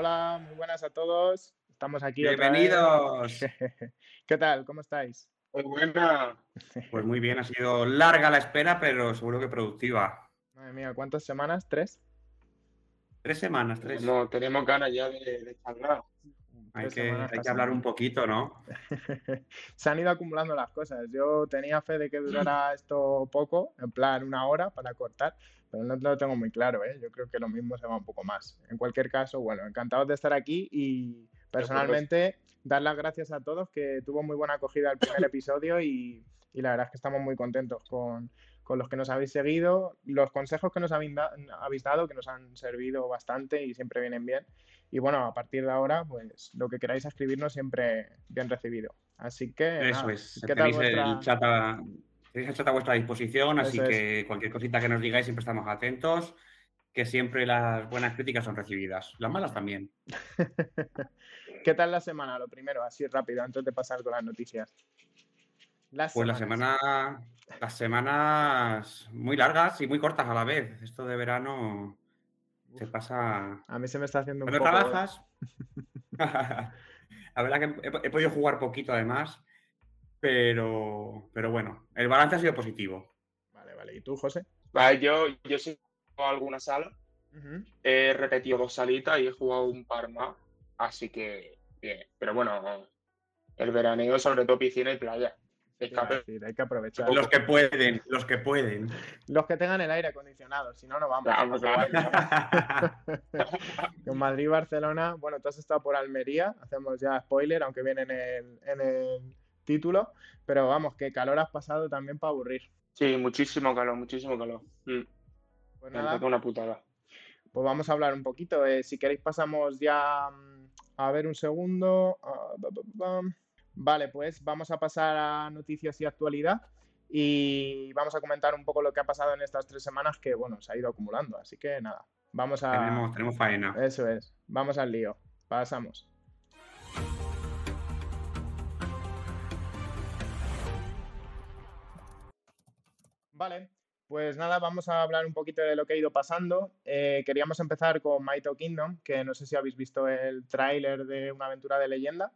Hola, muy buenas a todos. Estamos aquí. Bienvenidos. ¿Qué tal? ¿Cómo estáis? Muy buena. Pues muy bien, ha sido larga la espera, pero seguro que productiva. Madre mía, ¿cuántas semanas? ¿Tres? Tres semanas, tres. No, tenemos ganas ya de, de charlar. Hay que, hay que hablar un poquito, ¿no? Se han ido acumulando las cosas. Yo tenía fe de que durara esto poco, en plan una hora para cortar, pero no lo tengo muy claro, ¿eh? Yo creo que lo mismo se va un poco más. En cualquier caso, bueno, encantados de estar aquí y personalmente dar las gracias a todos, que tuvo muy buena acogida el primer episodio y, y la verdad es que estamos muy contentos con, con los que nos habéis seguido, los consejos que nos habéis, da- habéis dado, que nos han servido bastante y siempre vienen bien. Y bueno, a partir de ahora, pues lo que queráis escribirnos siempre bien recibido. Así que, Eso nada, es. ¿qué tal Tenéis vuestra- el, chat a, chat a vuestra disposición, así es. que cualquier cosita que nos digáis siempre estamos atentos, que siempre las buenas críticas son recibidas. Las malas también. ¿Qué tal la semana? Lo primero, así rápido, antes de pasar con las noticias. Las Pues la semana, las semanas muy largas y muy cortas a la vez. Esto de verano se pasa. A mí se me está haciendo un ¿Cuándo poco... trabajas? La verdad que he, he podido jugar poquito además, pero, pero bueno, el balance ha sido positivo. Vale, vale. ¿Y tú, José? Vale, yo, yo sí he jugado alguna sala, he repetido dos salitas y he jugado un par más, así que bien. Pero bueno, el veraneo sobre todo piscina y playa. Decir, hay que aprovechar. Los que pueden, los que pueden. Los que tengan el aire acondicionado, si no, no vamos. Vamos, vamos. En Madrid y Barcelona, bueno, tú has estado por Almería, hacemos ya spoiler, aunque viene en el, en el título, pero vamos, que calor has pasado también para aburrir. Sí, muchísimo calor, muchísimo calor. Mm, Pues me nada, una putada. pues vamos a hablar un poquito. eh, si queréis pasamos ya mm, a ver un segundo. Ah. Vale, pues vamos a pasar a noticias y actualidad y vamos a comentar un poco lo que ha pasado en estas tres semanas que, bueno, se ha ido acumulando. Así que nada, vamos a... tenemos, tenemos faena. Eso es, vamos al lío, pasamos. Vale, pues nada, vamos a hablar un poquito de lo que ha ido pasando. Eh, queríamos empezar con Maito Kingdom, que no sé si habéis visto el tráiler de una aventura de leyenda,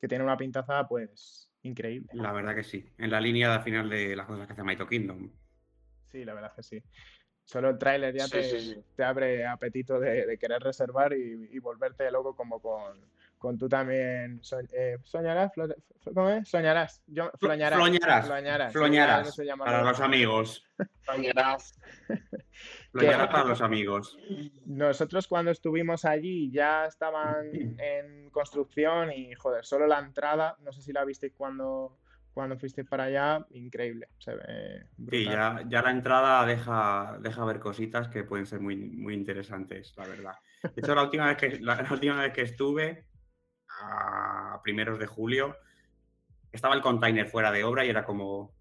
que tiene una pintaza pues increíble. La verdad que sí. En la línea de final de las cosas que hace Maito Kingdom. Sí, la verdad que sí. Solo el tráiler ya Sí, te, sí, sí. te abre apetito de, de querer reservar y, y volverte loco como con, con tú también so- eh, soñarás, Flo- ¿cómo es? Soñarás, yo, floñarás, Floñarás. floñarás, Floñarás. no Para los amigos. Mañanas. Floñarás para los amigos. Nosotros cuando estuvimos allí ya estaban en construcción y joder, solo la entrada, no sé si la visteis cuando, cuando fuisteis para allá, increíble, se ve Sí, ya, ya la entrada deja, deja ver cositas que pueden ser muy, muy interesantes, la verdad. De hecho, la última vez que, la, la última vez que estuve, a primeros de julio, estaba el container fuera de obra y era como,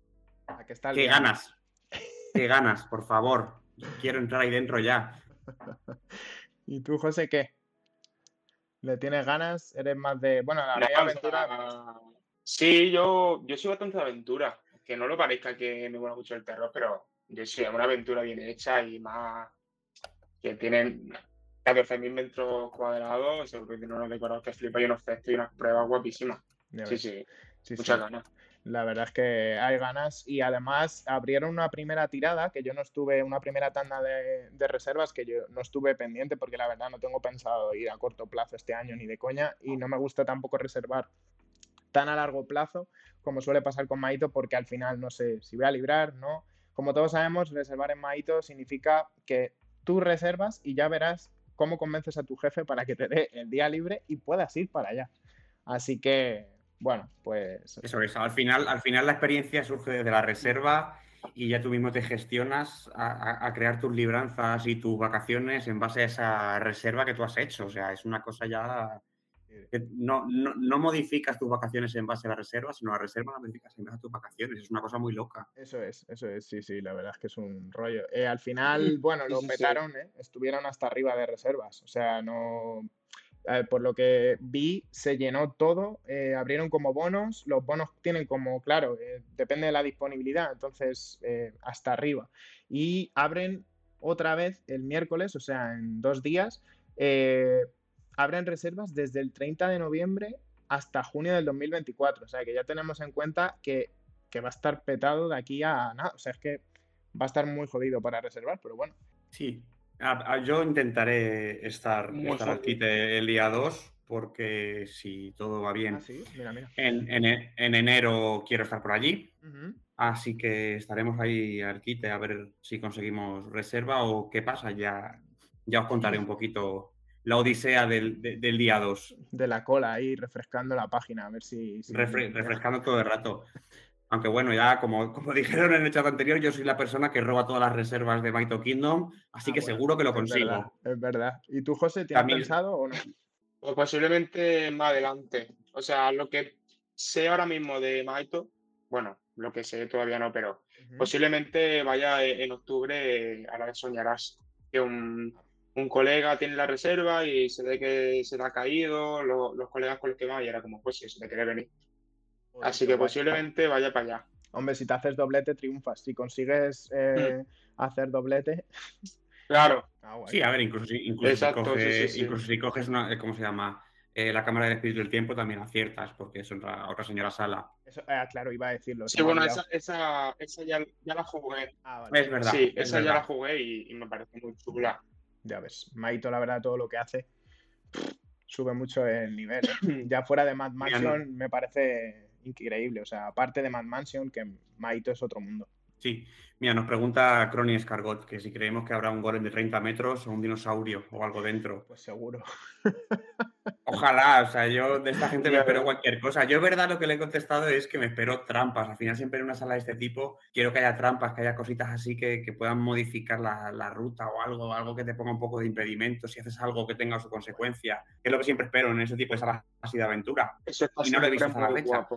¿A qué está el qué día? ganas, qué ganas, por favor, quiero entrar ahí dentro ya. ¿Y tú, José, qué? ¿Le tienes ganas? ¿Eres más de, bueno, la No, aventura? Sí, yo, yo soy bastante de aventura. Que no lo parezca que me gusta mucho el terror, pero yo sí, es una aventura bien hecha y más que tienen 14.000 metros cuadrados, que tiene unos decorados que flipa y unos efectos y unas pruebas guapísimas. Sí, sí, sí. muchas ganas. La verdad es que hay ganas y además abrieron una primera tirada que yo no estuve, una primera tanda de, de reservas que yo no estuve pendiente porque la verdad no tengo pensado ir a corto plazo este año ni de coña y no me gusta tampoco reservar tan a largo plazo como suele pasar con Maito porque al final no sé si voy a librar, ¿no? Como todos sabemos, reservar en Maito significa que tú reservas y ya verás cómo convences a tu jefe para que te dé el día libre y puedas ir para allá. Así que, bueno, pues Eso es, al final, al final la experiencia surge desde la reserva y ya tú mismo te gestionas a, a- crear tus libranzas y tus vacaciones en base a esa reserva que tú has hecho. O sea, es una cosa ya no, no, no modificas tus vacaciones en base a la reserva, sino la reserva la modificas en base a tus vacaciones. Es una cosa muy loca. Eso es, eso es, sí, sí, la verdad es que es un rollo. Eh, al final, bueno, lo Sí, sí, sí. petaron, ¿eh? Estuvieron hasta arriba de reservas, o sea, no... eh, por lo que vi, se llenó todo, eh, abrieron como bonos, los bonos tienen como, claro, eh, depende de la disponibilidad, entonces eh, hasta arriba. Y abren otra vez el miércoles, o sea, en dos días, eh, abren reservas desde el 30 de noviembre hasta junio del 2024. O sea, que ya tenemos en cuenta que, que va a estar petado de aquí a nada. O sea, es que va a estar muy jodido para reservar, pero bueno. Sí, yo intentaré estar, estar al quite el día 2 porque si todo va bien, ah, En, en, enero quiero estar por allí. Así que estaremos ahí al quite a ver si conseguimos reserva o qué pasa. Ya, ya os contaré un poquito la odisea del, día 2. De la cola ahí refrescando la página, a ver si. refrescando todo el rato. Aunque bueno, ya como, como dijeron en el chat anterior, yo soy la persona que roba todas las reservas de Maito Kingdom, así ah, que seguro que lo consigo. Es verdad, ¿Y tú, José, te has pensado o no? Pues posiblemente más adelante. O sea, lo que sé ahora mismo de Maito, bueno, lo que sé todavía no, pero posiblemente vaya en octubre, a la vez soñarás, que un, colega tiene la reserva y se ve que se le ha caído, los colegas con los que va y era como, pues si se te quiere venir. Así que posiblemente vaya para allá. Hombre, si te haces doblete, triunfas. Si consigues eh, hmm. hacer doblete. Claro. Ah, sí, a ver, incluso, incluso, si, coges, una, eh, ¿cómo se llama? Eh, la cámara de espíritu del tiempo también aciertas, porque es otra, otra señora sala. claro, iba a decirlo. Sí, bueno, esa, esa, esa ya, ya, la jugué. Ah, es verdad. Sí, esa ya la jugué y, me parece muy chula. Ya ves, Maito, la verdad, todo lo que hace sube mucho el nivel. ya fuera de Mad Mansion, me parece increíble. O sea, aparte de Mad Mansion, que Maito es otro mundo. Sí, mira, nos pregunta Crony Escargot que si creemos que habrá un golem de 30 metros o un dinosaurio o algo dentro. Pues seguro. Ojalá, o sea, yo de esta gente me espero cualquier cosa. Yo, verdad, lo que le he contestado es que me espero trampas. Al final, siempre en una sala de este tipo, quiero que haya trampas, que haya cositas así que, puedan modificar la, ruta o algo, algo que te ponga un poco de impedimento, si haces algo que tenga su consecuencia. es lo que siempre espero en ese tipo de salas así de aventura. y no lo he visto hasta la fecha.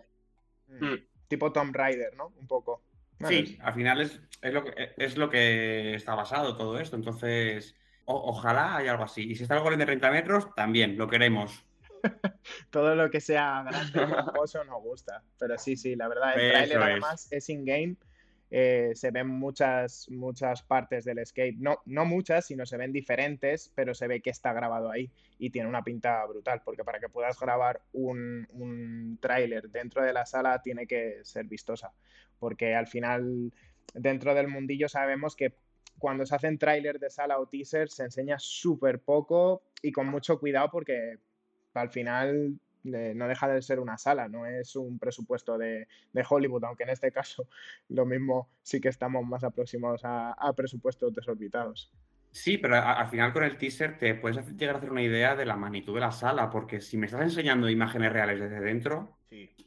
Mm. Tipo Tomb Raider, ¿no? Un poco. Sí, al final es, lo que, es lo que está basado todo esto. Entonces, ojalá haya algo así. Y si está el golem de 30 metros, también lo queremos. todo lo que sea grande y nos gusta. Pero sí, sí, la verdad, el trailer además es in-game eh, se ven muchas, muchas partes del escape. No, no muchas, sino se ven diferentes, pero se ve que está grabado ahí y tiene una pinta brutal, porque para que puedas grabar un, un tráiler dentro de la sala tiene que ser vistosa, porque al final dentro del mundillo sabemos que cuando se hacen tráiler de sala o teaser se enseña súper poco y con mucho cuidado porque al final no deja de ser una sala, no es un presupuesto de, Hollywood, aunque en este caso lo mismo sí que estamos más aproximados a, presupuestos desorbitados. Sí, pero al final con el teaser te puedes llegar a hacer una idea de la magnitud de la sala, porque si me estás enseñando imágenes reales desde dentro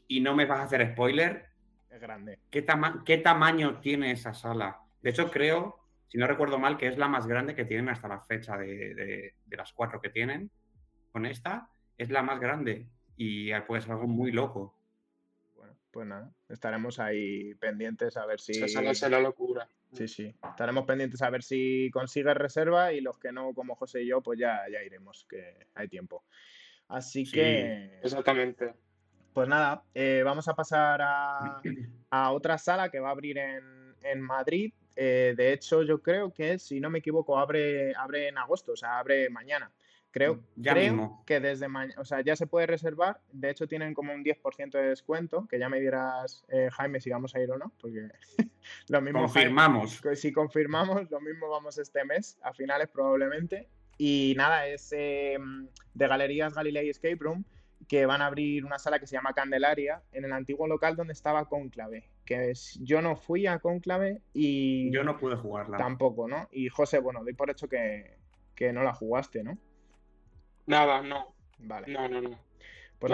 y no me vas a hacer spoiler, es grande. ¿qué, ¿Qué tamaño tiene esa sala? De hecho, creo, si no recuerdo mal, que es la más grande que tienen hasta la fecha de, de las cuatro que tienen. Con esta, es la más grande y puede ser algo muy loco. Bueno, pues nada, estaremos ahí pendientes a ver si... Esa es la locura. Sí, sí. Estaremos pendientes a ver si consigue reserva y los que no, como José y yo, pues ya, ya iremos, que hay tiempo. Así que... Exactamente. Pues nada, eh, vamos a pasar a, a, otra sala que va a abrir en, en Madrid. Eh, de hecho, yo creo que, si no me equivoco, abre, abre en agosto, o sea, abre mañana. Creo, ya que desde mañana, o sea, ya se puede reservar. De hecho, tienen como un 10% de descuento, que ya me dirás, eh, Jaime, si vamos a ir o no, porque lo mismo. Confirmamos. si confirmamos, lo mismo vamos este mes, a finales probablemente. Y nada, es em, de Galerías Galilei Escape Room, que van a abrir una sala que se llama Candelaria en el antiguo local donde estaba Conclave. Que es, yo no fui a Conclave y. Yo no pude jugarla. Tampoco, ¿no? Y José, bueno, doy por hecho que, que no la jugaste, ¿no? Nada, no. Vale. No, no, no. Pues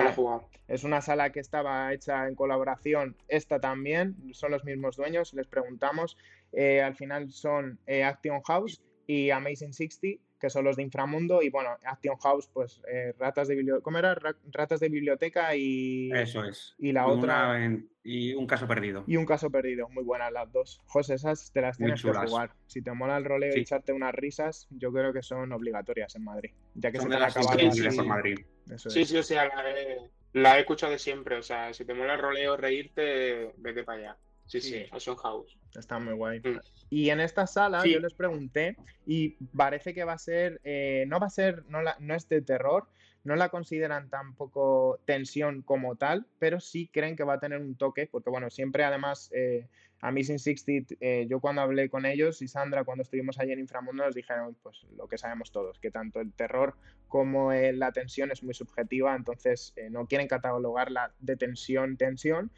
es una sala que estaba hecha en colaboración, esta también, son los mismos dueños, les preguntamos. Eh, al final son eh, Action House y Amazing 60, que son los de Inframundo, y bueno, Action House, pues eh, ratas de biblioteca, ¿cómo era? Ratas de biblioteca y... Eso es. Y la otra... Y un caso perdido. Y un caso perdido, muy buenas las dos. José, esas te las tienes que jugar. Si te mola el roleo y echarte unas risas, yo creo que son obligatorias en Madrid, ya que son se te acabado. Sí, sí, Madrid. sí, sí, o sea, la he, la he escuchado de siempre, o sea, si te mola el roleo, reírte, vete para allá. Sí, sí, Ocean House. Está muy guay. Mm. Y en esta sala Sí. yo les pregunté y parece que va a ser, eh, no va a ser, no, la- no es de terror, no la consideran tampoco tensión como tal, pero sí creen que va a tener un toque, porque bueno, siempre además eh, a Missing 60, eh, yo cuando hablé con ellos y Sandra cuando estuvimos allí en Inframundo nos dijeron pues lo que sabemos todos, que tanto el terror como eh, la tensión es muy subjetiva, entonces eh, no quieren catalogarla de tensión, tensión,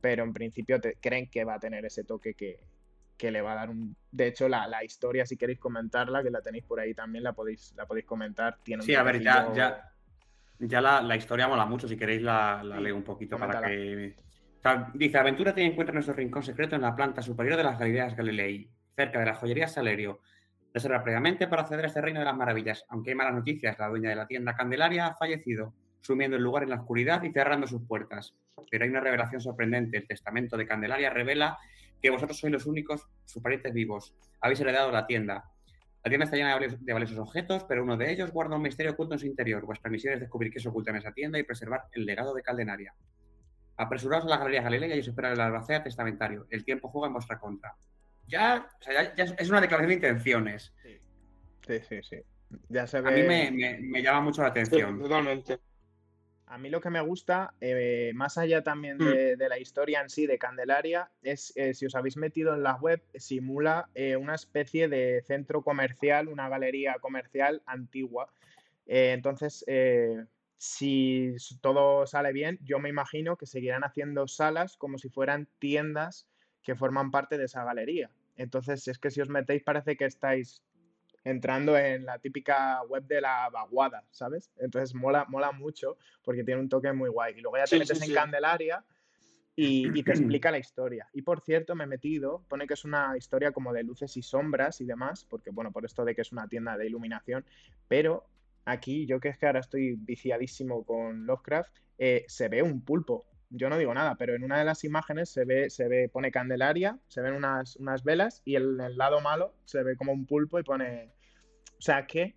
pero en principio te- creen que va a tener ese toque que, que le va a dar un... De hecho, la, la historia, si queréis comentarla, que la tenéis por ahí también, la podéis, la podéis comentar. Tiene un Sí, a ver, ya, ya, ya la, la historia mola mucho. Si queréis, la, la Sí, leo un poquito para que. O sea, dice: Aventura tiene encuentra nuestro rincón secreto en la planta superior de las Galileas Galilei, cerca de la joyería Salerio. Reserva previamente para acceder a este reino de las maravillas. Aunque hay malas noticias, la dueña de la tienda Candelaria ha fallecido, sumiendo el lugar en la oscuridad y cerrando sus puertas. Pero hay una revelación sorprendente. El testamento de Candelaria revela que vosotros sois los únicos sus parientes vivos. Habéis heredado la tienda. La tienda está llena de valiosos, objetos, pero uno de ellos guarda un misterio oculto en su interior. Vuestra misión es descubrir qué se oculta en esa tienda y preservar el legado de Caldenaria. Apresuraos a la Galería Galilea y os espera el albacea testamentario. El tiempo juega en vuestra contra. Ya, o sea, ya- ya es una declaración de intenciones. Sí, sí, sí. Ya se A ve... mí me, me- me llama mucho la Sí, atención. totalmente. A mí lo que me gusta, eh, más allá también Mm. de, de la historia en sí de Candelaria, es eh, si os habéis metido en la web, simula eh, una especie de centro comercial, una galería comercial antigua. Entonces, si todo sale bien, yo me imagino que seguirán haciendo salas como si fueran tiendas que forman parte de esa galería. Entonces, es que si os metéis parece que estáis entrando en la típica web de la vaguada, ¿sabes? Entonces mola, mola mucho porque tiene un toque muy guay. Y luego ya te Sí, metes sí, en sí. Candelaria y, y te explica la historia. Y por cierto, me he metido, pone que es una historia como de luces y sombras y demás, porque bueno, por esto de que es una tienda de iluminación, pero aquí yo que es que ahora estoy viciadísimo con Lovecraft, eh, se ve un pulpo. Yo no digo nada, pero en una de las imágenes se ve, se ve, pone Candelaria, se ven unas, unas velas y en el lado malo se ve como un pulpo y pone. O sea que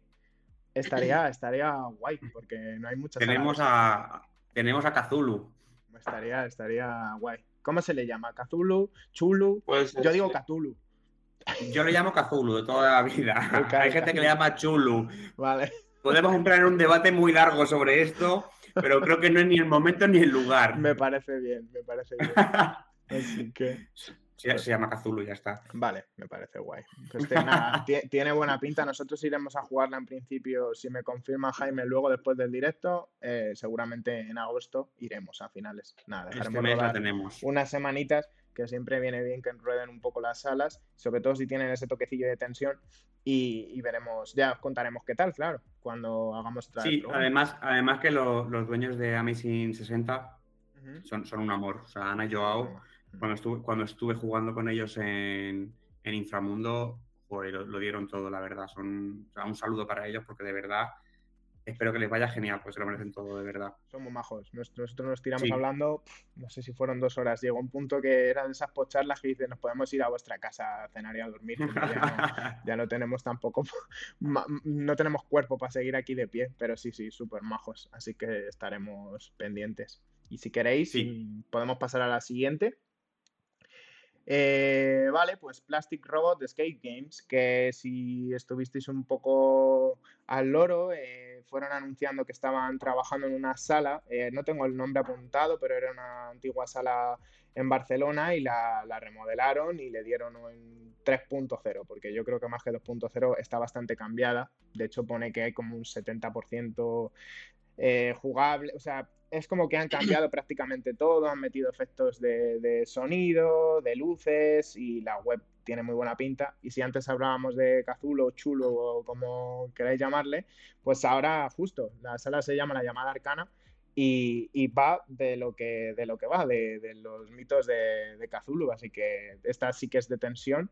estaría, estaría guay, porque no hay muchas. Tenemos salas. a, tenemos a Cthulhu. Estaría, estaría guay. ¿Cómo se le llama? ¿Cthulhu? ¿Chulu? Puede ser, Yo digo. Cthulhu. Yo le llamo Cthulhu de toda la vida. Hay gente que le llama Chulu. Vale. Podemos entrar en un debate muy largo sobre esto, pero creo que no es ni el momento ni el lugar. Me parece bien, me parece bien. Así que. Se, se llama Cthulhu y ya está. Vale, me parece guay. Pues nada, tie- tiene buena pinta. Nosotros iremos a jugarla en principio, si me confirma Jaime, luego después del directo. eh, seguramente en agosto iremos a finales. Nada, Este mes la tenemos. unas semanitas, que siempre viene bien que rueden un poco las salas, sobre todo si tienen ese toquecillo de tensión. Y, y veremos, ya os contaremos qué tal, claro, cuando hagamos otra vez Sí, además, además que lo- los dueños de Amazing 60 Ujú. son, son un amor. O sea, Ana y Joao, cuando estuve, cuando estuve jugando con ellos en, en Inframundo, joder, lo, lo dieron todo, la verdad. Son, o sea, un saludo para ellos porque de verdad espero que les vaya genial, pues se lo merecen todo, de verdad. Somos majos. Nos- Nosotros nos tiramos Sí. hablando, no sé si fueron dos horas. Llegó un punto que eran esas pocharlas que dicen, nos podemos ir a vuestra casa a cenar y a dormir. ya, no, ya no tenemos tampoco, no tenemos cuerpo para seguir aquí de pie, pero sí, sí, súper majos. Así que estaremos pendientes. Y si queréis, Sí. mm, podemos pasar a la siguiente. Eh, vale, pues Plastic Robot de Skate Games, que si estuvisteis un poco al loro, eh, fueron anunciando que estaban trabajando en una sala, eh, no tengo el nombre apuntado, pero era una antigua sala en Barcelona y la, la remodelaron y le dieron un 3.0, porque yo creo que más que 2.0 está bastante cambiada. De hecho, pone que hay como un 70% eh, jugable, o sea, es como que han cambiado prácticamente todo, han metido efectos de, de sonido, de luces y la web tiene muy buena pinta. Y si antes hablábamos de Cazulo, Chulo o como queráis llamarle, pues ahora justo, la sala se llama La llamada arcana y, y va de lo que, de lo que va, de, de los mitos de, de Cthulhu, así que esta sí que es de tensión.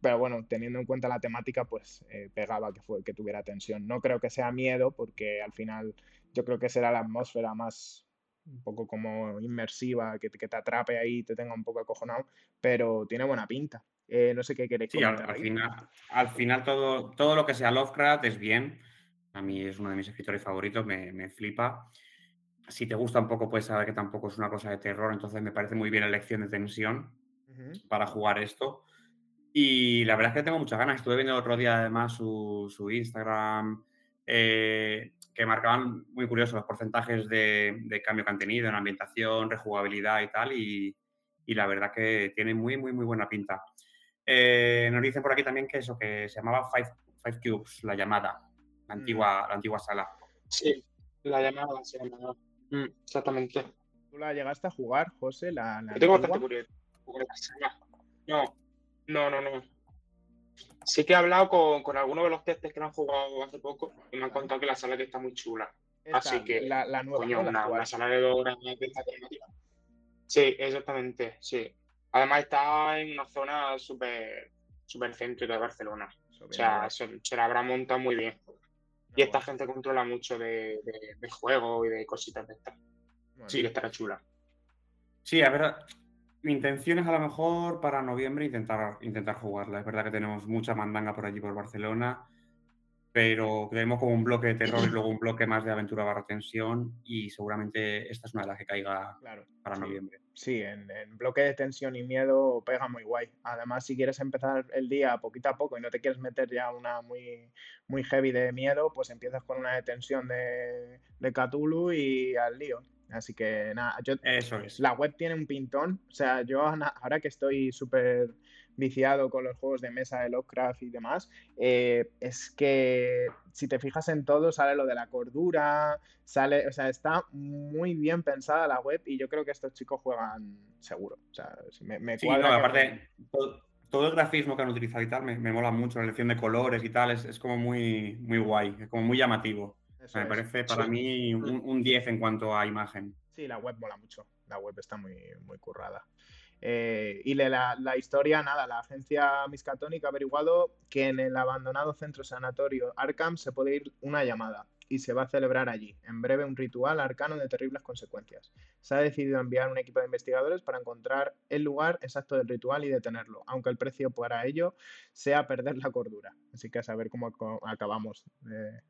Pero bueno, teniendo en cuenta la temática, pues eh, pegaba que, fue, que tuviera tensión. No creo que sea miedo, porque al final yo creo que será la atmósfera más un poco como inmersiva, que, que te atrape ahí, te tenga un poco acojonado, pero tiene buena pinta. Eh, no sé qué queréis Sí, al, comentar al ahí. final, al final todo, todo lo que sea Lovecraft es bien. A mí es uno de mis escritores favoritos, me, me flipa. Si te gusta un poco, puedes saber que tampoco es una cosa de terror, entonces me parece muy bien la elección de tensión. para jugar esto. Y la verdad es que tengo muchas ganas. Estuve viendo otro día además su, su Instagram, eh, que marcaban muy curiosos los porcentajes de, de, cambio que han tenido en ambientación, rejugabilidad y tal. Y, y la verdad que tiene muy, muy, muy buena pinta. Eh, nos dicen por aquí también que eso, que se llamaba Five, Five Cubes, la llamada, la mm. antigua, la antigua sala. Sí, la llamada se llamaba. Mm, exactamente. ¿Tú la llegaste a jugar, José? La, la Yo tengo bastante curiosidad. No, no, no, no. Sí que he hablado con, con algunos de los testes que han jugado hace poco y me han contado que la sala que está muy chula. Así que, la, la nueva, coño, una, sala de dos horas de Sí, exactamente, sí. Además está en una zona súper super céntrica de Barcelona. o sea, se, la habrá montado muy bien. y esta gente controla mucho de, de, juego y de cositas de estas. Sí, que estará chula. Sí, a ver, mi intención es a lo mejor para noviembre intentar, intentar jugarla. Es verdad que tenemos mucha mandanga por allí por Barcelona, pero tenemos como un bloque de terror y luego un bloque más de aventura barra tensión y seguramente esta es una de las que caiga para noviembre. Sí, en, bloque de tensión y miedo pega muy guay. Además, si quieres empezar el día poquito a poco y no te quieres meter ya una muy, muy heavy de miedo, pues empiezas con una de tensión de, de Cthulhu y al lío. Así que nada, yo, Eso es. la web tiene un pintón. O sea, yo ahora que estoy súper viciado con los juegos de mesa de Lovecraft y demás, eh, es que si te fijas en todo, sale lo de la cordura, sale, o sea, está muy bien pensada la web y yo creo que estos chicos juegan seguro. O sea, me, me sí, no, aparte, todo, el grafismo que han utilizado y tal me, mola mucho, la elección de colores y tal, es, como muy, muy guay, es como muy llamativo me parece para mí un, 10 en cuanto a imagen. Sí, la web mola mucho. La web está muy, muy currada. Eh, y la, la, historia, nada, la agencia Miskatonic ha averiguado que en el abandonado centro sanatorio Arkham se puede ir una llamada y se va a celebrar allí, en breve, un ritual arcano de terribles consecuencias. Se ha decidido enviar un equipo de investigadores para encontrar el lugar exacto del ritual y detenerlo, aunque el precio para ello sea perder la cordura. Así que a saber cómo acabamos. Eh,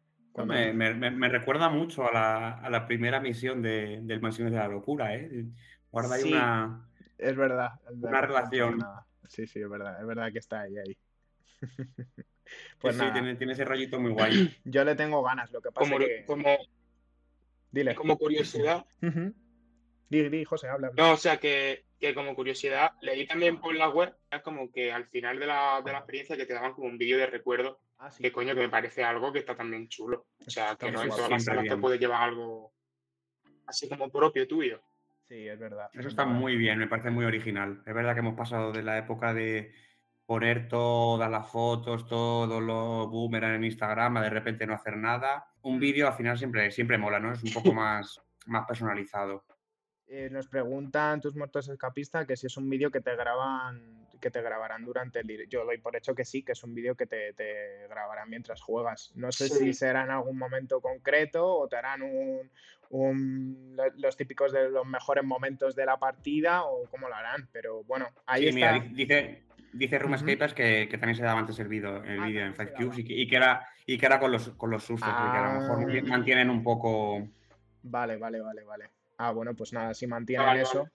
me, recuerda mucho a la, a la primera misión de, del Mansiones de la Locura, ¿eh? Guarda ahí una. Es verdad. una relación. Sí, sí, es verdad. Es verdad que está ahí. ahí. pues sí, tiene, tiene, ese rollito muy guay. Yo le tengo ganas, lo que pasa como, que. Como, Dile. Como curiosidad. Di, José, habla. No, o sea que, que, como curiosidad, leí también por la web, es como que al final de la, de la experiencia que te daban como un vídeo de recuerdo Ah, que coño, que me parece algo que está también chulo. O sea, que no en todas las salas te puede llevar algo así como propio tuyo. Sí, es verdad. Eso está muy bien, me parece muy original. Es verdad que hemos pasado de la época de poner todas las fotos, todos los boomerang en Instagram, a de repente no hacer nada. Un mm. vídeo al final siempre, siempre mola, ¿no? Es un poco más, más personalizado. Eh, nos preguntan tus muertos escapistas que si es un vídeo que te graban que te grabarán durante el directo. Yo doy por hecho que sí, que es un vídeo que te, grabarán mientras juegas. No sé si será en algún momento concreto o te harán un, los típicos de los mejores momentos de la partida o cómo lo harán, pero bueno, ahí está. dice, dice Roomscapers que, que, también se daba antes el vídeo el ah, en Five Cubes y que, era, y que era con los, con los sustos, porque a lo mejor ah. mantienen un poco. Vale, vale, vale, vale. Ah, bueno, pues nada, si mantienen eso.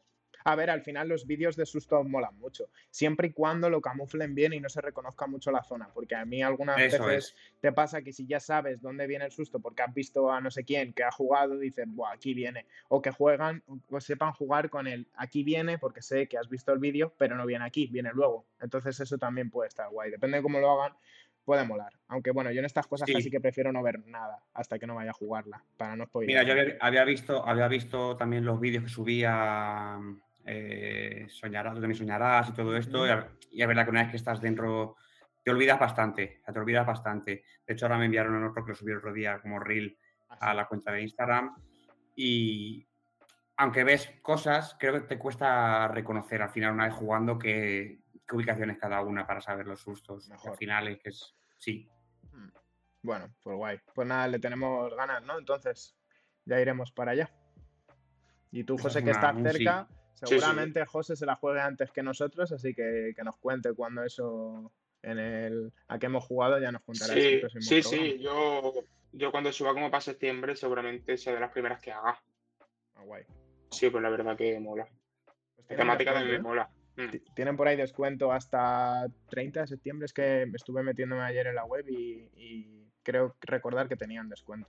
A ver, al final los vídeos de susto molan mucho, siempre y cuando lo camuflen bien y no se reconozca mucho la zona, porque a mí algunas veces te pasa que si ya sabes dónde viene el susto porque has visto a no sé quién que ha jugado, dicen, Buah, aquí viene, o que juegan, o sepan jugar con el aquí viene porque sé que has visto el vídeo, pero no viene aquí, viene luego. Entonces eso también puede estar guay, depende de cómo lo hagan, puede molar. Aunque bueno, yo en estas cosas casi que prefiero no ver nada hasta que no vaya a jugarla, para no spoiler. Mira, yo había, visto, había visto también los vídeos que subía eh, soñarás, tú también soñarás y todo esto. Y, es verdad que una vez que estás dentro, te olvidas bastante, te olvidas bastante. De hecho, ahora me enviaron otro que lo subí el otro día como reel ah, a la cuenta de Instagram. Y aunque ves cosas, creo que te cuesta reconocer al final, una vez jugando, qué, qué ubicación es cada una para saber los sustos. Al final es que es. Sí. Hmm. Bueno, pues guay. Pues nada, le tenemos ganas, ¿no? Entonces, ya iremos para allá. Y tú, José, que estás cerca, seguramente José se la juegue antes que nosotros, así que, que nos cuente cuando eso en el a que hemos jugado ya nos contará. Sí, sí, sí, yo, yo cuando suba como para septiembre seguramente sea de las primeras que haga. Ah, guay. Sí, pues la verdad que mola. Pues la temática también me mola. Mm. Tienen por ahí descuento hasta 30 de septiembre. Es que estuve metiéndome ayer en la web y, y creo recordar que tenían descuento.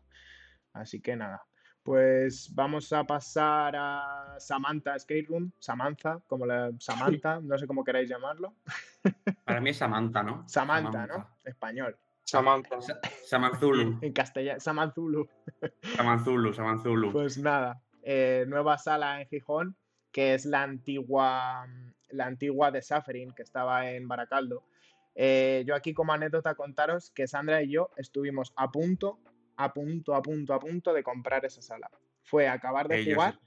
Así que nada. Pues vamos a pasar a Samantha Skate Room, Samantha, como la Samantha, no sé cómo queráis llamarlo. Para mí es Samantha, ¿no? Samantha, ¿no? Español. Samantha. Sa- Samanzulu. En castellano, Samanzulu. Samanzulu, Samanzulu. Pues nada, eh, nueva sala en Gijón, que es la antigua, la antigua de Saferin, que estaba en Baracaldo. Eh, yo aquí como anécdota contaros que Sandra y yo estuvimos a punto, a punto, a punto, a punto de comprar esa sala. Fue acabar de Ellos, jugar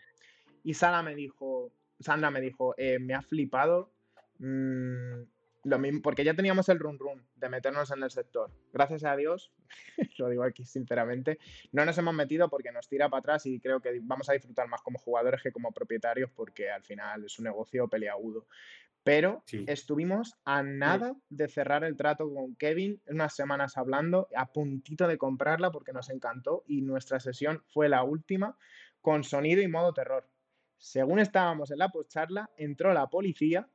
y Sara me dijo, Sandra me dijo, eh, me ha flipado mm, lo mismo, porque ya teníamos el run run de meternos en el sector. Gracias a Dios, lo digo aquí sinceramente, no nos hemos metido porque nos tira para atrás y creo que vamos a disfrutar más como jugadores que como propietarios porque al final es un negocio peleagudo. Pero Sí. estuvimos a nada de cerrar el trato con Kevin, unas semanas hablando, a puntito de comprarla porque nos encantó y nuestra sesión fue la última con sonido y modo terror. Según estábamos en la postcharla, entró la policía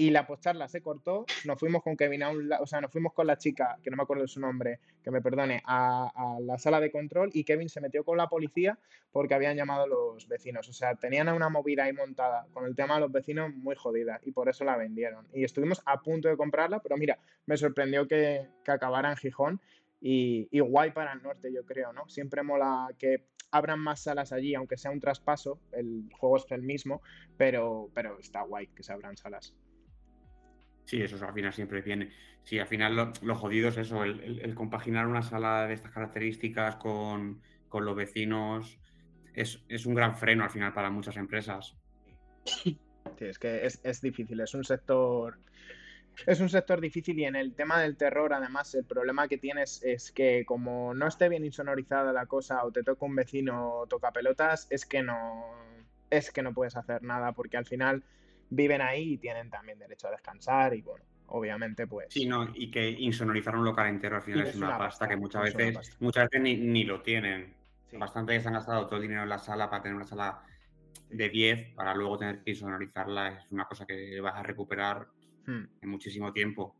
y la postcharla se cortó. Nos fuimos con Kevin a un o sea, nos fuimos con la chica, que no me acuerdo de su nombre, que me perdone, a, a la sala de control y Kevin se metió con la policía porque habían llamado los vecinos. O sea, tenían una movida ahí montada con el tema de los vecinos muy jodida y por eso la vendieron. Y estuvimos a punto de comprarla, pero mira, me sorprendió que, que acabara en Gijón y, y guay para el norte, yo creo, ¿no? Siempre mola que abran más salas allí, aunque sea un traspaso, el juego es el mismo, pero, pero está guay que se abran salas. Sí, eso al final siempre viene. Sí, al final lo, jodido es eso, el, compaginar una sala de estas características con, con los vecinos es, es un gran freno al final para muchas empresas. Sí, es que es, es difícil, es un sector. Es un sector difícil y en el tema del terror, además, el problema que tienes es que como no esté bien insonorizada la cosa o te toca un vecino toca pelotas, es que no es que no puedes hacer nada porque al final viven ahí y tienen también derecho a descansar y bueno, obviamente pues Sí, no, y que insonorizar un local entero al final es, una, pasta, que muchas veces, pasta. muchas veces ni, ni lo tienen. sí. Bastante que se han gastado todo el dinero en la sala para tener una sala de 10 para luego tener que insonorizarla. Es una cosa que vas a recuperar Hmm, en muchísimo tiempo.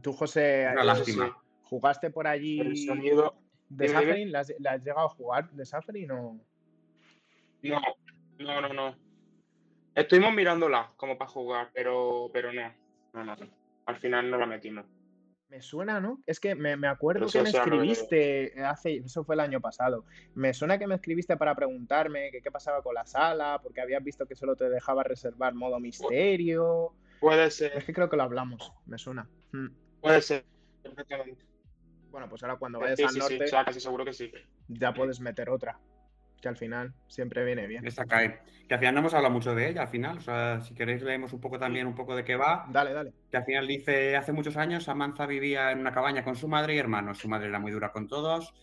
Tú, José, una. ¿jugaste por El allí sonido. de. Safarin? ¿La has, la has llegado a jugar de Safarin o...? No, no, no, no. Estuvimos mirándola como para jugar, pero, pero no. No, no. Al final no la metimos. Me suena, ¿no? Es que me, me acuerdo que sí, me escribiste hace, eso fue el año pasado. Me suena que me escribiste para preguntarme que qué pasaba con la sala, porque habías visto que solo te dejaba reservar modo misterio. Puede Es ser, que creo que lo hablamos, me suena. Mm. puede ser. Perfectamente. Bueno, pues ahora cuando vayas Sí, al sí, sí. norte sea, casi seguro que sí. ya puedes meter otra, que al final siempre viene bien. Esta cae. Que al final no hemos hablado mucho de ella, al final. O sea, si queréis leemos un poco también un poco de qué va. Dale, dale. Que al final dice, hace muchos años Samantha vivía en una cabaña con su madre y hermanos. Su madre era muy dura con todos,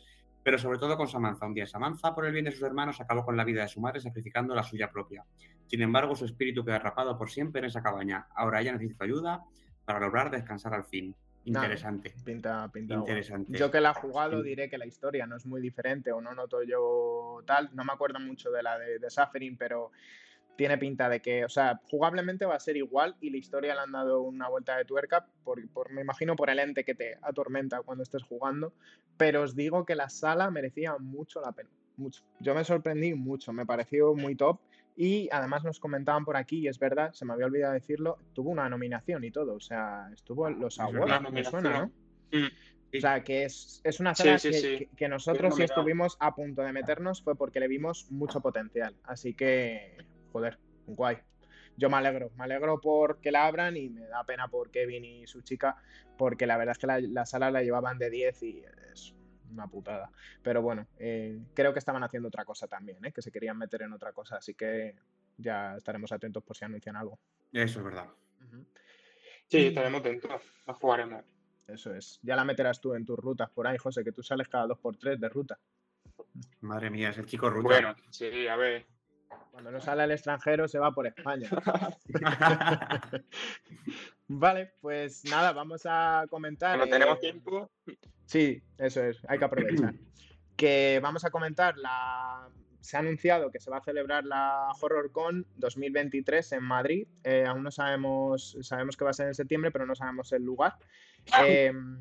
pero sobre todo con Samantha. Un día Samantha, por el bien de sus hermanos, acabó con la vida de su madre sacrificando la suya propia. Sin embargo, su espíritu quedó atrapado por siempre en esa cabaña. Ahora ella necesita ayuda para lograr descansar al fin. Interesante. Pinta. Interesante. Yo que la he jugado diré que la historia no es muy diferente o no noto yo tal. No me acuerdo mucho de la de, de Suffering, pero tiene pinta de que, o sea, jugablemente va a ser igual y la historia le han dado una vuelta de tuerca, por, por- me imagino por el ente que te atormenta cuando estés jugando. Pero os digo que la sala merecía mucho la pena. Mucho. Yo me sorprendí mucho, me pareció muy top. Y además nos comentaban por aquí, y es verdad, se me había olvidado decirlo, tuvo una nominación y todo, o sea, estuvo en los Una me suena, ¿no? nominación. O sea, que es, es una Sí, sala sí, que, sí. que- que nosotros si estuvimos a punto de meternos fue porque le vimos mucho potencial. Así que, joder, guay. Yo me alegro, me alegro porque la abran y me da pena por Kevin y su chica, porque la verdad es que la, la sala la llevaban de 10 y es una putada. Pero bueno, eh, creo que estaban haciendo otra cosa también, ¿eh? que se querían meter en otra cosa, así que ya estaremos atentos por si anuncian algo. Eso es verdad. Sí, estaremos dentro. La jugaremos. Eso es. Ya la meterás tú en tus rutas por ahí, José, que tú sales cada dos por tres de ruta. Madre mía, es el chico ruta. Bueno, sí, a ver. Cuando no sale al extranjero se va por España. Vale, pues nada, vamos a comentar. Cuando tenemos eh, tiempo. Sí, eso es, hay que aprovechar. que vamos a comentar la se ha anunciado que se va a celebrar la HorrorCon 2023 en Madrid. Eh, aún no sabemos, sabemos que va a ser en septiembre, pero no sabemos el lugar. Em,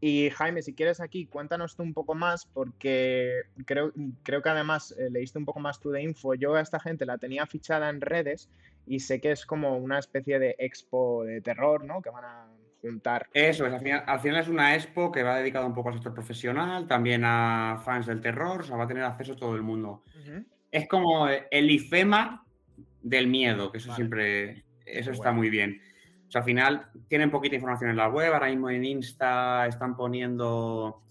y Jaime, si quieres aquí, cuéntanos tú un poco más, porque creo, creo que además eh, leíste un poco más tú de info. Yo a esta gente la tenía fichada en redes y sé que es como una especie de expo de terror, ¿no? Que van a juntar. Eso es, al final, es una expo que va dedicada un poco al sector profesional, también a fans del terror, o sea, va a tener acceso todo el mundo. Es como el IFEMA del miedo, que eso siempre, eso está muy bien. O sea, al final tienen poquita información en la web, ahora mismo en Insta están poniendo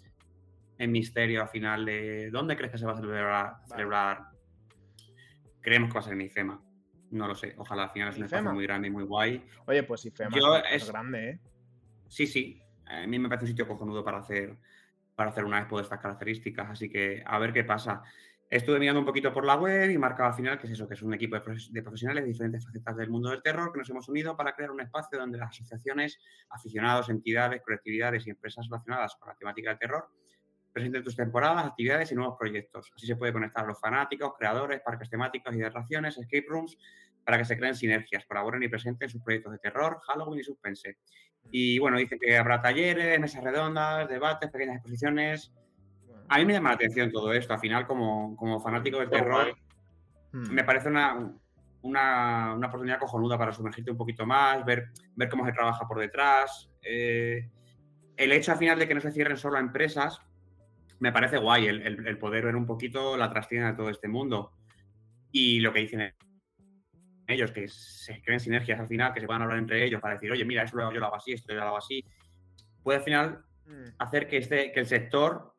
en misterio al final de dónde crees que se va a celebrar. Creemos que va a ser en IFEMA. No lo sé. Ojalá al final es un espacio muy grande y muy guay. Oye, pues IFEMA es, grande, ¿eh? Sí, sí. A mí me parece un sitio cojonudo para hacer, para hacer una expo de estas características. Así que a ver qué pasa. Estuve mirando un poquito por la web y marcaba al final que es eso, que es un equipo de profesionales de diferentes facetas del mundo del terror que nos hemos unido para crear un espacio donde las asociaciones, aficionados, entidades, colectividades y empresas relacionadas con la temática del terror presenten tus temporadas, actividades y nuevos proyectos. Así se puede conectar a los fanáticos, creadores, parques temáticos y de atracciones, escape rooms, para que se creen sinergias, colaboren y presenten sus proyectos de terror, Halloween y suspense. Y bueno, dice que habrá talleres, mesas redondas, debates, pequeñas exposiciones, a mí me llama la atención todo esto. Al final, como, como fanático del terror, hmm. me parece una, una, oportunidad cojonuda para sumergirte un poquito más, ver, ver cómo se trabaja por detrás. Eh, el hecho al final de que no se cierren solo a empresas, me parece guay el, poder ver un poquito la trastienda de todo este mundo. Y lo que dicen ellos, que se creen sinergias al final, que se puedan hablar entre ellos para decir, oye, mira, eso yo lo hago así, esto yo lo hago así, puede al final hmm. hacer que, este, que el sector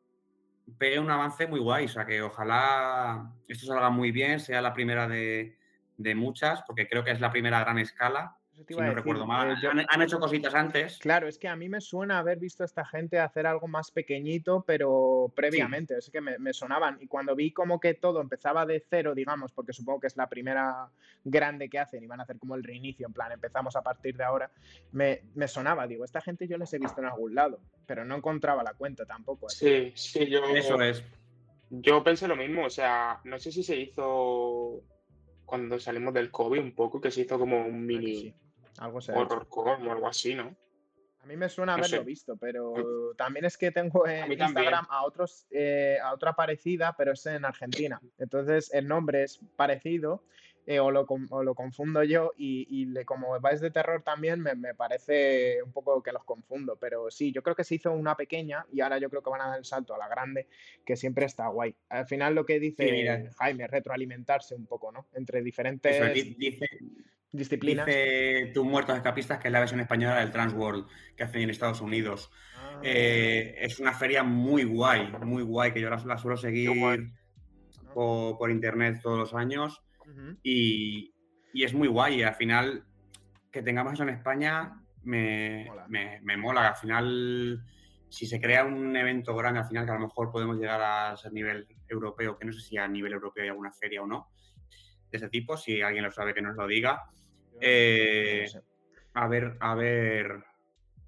pegue un avance muy guay. O sea, que ojalá esto salga muy bien, sea la primera de, de muchas, porque creo que es la primera gran escala si no recuerdo mal. Eh, han, hecho cositas antes. Claro, es que a mí me suena haber visto a esta gente hacer algo más pequeñito, pero previamente, es que me, sonaban. Y cuando vi como que todo empezaba de cero, digamos, porque supongo que es la primera grande que hacen y van a hacer como el reinicio, en plan, empezamos a partir de ahora, me, sonaba, digo, esta gente yo les he visto en algún lado, pero no encontraba la cuenta tampoco. Sí, sí, yo... Eso es. Yo pensé lo mismo, o sea, no sé si se hizo cuando salimos del COVID un poco, que se hizo como un mini... Algo o algo así, ¿no? A mí me suena haberlo visto, pero también es que tengo en Instagram a otros eh, a otra parecida, pero es en Argentina. Entonces el nombre es parecido eh, o, lo, confundo yo y, como vais de terror también me, parece un poco que los confundo, pero sí, yo creo que se hizo una pequeña y ahora yo creo que van a dar el salto a la grande, que siempre está guay. Al final lo que dice Jaime retroalimentarse un poco, ¿no? Entre diferentes... dice, disciplinas. Dice Tus Muertos Escapistas, que es la versión española del Transworld que hacen en Estados Unidos. Ah. Eh, es una feria muy guay, muy guay, que yo la, suelo seguir por, internet todos los años. Y, es muy guay. Y al final, que tengamos eso en España me mola. Me, mola. Al final, si se crea un evento grande, al final que a lo mejor podemos llegar a ser nivel europeo, que no sé si a nivel europeo hay alguna feria o no, de ese tipo, si alguien lo sabe que nos lo diga. Eh, a ver, a ver,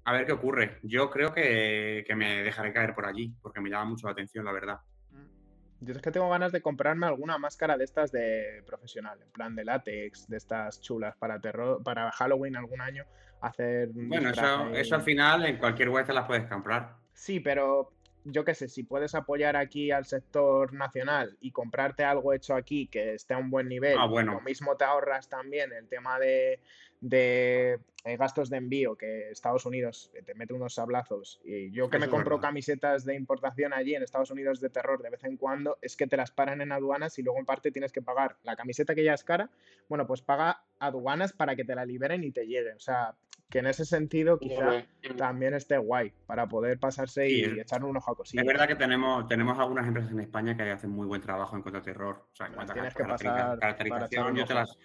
a ver qué ocurre. Yo creo que, me dejaré caer por allí, porque me llama mucho la atención, la verdad. Yo es que tengo ganas de comprarme alguna máscara de estas de profesional, en plan de látex, de estas chulas para terror, para Halloween algún año hacer. Bueno, eso, eso al final en cualquier web te las puedes comprar. Sí, pero yo qué sé, si puedes apoyar aquí al sector nacional y comprarte algo hecho aquí que esté a un buen nivel, ah, bueno. lo mismo te ahorras también el tema de, de eh, gastos de envío, que Estados Unidos te mete unos sablazos. Y yo que me compro camisetas de importación allí en Estados Unidos de terror de vez en cuando, es que te las paran en aduanas y luego en parte tienes que pagar la camiseta que ya es cara. Bueno, pues paga aduanas para que te la liberen y te llegue. O sea, que en ese sentido quizá también esté guay para poder pasarse y, echar un ojo a cosillas. Es verdad que tenemos, tenemos algunas empresas en España que hacen muy buen trabajo en contra terror. O sea, en cuanto a caracterización, yo te las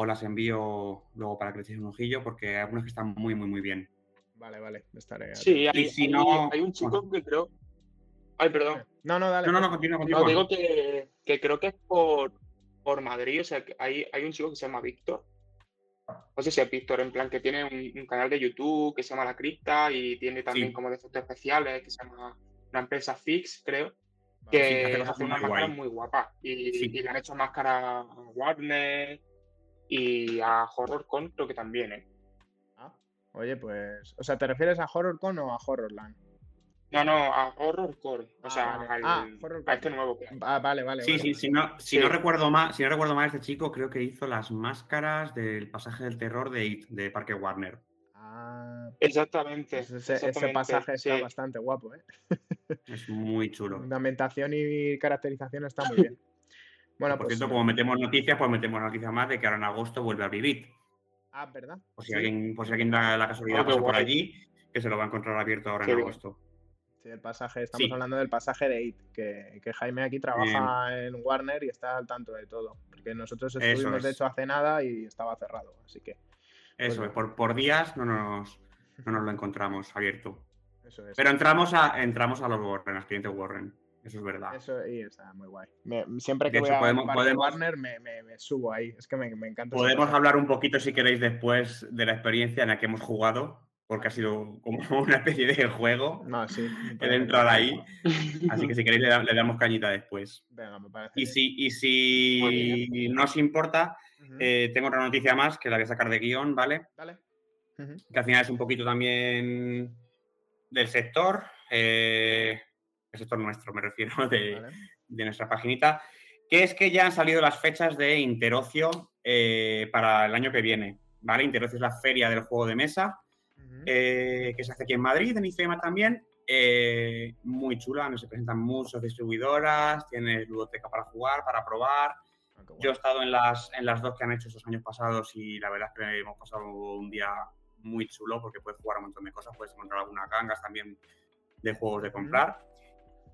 o las envío luego para que le un ojillo porque hay algunas que están muy, muy, muy bien. Vale, vale, estaré. Sí, hay, si no... hay un chico que creo. Ay, perdón. No, no, dale. No, no, no, continúa, continúa. digo que, que, creo que es por, por Madrid, o sea, que hay, hay un chico que se llama Víctor, no sé si es Víctor, en plan que tiene un, canal de YouTube que se llama La Cripta y tiene también como de efectos especiales que se llama una empresa Fix, creo. que hace, una máscara muy guapa. Y, y, le han hecho máscara a Warner y a HorrorCon, creo que también, ¿eh? Ah, oye, pues. O sea, ¿te refieres a HorrorCon o a Horrorland? No, no, a Horrorcore. O ah, sea, al, ah, a este nuevo Ah, vale, vale. Sí, sí, si no, si no recuerdo mal, si no recuerdo mal, este chico creo que hizo las máscaras del pasaje del terror de, de Parque Warner. Ah, exactamente. Pues ese, pasaje está bastante guapo, ¿eh? Es muy chulo. La ambientación y caracterización está muy bien. Bueno, por pues, cierto, como metemos noticias, pues metemos noticias más de que ahora en agosto vuelve a vivir. Ah, ¿verdad? Por si alguien, por si alguien da la casualidad pasa por allí, que se lo va a encontrar abierto ahora en agosto. Sí, el pasaje, estamos hablando del pasaje de IT, que, que Jaime aquí trabaja en Warner y está al tanto de todo. Porque nosotros estuvimos, de hecho, hace nada y estaba cerrado, así que. Pues Eso, por, por días no nos, no nos lo encontramos abierto. Eso es. Pero entramos a, entramos a los Warren, a clientes Warren. Eso es verdad. Eso y está muy guay. siempre que voy a podemos, Warner me, me, subo ahí. Es que me, me encanta. Podemos hablar un poquito, si queréis, después de la experiencia en la que hemos jugado porque ha sido como una especie de juego no, sí, el entrar ahí. Así que si queréis le, damos cañita después. Venga, me parece. Y si, y si no os importa, eh, tengo otra noticia más que la voy a sacar de guion, ¿vale? Vale. Que al final es un poquito también del sector, eh, sector nuestro, me refiero, de, nuestra paginita, que es que ya han salido las fechas de Interocio eh, para el año que viene, ¿vale? Interocio es la feria del juego de mesa eh, que se hace aquí en Madrid, en IFEMA también. Eh, muy chula, nos se presentan muchas distribuidoras, tiene ludoteca para jugar, para probar. Ah, Yo he estado en las, en las dos que han hecho estos años pasados y la verdad es que hemos pasado un día muy chulo porque puedes jugar un montón de cosas, puedes encontrar algunas gangas también de juegos de comprar.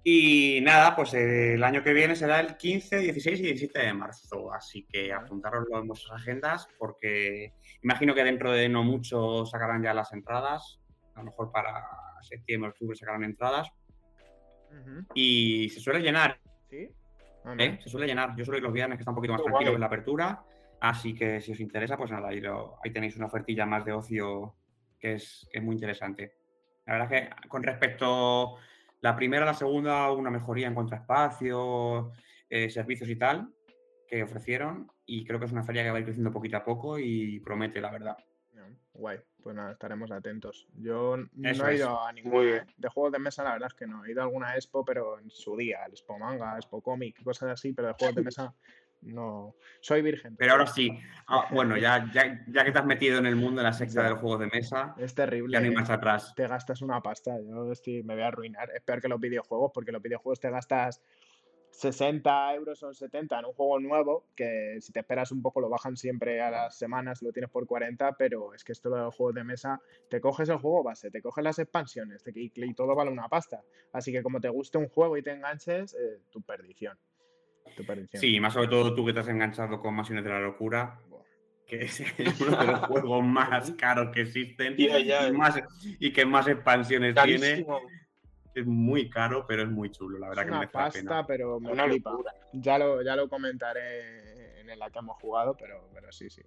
Y nada, pues el año que viene será el 15, 16 y 17 de marzo. Así que apuntaroslo en vuestras agendas porque imagino que dentro de no mucho sacarán ya las entradas. A lo mejor para septiembre, octubre sacarán entradas. Y se suele llenar. ¿Sí? ¿Eh? Se suele llenar. Yo suelo ir los viernes que está un poquito más tranquilo en la apertura. Así que si os interesa, pues nada, ahí, ahí tenéis una ofertilla más de ocio que es, que es muy interesante. La verdad que con respecto la primera, la segunda, una mejoría en cuanto a espacio, eh, servicios y tal que ofrecieron. Y creo que es una feria que va a ir creciendo poquito a poco y promete, la verdad. Guay, pues nada, estaremos atentos. Yo no he ido a ningún de juegos de mesa, la verdad es que no. He ido a alguna expo, pero en su día, el Expo Manga, Expo Comic, cosas así, pero de juegos de mesa no, soy virgen. Pero ahora sí. Ah, bueno, ya, ya, ya, que te has metido en el mundo de la secta de los juegos de mesa. Es terrible. Ya no hay más atrás. Te gastas una pasta. Yo estoy, me voy a arruinar. Es peor que los videojuegos, porque los videojuegos te gastas 60 euros o 70 en un juego nuevo, que si te esperas un poco lo bajan siempre a las semanas, lo tienes por 40, pero es que esto de los juegos de mesa, te coges el juego base, te coges las expansiones y, todo vale una pasta. Así que como te guste un juego y te enganches, eh, tu perdición. Sí, más sobre todo tú que te has enganchado con Mansiones de la Locura, que es uno de los juegos más caros que existen y, más, y que más expansiones tiene. Es muy caro, pero es muy chulo, la verdad que me pasta, pena. pero me flipa. Ya lo, ya lo comentaré en la que hemos jugado, pero, pero sí, sí.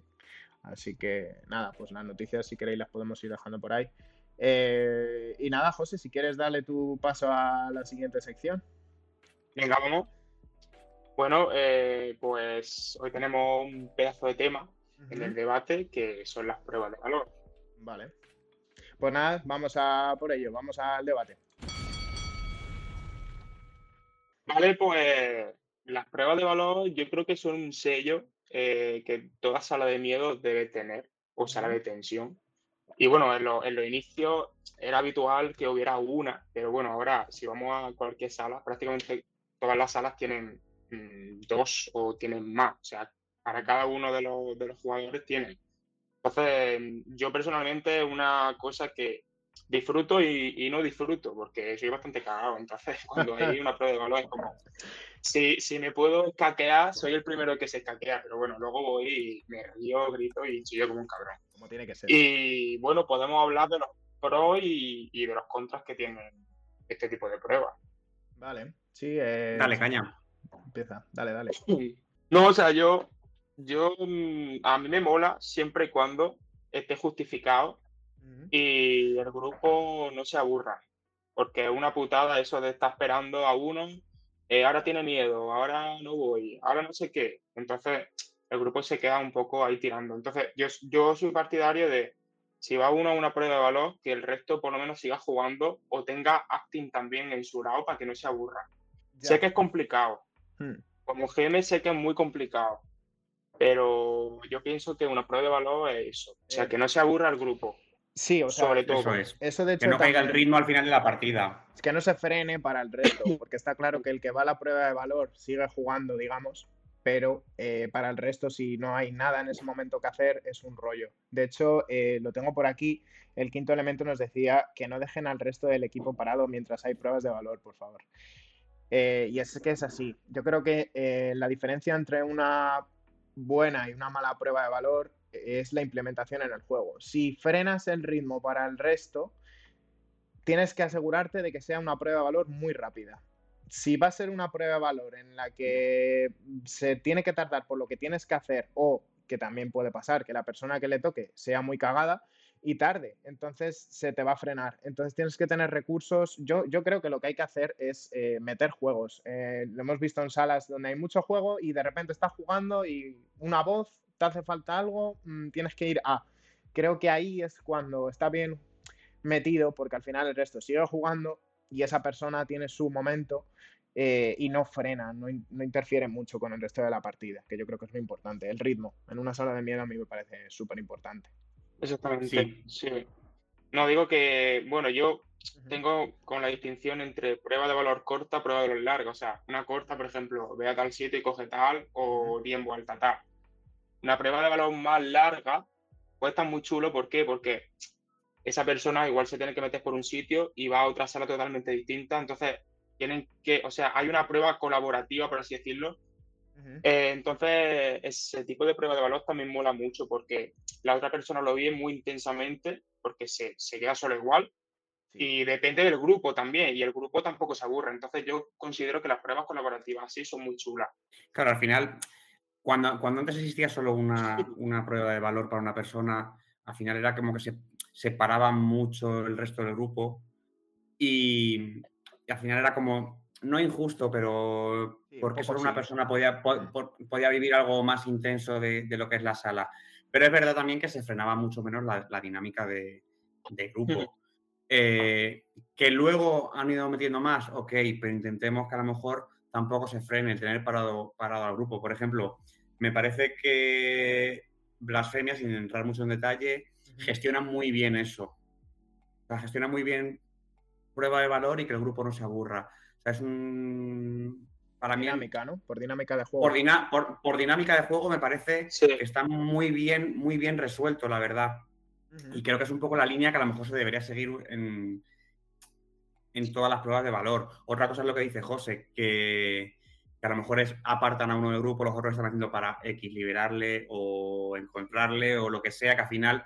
Así que nada, pues las noticias, si queréis, las podemos ir dejando por ahí. Eh, y nada, José, si quieres darle tu paso a la siguiente sección. Venga, vamos. Bueno, eh, pues hoy tenemos un pedazo de tema en el debate que son las pruebas de valor. Vale. Pues nada, vamos a por ello, vamos al debate. Vale, pues las pruebas de valor yo creo que son un sello eh, que toda sala de miedo debe tener, o sala de tensión. Y bueno, en los en inicios era habitual que hubiera una, pero bueno, ahora si vamos a cualquier sala, prácticamente todas las salas tienen Mm, dos o tienen más. O sea, para cada uno de los, de los jugadores tienen. Entonces, yo personalmente una cosa que disfruto y, no disfruto, porque soy bastante cagado. Entonces, cuando hay una prueba de valor es como, si, si me puedo escaquear, soy el primero que se escaquea, pero bueno, luego voy y me río, grito y chillo como un cabrón. Como tiene que ser. Y bueno, podemos hablar de los pros y, y de los contras que tienen este tipo de pruebas. Vale, sí. Eh... Dale, caña. Empieza, dale, dale. No, o sea, yo, yo, mm, a mí me mola siempre y cuando esté justificado y el grupo no se aburra. Porque es una putada eso de estar esperando a uno eh, ahora tiene miedo, ahora no voy, ahora no sé qué. Entonces, el grupo se queda un poco ahí tirando. Entonces, yo, yo soy partidario de, si va uno a una prueba de valor, que el resto por lo menos siga jugando o tenga acting también en su grado para que no se aburra. Sé que es complicado. Hmm. Como GM sé que es muy complicado. Pero yo pienso que una prueba de valor es eso. O sea, eh, que no se aburra el grupo. Sí, o sea, sobre todo. Eso es. Eso de hecho, que no caiga el ritmo al final de la partida. Es que no se frene para el resto, porque está claro que el que va a la prueba de valor sigue jugando, digamos, pero eh, para el resto, si no hay nada en ese momento que hacer, es un rollo. De hecho, eh, lo tengo por aquí. El quinto elemento nos decía que no dejen al resto del equipo parado mientras hay pruebas de valor, por favor. Eh, y es que es así. Yo creo que la diferencia entre una buena y una mala prueba de valor es la implementación en el juego. Si frenas el ritmo para el resto, tienes que asegurarte de que sea una prueba de valor muy rápida. Si va a ser una prueba de valor en la que se tiene que tardar por lo que tienes que hacer o que también puede pasar que la persona que le toque sea muy cagada y tarde, entonces se te va a frenar. Entonces tienes que tener recursos. Yo, yo creo que lo que hay que hacer es eh, meter juegos. Eh, lo hemos visto en salas donde hay mucho juego y de repente estás jugando y una voz te hace falta algo, mm, tienes que ir a. Creo que ahí es cuando está bien metido, porque al final el resto sigue jugando y esa persona tiene su momento eh, y no frena, no, interfiere mucho con el resto de la partida, que yo creo que es muy importante. El ritmo en una sala de miedo a mí me parece súper importante. Exactamente, sí. No, digo que, bueno, yo tengo con la distinción entre prueba de valor corta, prueba de valor larga. O sea, una corta, por ejemplo, ve a tal sitio y coge tal, o bien vuelta tal una prueba de valor más larga puede estar muy chulo. ¿Por qué? Porque esa persona igual se tiene que meter por un sitio y va a otra sala totalmente distinta. Entonces, tienen que, o sea, hay una prueba colaborativa, por así decirlo. Eh, entonces, ese tipo de prueba de valor también mola mucho porque la otra persona lo vive muy intensamente porque se, se queda solo igual. Y depende del grupo también, y el grupo tampoco se aburre. Entonces, yo considero que las pruebas colaborativas así son muy chulas. Claro, al final, cuando, cuando antes existía solo una, una, prueba de valor para una persona, al final era como que se separaba mucho el resto del grupo y, al final era como, no injusto, pero porque solo una persona podía, podía vivir algo más intenso de, de, lo que es la sala. Pero es verdad también que se frenaba mucho menos la, la dinámica de, de grupo. Eh, que luego han ido metiendo más, ok, pero intentemos que a lo mejor tampoco se frene el tener parado, parado al grupo. Por ejemplo, me parece que Blasfemia, sin entrar mucho en detalle, gestiona muy bien eso. O gestiona muy bien prueba de valor y que el grupo no se aburra. O sea, es un. Para dinámica, ¿no? Por dinámica de juego. Por, dinámica de juego me parece que está muy bien, muy bien resuelto, la verdad. Y creo que es un poco la línea que a lo mejor se debería seguir en, en todas las pruebas de valor. Otra cosa es lo que dice José, que, a lo mejor es apartan a uno del grupo, los otros están haciendo para X, liberarle o encontrarle o lo que sea, que al final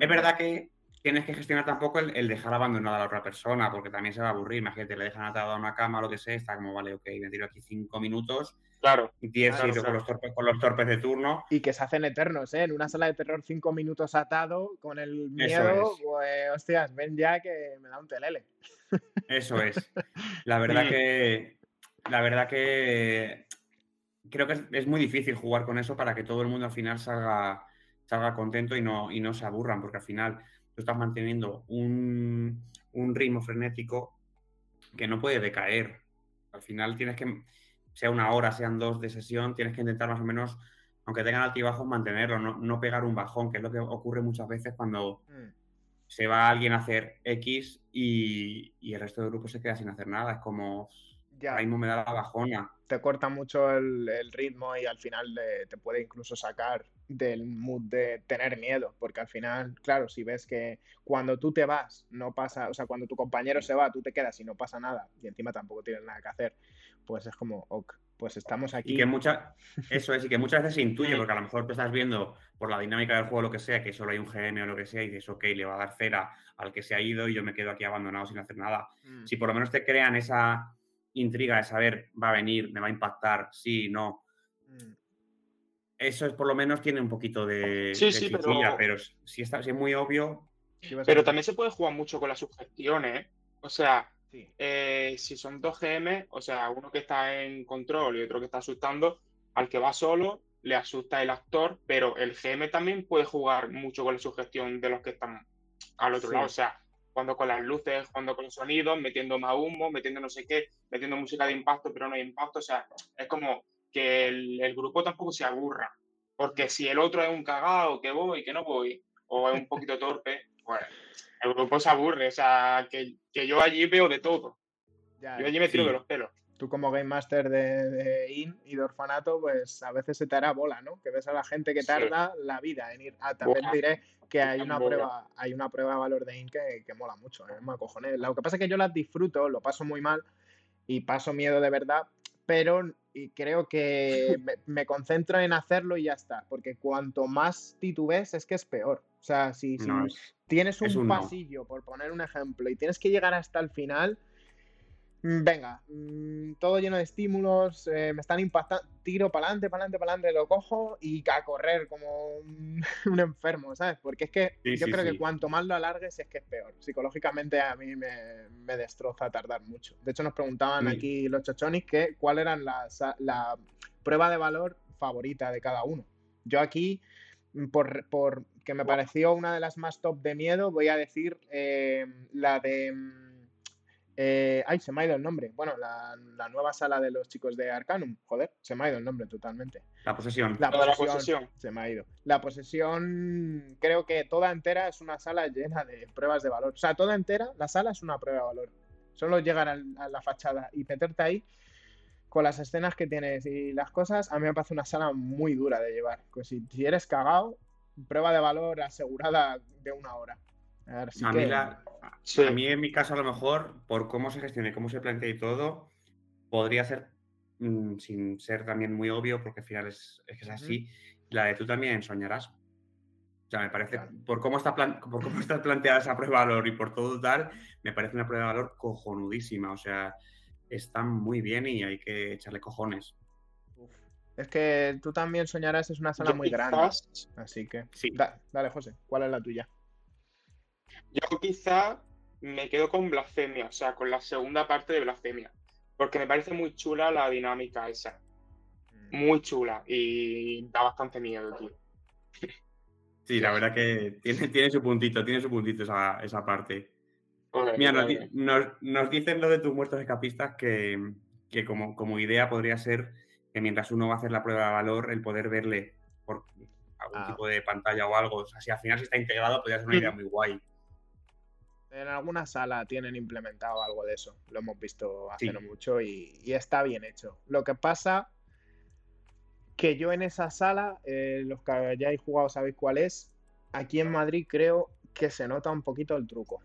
es verdad que tienes que gestionar tampoco el, dejar abandonada a la otra persona, porque también se va a aburrir. Imagínate, le dejan atado a una cama o lo que sea, está como, vale, ok, me tiro aquí cinco minutos. Claro. Y tienes Con, los torpes, con los torpes de turno. Y que se hacen eternos, ¿eh? En una sala de terror, cinco minutos atado, con el miedo, pues, hostias, ven ya que me da un telele. Eso es. La verdad que. La verdad que. Creo que es, muy difícil jugar con eso para que todo el mundo al final salga, salga contento y no, y no se aburran, porque al final tú estás manteniendo un, un ritmo frenético que no puede decaer. Al final tienes que, sea una hora, sean dos de sesión, tienes que intentar más o menos, aunque tengan altibajos, mantenerlo, no, no pegar un bajón, que es lo que ocurre muchas veces cuando mm. se va alguien a hacer X y, y, el resto del grupo se queda sin hacer nada. Es como, ya. mismo me da la bajona. Te corta mucho el, el ritmo y al final te puede incluso sacar del mood de tener miedo, porque al final, claro, si ves que cuando tú te vas, no pasa, o sea, cuando tu compañero se va, tú te quedas y no pasa nada, y encima tampoco tienes nada que hacer, pues es como, ok, pues estamos aquí. Y que muchas, eso es, y que muchas veces se intuye, porque a lo mejor te estás viendo por la dinámica del juego, lo que sea, que solo hay un GM o lo que sea, y dices, ok, le va a dar cera al que se ha ido y yo me quedo aquí abandonado sin hacer nada. Mm. Si por lo menos te crean esa intriga de saber, va a venir, me va a impactar, sí, no. Mm eso es por lo menos tiene un poquito de, sí, sí, pero... si, está, si es muy obvio. Pero también se puede jugar mucho con las sugestiones. ¿eh? O sea, eh, si son dos GM, o sea, uno que está en control y otro que está asustando, al que va solo le asusta el actor, pero el GM también puede jugar mucho con la sugestión de los que están al otro lado. O sea, cuando con las luces, cuando con los sonidos, metiendo más humo, metiendo no sé qué, metiendo música de impacto, pero no hay impacto. O sea, es como que el, grupo tampoco se aburra. Porque si el otro es un cagado, que voy, que no voy, o es un poquito torpe, pues el grupo se aburre. O sea, que, yo allí veo de todo. yo allí me tiro de los pelos tú como Game Master de, IN y de Orfanato, pues a veces se te hará bola, ¿no? Que ves a la gente que tarda la vida en ir. Ah, también diré que hay una prueba, hay una prueba de valor de IN que, que mola mucho, ¿eh? me acojones. Lo que pasa es que yo las disfruto, lo paso muy mal y paso miedo de verdad, pero y creo que me, concentro en hacerlo y ya está, porque cuanto más titubes es que es peor. O sea, si, tienes un, pasillo, por poner un ejemplo, y tienes que llegar hasta el final, venga, mm, todo lleno de estímulos, eh, me están impactando, tiro para adelante, para adelante, para adelante, lo cojo y a correr como un, enfermo, ¿sabes? Porque es que yo creo que cuanto más lo alargues es que es peor. Psicológicamente a mí me, destroza tardar mucho. De hecho nos preguntaban aquí los chochonis que cuál era la prueba de valor favorita de cada uno. Yo aquí, mm, por, por que me pareció una de las más top de miedo, voy a decir eh, la de eh, ay, se me ha ido el nombre. Bueno, la, nueva sala de los chicos de Arcanum. Joder, se me ha ido el nombre totalmente. La posesión. La, posesión, Se me ha ido. La posesión, creo que toda entera es una sala llena de pruebas de valor. O sea, toda entera, la sala es una prueba de valor. Solo llegar a, la fachada y meterte ahí con las escenas que tienes y las cosas, a mí me parece una sala muy dura de llevar. Pues si, si eres cagado, prueba de valor asegurada de una hora. A, mí en mi caso, a lo mejor, por cómo se gestiona y cómo se plantea y todo, podría ser, mm, sin ser también muy obvio, porque al final es, es, es así, la de tú también soñarás. O sea, me parece, por, cómo está por cómo está planteada esa prueba de valor y por todo tal, me parece una prueba de valor cojonudísima. O sea, está muy bien y hay que echarle cojones. Es que tú también soñarás, es una sala muy grande. Así que. Sí. dale, José, ¿cuál es la tuya? Yo quizá me quedo con Blasfemia, o sea, con la segunda parte de Blasfemia, porque me parece muy chula la dinámica esa. Mm. Muy chula y da bastante miedo, tío. Sí, la verdad que tiene, tiene su puntito, tiene su puntito esa, esa parte. Mira, nos, dicen lo de tus muertos escapistas que, que como, como idea podría ser que mientras uno va a hacer la prueba de valor, el poder verle por algún ah. tipo de pantalla o algo, o sea, si al final se está integrado, podría ser una idea muy guay. En alguna sala tienen implementado algo de eso. Lo hemos visto hace no mucho y, está bien hecho. Lo que pasa que yo en esa sala, eh, los que hayáis jugado sabéis cuál es, aquí en Madrid creo que se nota un poquito el truco.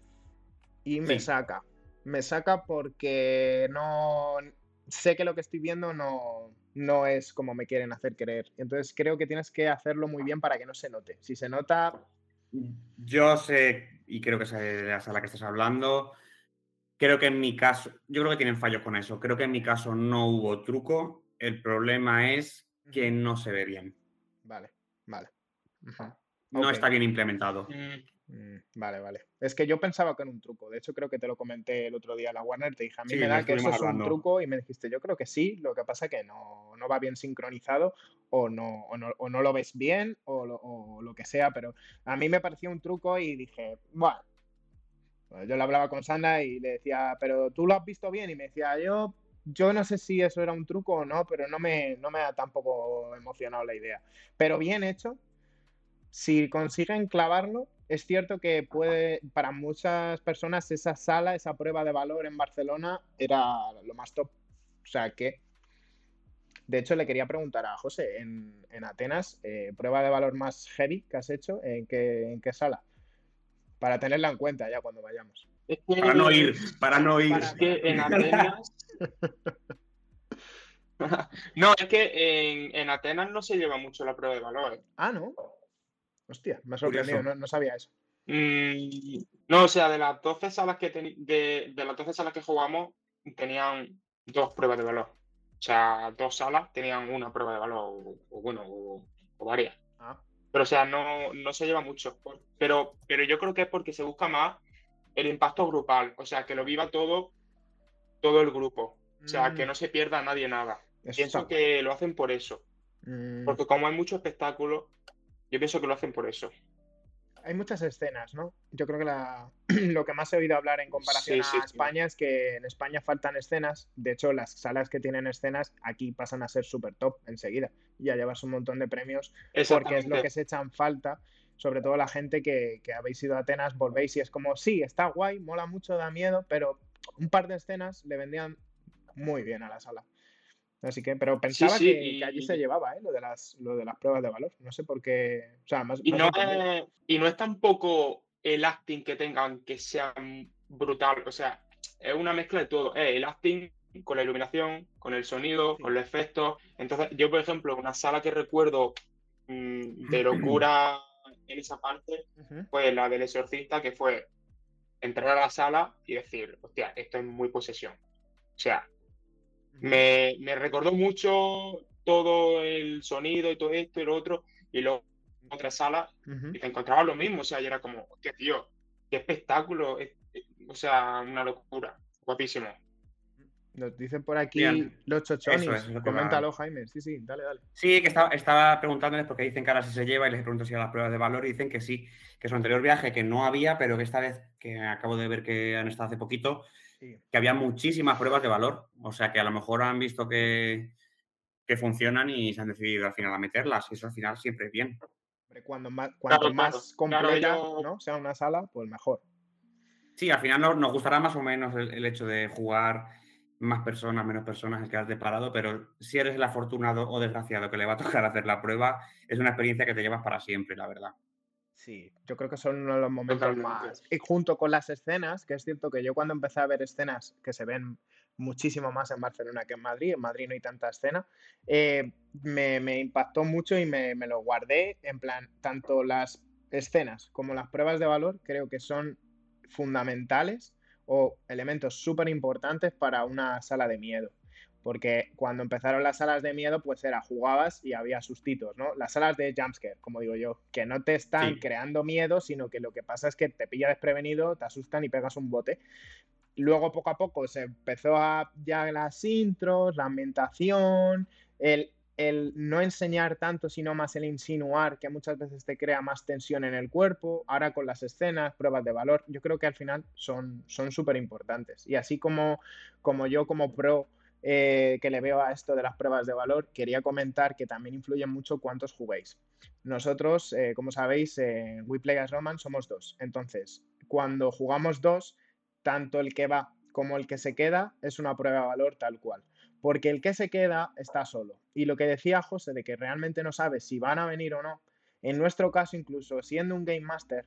Y me saca. Me saca porque no sé que lo que estoy viendo no, no es como me quieren hacer creer. Entonces creo que tienes que hacerlo muy bien para que no se note. Si se nota, yo sé, y creo que es la sala que estás hablando, creo que en mi caso, yo creo que tienen fallos con eso. Creo que en mi caso no hubo truco. El problema es que no se ve bien. Vale, vale. No está bien implementado. Mm. Mm, vale, vale. Es que yo pensaba que era un truco. De hecho, creo que te lo comenté el otro día a la Warner. Te dije, a mí me da que eso es un truco y me dijiste, yo creo que sí. Lo que pasa es que no, va bien sincronizado o no, o no, lo ves bien o lo, que sea. Pero a mí me parecía un truco y dije, bueno. Yo le hablaba con Sandra y le decía, pero tú lo has visto bien. Y me decía, yo yo no sé si eso era un truco o no, pero no me, no me ha tampoco emocionado la idea. Pero bien hecho, si consiguen clavarlo, es cierto que puede, para muchas personas esa sala, esa prueba de valor en Barcelona era lo más top. O sea que, de hecho, le quería preguntar a José, en, Atenas, eh, prueba de valor más heavy que has hecho, ¿en qué, en qué sala? Para tenerla en cuenta ya cuando vayamos. para no ir, para no ir. Es que en Atenas... no, es que en, en, Atenas no se lleva mucho la prueba de valor. Ah, ¿no? Hostia, me ha sorprendido, no, sabía eso. Mm, no, o sea, de las 12 salas que de, las 12 salas que jugamos, tenían dos pruebas de valor. O sea, dos salas tenían una prueba de valor, o, bueno, o, varias. Ah. Pero, o sea, no, no se lleva mucho. Pero, pero yo creo que es porque se busca más el impacto grupal. O sea, que lo viva todo todo el grupo. O sea, que Mm, no se pierda nadie nada. eso Pienso que lo hacen por eso. Mm, Porque como hay mucho espectáculo, yo pienso que lo hacen por eso. hay muchas escenas, ¿no? Yo creo que la- lo que más he oído hablar en comparación Sí, a sí. España es que en España faltan escenas. De hecho, las salas que tienen escenas aquí pasan a ser súper top enseguida. Y ya llevas un montón de premios porque es lo que se echan falta. Sobre todo la gente que, que habéis ido a Atenas, volvéis y es como, sí, está guay, mola mucho, da miedo, pero un par de escenas le vendían muy bien a la sala. Así que, pero pensaba sí, que, que allí se llevaba, ¿eh? Lo de las, lo de las pruebas de valor. No sé por qué. O sea, más, Y más no, es, y no es tampoco el acting que tengan que sea brutal. O sea, es una mezcla de todo. Es el acting con la iluminación, con el sonido, con los efectos. Entonces, yo, por ejemplo, una sala que recuerdo mm, de locura en esa parte fue la del exorcista, que fue entrar a la sala y decir, hostia, esto es muy posesión. O sea, me, me recordó mucho todo el sonido y todo esto y lo otro, y luego otra sala y te encontrabas lo mismo, o sea, y era como, hostia, tío, qué espectáculo, es- es- o sea, una locura, guapísimo. Nos dicen por aquí Bien. los chochonis. Eso es. Coméntalo, Jaime. Sí, sí, dale, dale. Sí, que estaba, estaba preguntándoles porque dicen que ahora sí se lleva y les pregunto si a las pruebas de valor y dicen que sí, que su anterior viaje que no había, pero que esta vez que acabo de ver que han estado hace poquito, Sí. que había muchísimas pruebas de valor. O sea que a lo mejor han visto que, que funcionan y se han decidido al final a meterlas. Y eso al final siempre es bien. Cuando más, cuanto Claro, más claro, completa yo- ¿no? sea una sala, pues mejor. Sí, al final nos, nos gustará más o menos el, el hecho de jugar más personas, menos personas, el quedarte parado, pero si eres el afortunado o desgraciado que le va a tocar hacer la prueba, es una experiencia que te llevas para siempre, la verdad. Sí, yo creo que son uno de los momentos Totalmente. más. Y junto con las escenas, que es cierto que yo cuando empecé a ver escenas que se ven muchísimo más en Barcelona que en Madrid, en Madrid no hay tanta escena, eh, me, me impactó mucho y me, me lo guardé. En plan, tanto las escenas como las pruebas de valor creo que son fundamentales o elementos súper importantes para una sala de miedo. Porque cuando empezaron las salas de miedo, pues era jugabas y había sustitos, ¿no? Las salas de jumpscare, como digo yo, que no te están Sí. creando miedo, sino que lo que pasa es que te pilla desprevenido, te asustan y pegas un bote. Luego, poco a poco, se empezó a ya las intros, la ambientación, el, el no enseñar tanto, sino más el insinuar, que muchas veces te crea más tensión en el cuerpo. Ahora con las escenas, pruebas de valor, yo creo que al final son súper importantes. Y así como, como yo, como pro, eh, que le veo a esto de las pruebas de valor, quería comentar que también influye mucho cuántos juguéis. Nosotros, eh, como sabéis, en We Play as Roman somos dos. Entonces, cuando jugamos dos, tanto el que va como el que se queda es una prueba de valor tal cual. Porque el que se queda está solo. Y lo que decía José de que realmente no sabe si van a venir o no, en nuestro caso, incluso siendo un Game Master,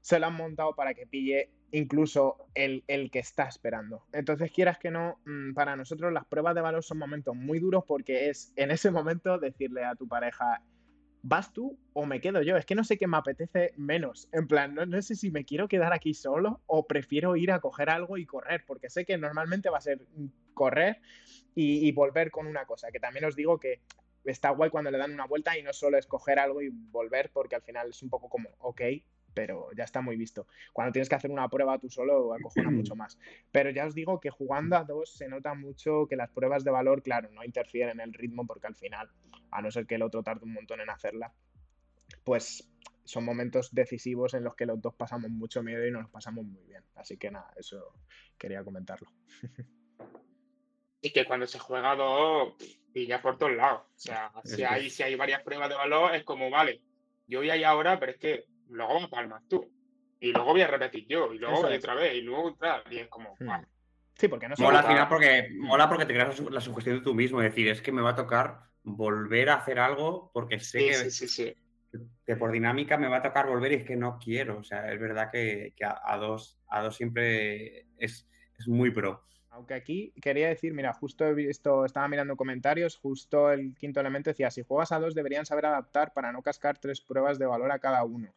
se lo han montado para que pille incluso el, el que está esperando. Entonces, quieras que no, mm, para nosotros las pruebas de valor son momentos muy duros porque es en ese momento decirle a tu pareja, ¿vas tú o me quedo yo? Es que no sé qué me apetece menos. En plan, no, no sé si me quiero quedar aquí solo o prefiero ir a coger algo y correr, porque sé que normalmente va a ser mm, correr y, y volver con una cosa, que también os digo que está guay cuando le dan una vuelta y no solo es coger algo y volver, porque al final es un poco como, ok, pero ya está muy visto. Cuando tienes que hacer una prueba tú solo, acojona mucho más. Pero ya os digo que jugando a dos se nota mucho que las pruebas de valor, claro, no interfieren en el ritmo porque al final, a no ser que el otro tarde un montón en hacerla, pues son momentos decisivos en los que los dos pasamos mucho miedo y nos los pasamos muy bien. Así que nada, eso quería comentarlo. Y que cuando se juega a dos, pilla por todos lados. O sea, si hay, si hay varias pruebas de valor, es como, vale, yo voy ahí ahora, pero es que luego me palmas tú. Y luego voy a repetir yo, y luego voy otra vez, y luego otra. Y es como, Hmm. Sí, porque no Mola al final porque, mola porque te creas la su- la sugestión de tú mismo, es decir, es que me va a tocar volver a hacer algo porque sé Sí, que, sí, sí, sí. que por dinámica me va a tocar volver y es que no quiero. O sea, es verdad que, que a, a dos, a dos siempre es, es muy pro. Aunque aquí quería decir, mira, justo he visto, estaba mirando comentarios, justo el quinto elemento decía, si juegas a dos deberían saber adaptar para no cascar tres pruebas de valor a cada uno.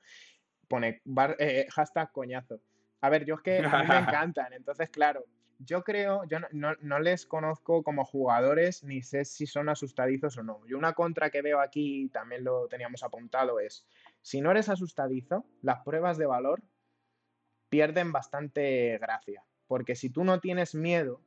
Pone bar- eh, hashtag coñazo. A ver, yo es que a mí me encantan, entonces claro, yo creo, yo no, no- no les conozco como jugadores ni sé si son asustadizos o no. Yo una contra que veo aquí, también lo teníamos apuntado, es, si no eres asustadizo, las pruebas de valor pierden bastante gracia. Porque si tú no tienes miedo,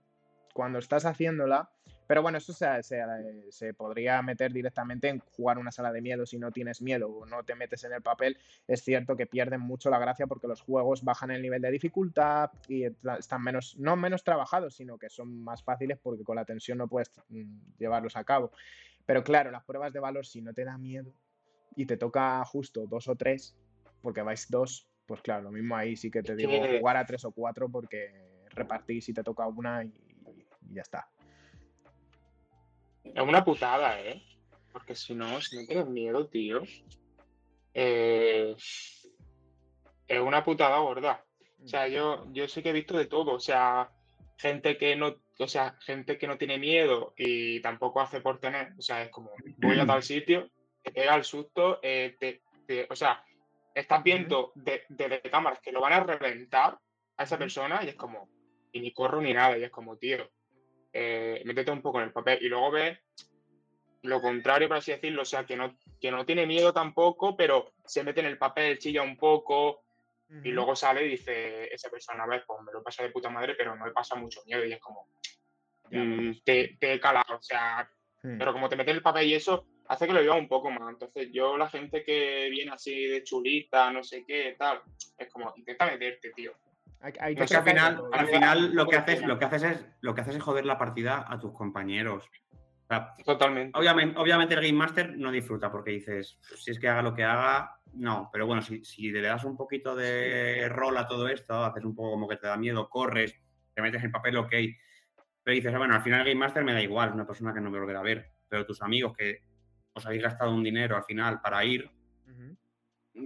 cuando estás haciéndola, pero bueno, eso se, se, podría meter directamente en jugar una sala de miedo si no tienes miedo o no te metes en el papel. Es cierto que pierden mucho la gracia porque los juegos bajan el nivel de dificultad y están menos, no menos trabajados, sino que son más fáciles porque con la tensión no puedes mm, llevarlos a cabo. Pero claro, las pruebas de valor, si no te da miedo y te toca justo dos o tres, porque vais dos, pues claro, lo mismo ahí sí que te digo jugar a tres o cuatro porque repartís si te toca una y ya está. Es una putada, ¿eh? Porque si no, si no tienes miedo, tío. Eh, es una putada gorda. O sea, yo, yo sí que he visto de todo. O sea, gente que no, o sea, gente que no tiene miedo y tampoco hace por tener. O sea, es como, voy a tal sitio, te pega el susto, eh, o sea, estás viendo desde de, cámaras que lo van a reventar a esa persona y es como, y ni corro ni nada, y es como, tío, eh, métete un poco en el papel y luego ves lo contrario, por así decirlo, o sea, que no, que no tiene miedo tampoco, pero se mete en el papel, chilla un poco y luego sale y dice esa persona, ves, pues me lo pasa de puta madre, pero no le pasa mucho miedo y es como, mm, te, te, he calado, o sea, pero como te metes en el papel y eso, hace que lo viva un poco más. Entonces, yo, la gente que viene así de chulita, no sé qué, tal, es como, intenta meterte, tío es que al final, al final lo que haces, lo que haces es, lo que haces es joder la partida a tus compañeros. Totalmente. Obviamente, obviamente el Game Master no disfruta porque dices, si es que haga lo que haga, no. Pero bueno, si, si le das un poquito de rol a todo esto, haces un poco como que te da miedo, corres, te metes en papel, ok. Pero dices, bueno, al final el Game Master me da igual, es una persona que no me volverá a ver. Pero tus amigos que os habéis gastado un dinero al final para ir,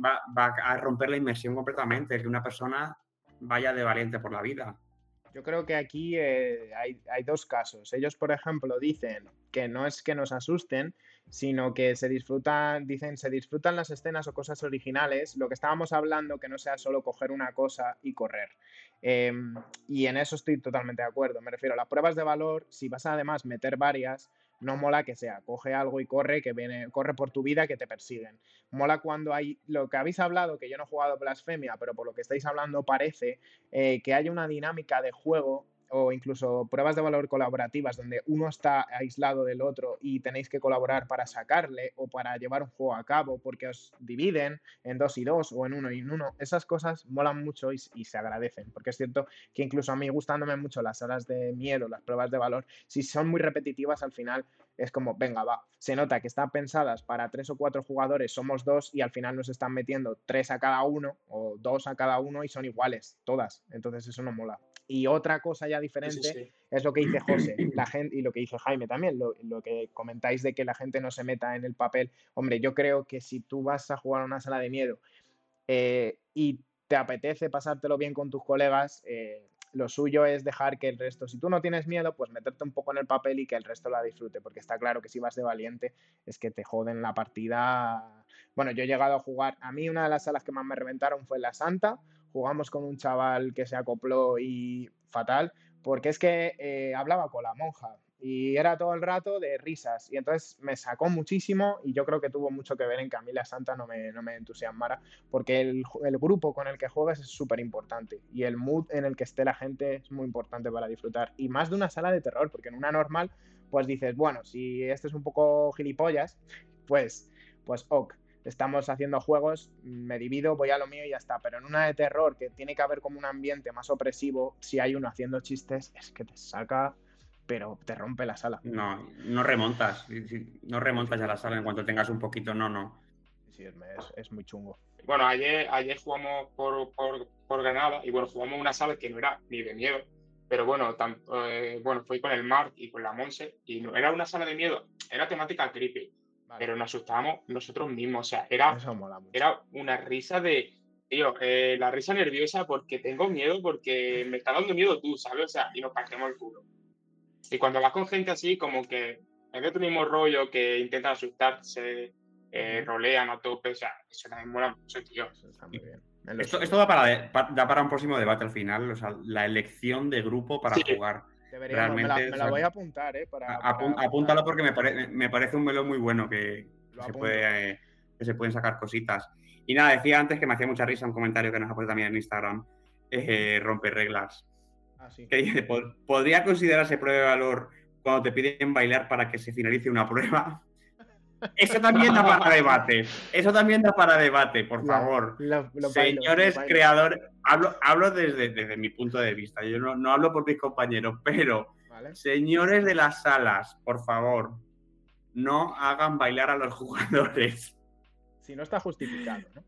va, va, a romper la inmersión completamente. Que una persona vaya de valiente por la vida. Yo creo que aquí eh, hay, dos casos. Ellos, por ejemplo, dicen que no es que nos asusten, sino que se disfrutan, dicen, se disfrutan las escenas o cosas originales, lo que estábamos hablando, que no sea solo coger una cosa y correr. Em, y en eso estoy totalmente de acuerdo. Me refiero a las pruebas de valor, si vas a además meter varias, no mola que sea, coge algo y corre, que viene, corre por tu vida, que te persiguen. Mola cuando hay lo que habéis hablado, que yo no he jugado blasfemia, pero por lo que estáis hablando parece eh, que hay una dinámica de juego o incluso pruebas de valor colaborativas donde uno está aislado del otro y tenéis que colaborar para sacarle o para llevar un juego a cabo porque os dividen en dos y dos o en uno y en uno, esas cosas molan mucho y, se agradecen, porque es cierto que incluso a mí gustándome mucho las salas de miedo, las pruebas de valor, si son muy repetitivas al final es como, venga, va, se nota que están pensadas para tres o cuatro jugadores, somos dos y al final nos están metiendo tres a cada uno o dos a cada uno y son iguales, todas, entonces eso no mola. Y otra cosa ya diferente es lo que dice José la gente, y lo que dice Jaime también, lo, que comentáis de que la gente no se meta en el papel. Hombre, yo creo que si tú vas a jugar a una sala de miedo eh, y te apetece pasártelo bien con tus colegas, eh, lo suyo es dejar que el resto, si tú no tienes miedo, pues meterte un poco en el papel y que el resto la disfrute, porque está claro que si vas de valiente es que te joden la partida. Bueno, yo he llegado a jugar, a mí una de las salas que más me reventaron fue la Santa, jugamos con un chaval que se acopló y fatal, porque es que eh, hablaba con la monja y era todo el rato de risas y entonces me sacó muchísimo y yo creo que tuvo mucho que ver en que a mí la Santa no me, no me entusiasmara porque el, el, grupo con el que juegas es súper importante y el mood en el que esté la gente es muy importante para disfrutar y más de una sala de terror porque en una normal pues dices bueno si este es un poco gilipollas pues pues ok estamos haciendo juegos, me divido, voy a lo mío y ya está. Pero en una de terror, que tiene que haber como un ambiente más opresivo, si hay uno haciendo chistes, es que te saca, pero te rompe la sala. No, no remontas. No remontas a la sala en cuanto tengas un poquito, no, no. Sí, es, muy chungo. Bueno, ayer, ayer jugamos por, por, Granada y bueno, jugamos una sala que no era ni de miedo, pero bueno, eh, bueno, fui con el Mark y con la Monse y no era una sala de miedo, era temática creepy pero nos asustábamos nosotros mismos. O sea, era, era una risa de, tío, eh, la risa nerviosa porque tengo miedo, porque me está dando miedo tú, ¿sabes? O sea, y nos partimos el culo. Y cuando vas con gente así, como que es de tu mismo rollo, que intentan asustarse, eh, rolean a tope, o sea, eso también mola mucho, tío. Esto, esto da, para, da para un próximo debate al final, o sea, la elección de grupo para jugar me, la, voy a apuntar, ¿eh? apúntalo porque me, parece un melón muy bueno que, se puede, que se pueden sacar cositas. Y nada, decía antes que me hacía mucha risa un comentario que nos ha puesto también en Instagram, eh, romper reglas. Ah, sí. que dice, "Pod- ¿podría considerarse prueba de valor cuando te piden bailar para que se finalice una prueba? Eso también da para debate. Eso también da para debate, por favor. lo- lo bailo, Señores bailo. creadores, hablo, hablo desde, desde mi punto de vista, yo no, no hablo por mis compañeros, pero ¿Vale? señores de las salas, por favor, no hagan bailar a los jugadores. Si no está justificado, ¿no?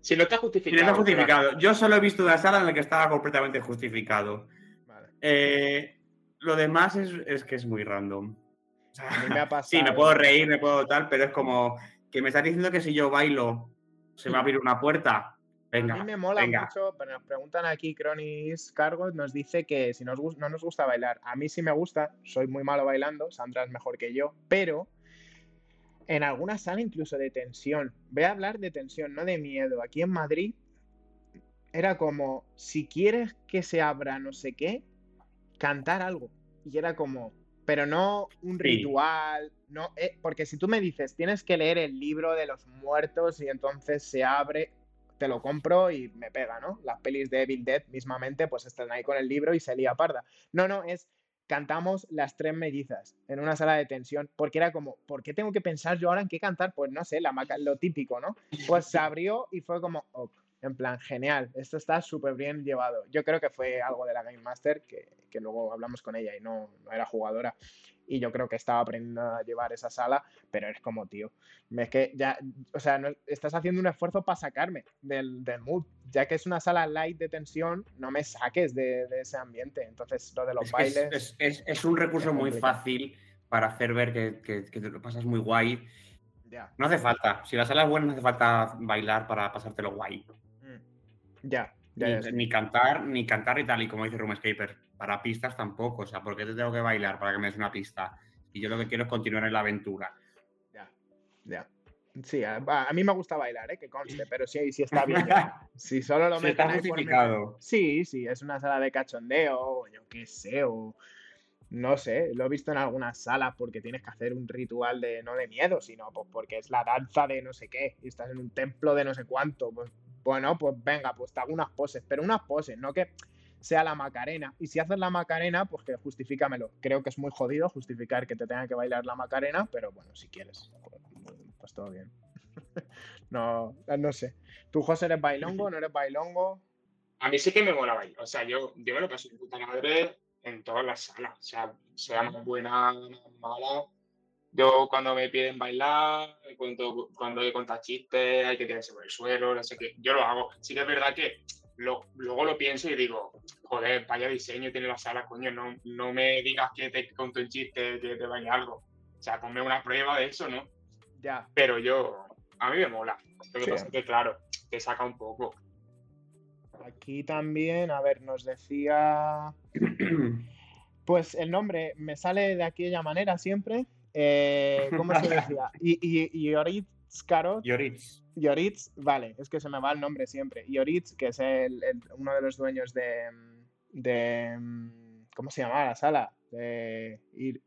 Si no está Si justificado. no está justificado. Yo solo he visto una sala en la que estaba completamente justificado. Vale. Eh, lo demás es, es que es muy random. O sea, A mí me ha pasado. sí, me puedo reír, me puedo tal, pero es como que me estás diciendo que si yo bailo se va a abrir una puerta. Venga, a mí me mola venga. mucho, pero nos preguntan aquí, Cronis Cargo nos dice que si nos no nos gusta bailar. A mí sí me gusta, soy muy malo bailando, Sandra es mejor que yo, pero en alguna sala incluso de tensión. Voy a hablar de tensión, no de miedo. Aquí en Madrid era como, si quieres que se abra no sé qué, cantar algo. Y era como, pero no un Sí. ritual, no, eh, porque si tú me dices, tienes que leer el libro de los muertos y entonces se abre, te lo compro y me pega, ¿no? Las pelis de Evil Dead mismamente, pues están ahí con el libro y se lía parda. No, no, es cantamos las tres mellizas en una sala de tensión, porque era como, ¿por qué tengo que pensar yo ahora en qué cantar? Pues no sé, la maca- lo típico, ¿no? Pues se abrió y fue como, ok, en plan, genial, esto está súper bien llevado. Yo creo que fue algo de la Game Master, que, que luego hablamos con ella y no, no era jugadora. Y yo creo que estaba aprendiendo a llevar esa sala, pero es como, tío, es que ya, o sea, no- estás haciendo un esfuerzo para sacarme del, del mood. Ya que es una sala light de tensión, no me saques de, de ese ambiente. Entonces, lo de los Es, bailes. es- es- es un recurso muy fácil para hacer ver que, que- que te lo pasas muy guay. Ya, No hace falta. Si la sala es buena, no hace falta bailar para pasártelo guay. Ya, ya, Ni, ya, sí. ni cantar, ni cantar y tal. Y como dice Roomscaper, para pistas tampoco. O sea, ¿por qué te tengo que bailar para que me des una pista? Y yo lo que quiero es continuar en la aventura. Ya, ya. Sí, a, a mí me gusta bailar, ¿eh? que conste, pero sí, sí está bien. llevado. Si solo lo está meten por justificado. Sí, sí, es una sala de cachondeo, o yo qué sé, o no sé, lo he visto en algunas salas porque tienes que hacer un ritual de no de miedo, sino pues porque es la danza de no sé qué, y estás en un templo de no sé cuánto, pues bueno, pues venga, pues te hago unas poses, pero unas poses, no que sea la Macarena. Y si haces la Macarena, pues que justifícamelo. Creo que es muy jodido justificar que te tenga que bailar la Macarena, pero bueno, si quieres, pues, todo bien. no, no sé. ¿Tú, José, eres bailongo? ¿No eres bailongo? A mí sí que me mola bailar. O sea, yo, yo me lo paso de puta madre en todas las salas. O sea, sea más buena, mala. Yo cuando me piden bailar, cuando, cuando hay que contar chistes, hay que tirarse por el suelo, no sé qué, yo lo hago. Sí que es verdad que lo- luego lo pienso y digo, joder, vaya diseño tiene la sala, coño, no, no me digas que te conto un chiste, que te baile algo. O sea, ponme una prueba de eso, ¿no? Ya. Pero yo, a mí me mola. Lo que Sí. pasa es que, claro, te saca un poco. Aquí también, a ver, nos decía. Pues el nombre me sale de aquella manera siempre. Eh, ¿Cómo se decía? Y, y, Yoritz Karot. Yoritz. Yoritz, vale, es que se me va el nombre siempre. Yoritz, que es el, el- uno de los dueños de, de. ¿Cómo se llamaba la sala? De Ir-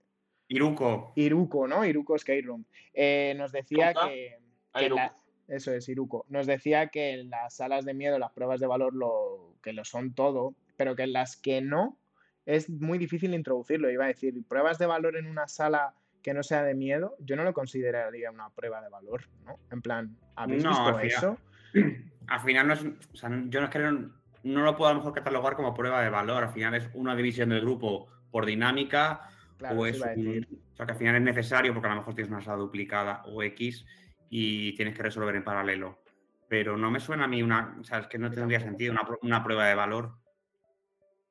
Iruko. Iruko, ¿no? Iruko Skate Room. Eh, nos decía que. Que la- eso es, Iruko. Nos decía que en las salas de miedo, las pruebas de valor, lo, que lo son todo, pero que en las que no, es muy difícil introducirlo. Iba a decir, pruebas de valor en una sala que no sea de miedo, yo no lo consideraría una prueba de valor, ¿no? En plan, ¿habéis No, visto al final- eso? Al final no es. O sea, yo no es que no, no lo puedo a lo mejor catalogar como prueba de valor. Al final es una división del grupo por dinámica Claro, o es un- o sea, que al final es necesario porque a lo mejor tienes una sala duplicada o X y tienes que resolver en paralelo. Pero no me suena a mí una. O sea, es que no tendría sentido una prueba de valor.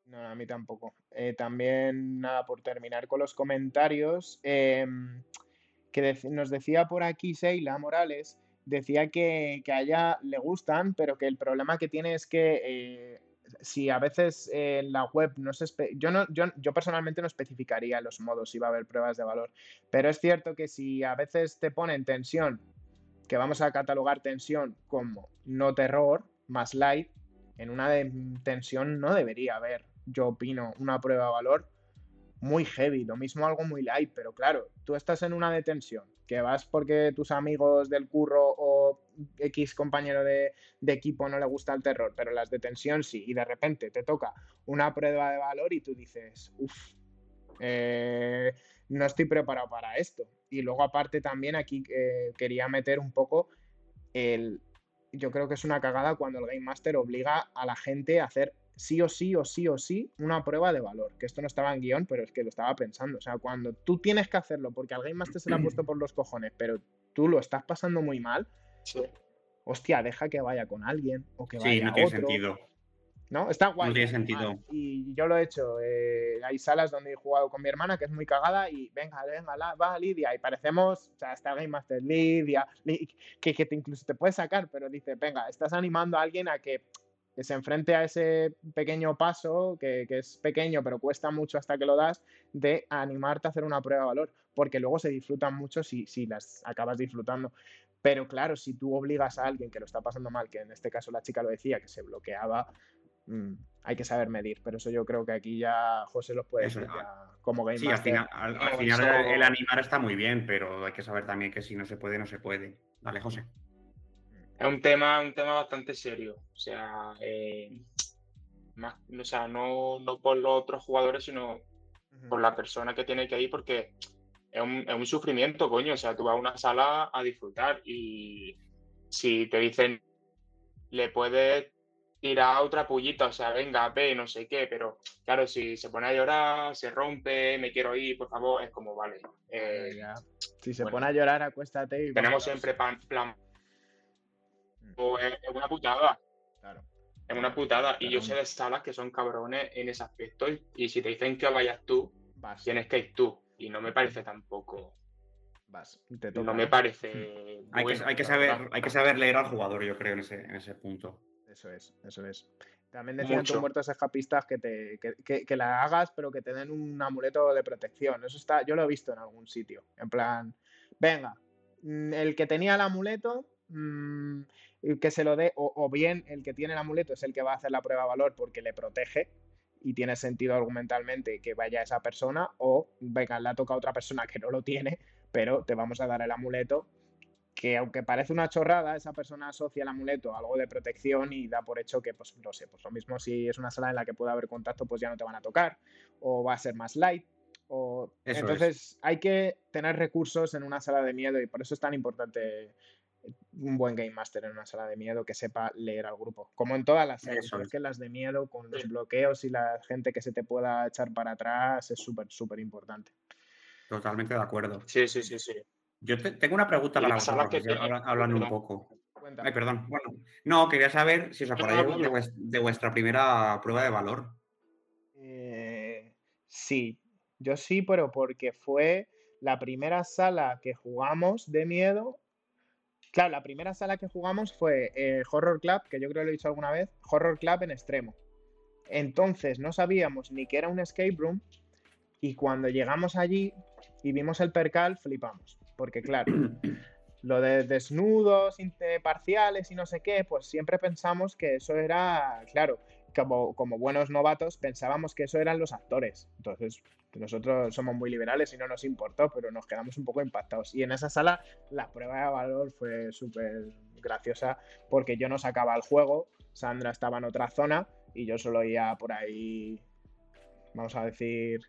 No, a mí tampoco. Eh, también, nada, por terminar con los comentarios, em, que nos decía por aquí Sheila Morales, decía que, que a ella le gustan, pero que el problema que tiene es que eh, si a veces eh, en la web no se... Yo, no, yo, yo personalmente no especificaría los modos si va a haber pruebas de valor, pero es cierto que si a veces te ponen tensión, que vamos a catalogar tensión como no terror, más light, en una de tensión no debería haber, yo opino, una prueba de valor, muy heavy, lo mismo algo muy light, pero claro, tú estás en una detención, que vas porque tus amigos del curro o X compañero de, equipo no le gusta el terror, pero las detención sí, y de repente te toca una prueba de valor y tú dices, uff, eh, no estoy preparado para esto. Y luego aparte también aquí eh, quería meter un poco el... Yo creo que es una cagada cuando el Game Master obliga a la gente a hacer sí o sí o sí o sí una prueba de valor. Que esto no estaba en guion, pero es que lo estaba pensando. O sea, cuando tú tienes que hacerlo porque al Game Master se le ha puesto por los cojones, pero tú lo estás pasando muy mal, hostia, deja que vaya con alguien o que vaya Sí, no tiene sentido. ¿No? Está guay. No tiene sentido. Y yo lo he hecho. Eh, hay salas donde he jugado con mi hermana que es muy cagada y venga, venga, va Lidia. Y parecemos, o sea, está Game Master Lidia, que, que te incluso te puede sacar, pero dice, venga, estás animando a alguien a que que se enfrente a ese pequeño paso, que, es pequeño pero cuesta mucho hasta que lo das, de animarte a hacer una prueba de valor, porque luego se disfrutan mucho si, si las acabas disfrutando. Pero claro, si tú obligas a alguien que lo está pasando mal, que en este caso la chica lo decía, que se bloqueaba, mm, hay que saber medir. Pero eso yo creo que aquí ya José los puede decir como game Sí, al final, al, final el animar está muy bien, pero hay que saber también que si no se puede, no se puede. Dale, José. Es un tema, un tema bastante serio. O sea, eh, más, o sea no, no, por los otros jugadores, sino por la persona que tiene que ir, porque es un, es un, sufrimiento, coño. O sea, tú vas a una sala a disfrutar y si te dicen, le puedes tirar otra pullita, o sea, venga, ve, no sé qué, pero claro, si se pone a llorar, se rompe, me quiero ir, por favor, es como, vale. Eh, si se pone a llorar, acuéstate y... Tenemos siempre plan es, una putada. Claro. Es una putada. Y yo sé de salas que son cabrones en ese aspecto. Y, si te dicen que vayas tú, tienes que ir tú. Y no me parece tampoco. Vas. no me parece. hay, que, hay, que saber, hay que saber leer al jugador, yo creo, en ese, en ese punto. Eso es, eso es. También decían tus muertos escapistas que, te, que, que, la hagas, pero que te den un amuleto de protección. Eso está, yo lo he visto en algún sitio. En plan, venga, mm, el que tenía el amuleto, mmm, que se lo dé, o, bien el que tiene el amuleto es el que va a hacer la prueba de valor porque le protege y tiene sentido argumentalmente que vaya esa persona, o venga, le ha tocado a otra persona que no lo tiene, pero te vamos a dar el amuleto que aunque parece una chorrada, esa persona asocia el amuleto a algo de protección y da por hecho que, pues no sé, pues lo mismo si es una sala en la que puede haber contacto, pues ya no te van a tocar, o va a ser más light, o... Entonces hay que tener recursos en una sala de miedo y por eso es tan importante un buen game master en una sala de miedo que sepa leer al grupo. Como en todas las series, es que las de miedo con los bloqueos y la gente que se te pueda echar para atrás es súper, súper importante. Totalmente de acuerdo. Sí, sí, sí, sí. Yo tengo una pregunta para vosotros, que hablando un poco. Ay, perdón. Bueno, no, quería saber si os acordáis de, de, vuestra primera prueba de valor. Eh, sí, yo sí, pero porque fue la primera sala que jugamos de miedo Claro, la primera sala que jugamos fue eh, Horror Club, que yo creo que lo he dicho alguna vez, Horror Club en extremo. Entonces no sabíamos ni que era un escape room y cuando llegamos allí y vimos el percal, flipamos. Porque claro, lo de desnudos parciales y no sé qué, pues siempre pensamos que eso era, claro, como, buenos novatos pensábamos que eso eran los actores. Entonces nosotros somos muy liberales y no nos importó, pero nos quedamos un poco impactados. Y en esa sala la prueba de valor fue súper graciosa porque yo no sacaba el juego, Sandra estaba en otra zona y yo solo oía por ahí, vamos a decir,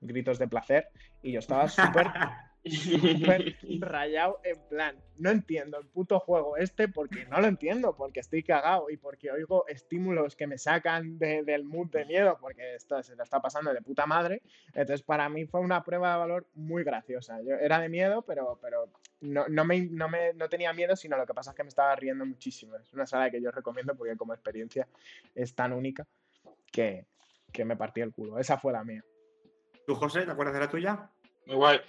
gritos de placer y yo estaba súper rayado en plan, no entiendo el puto juego este porque no lo entiendo, porque estoy cagado y porque oigo estímulos que me sacan del mood de miedo, porque esto se lo está pasando de puta madre. Entonces, para mí fue una prueba de valor muy graciosa. Yo era de miedo, pero, pero no, no, me, no, me, no tenía miedo, sino lo que pasa es que me estaba riendo muchísimo. Es una sala que yo recomiendo porque como experiencia es tan única que, que me partí el culo. Esa fue la mía. ¿Tú, José, te acuerdas de la tuya? Igual.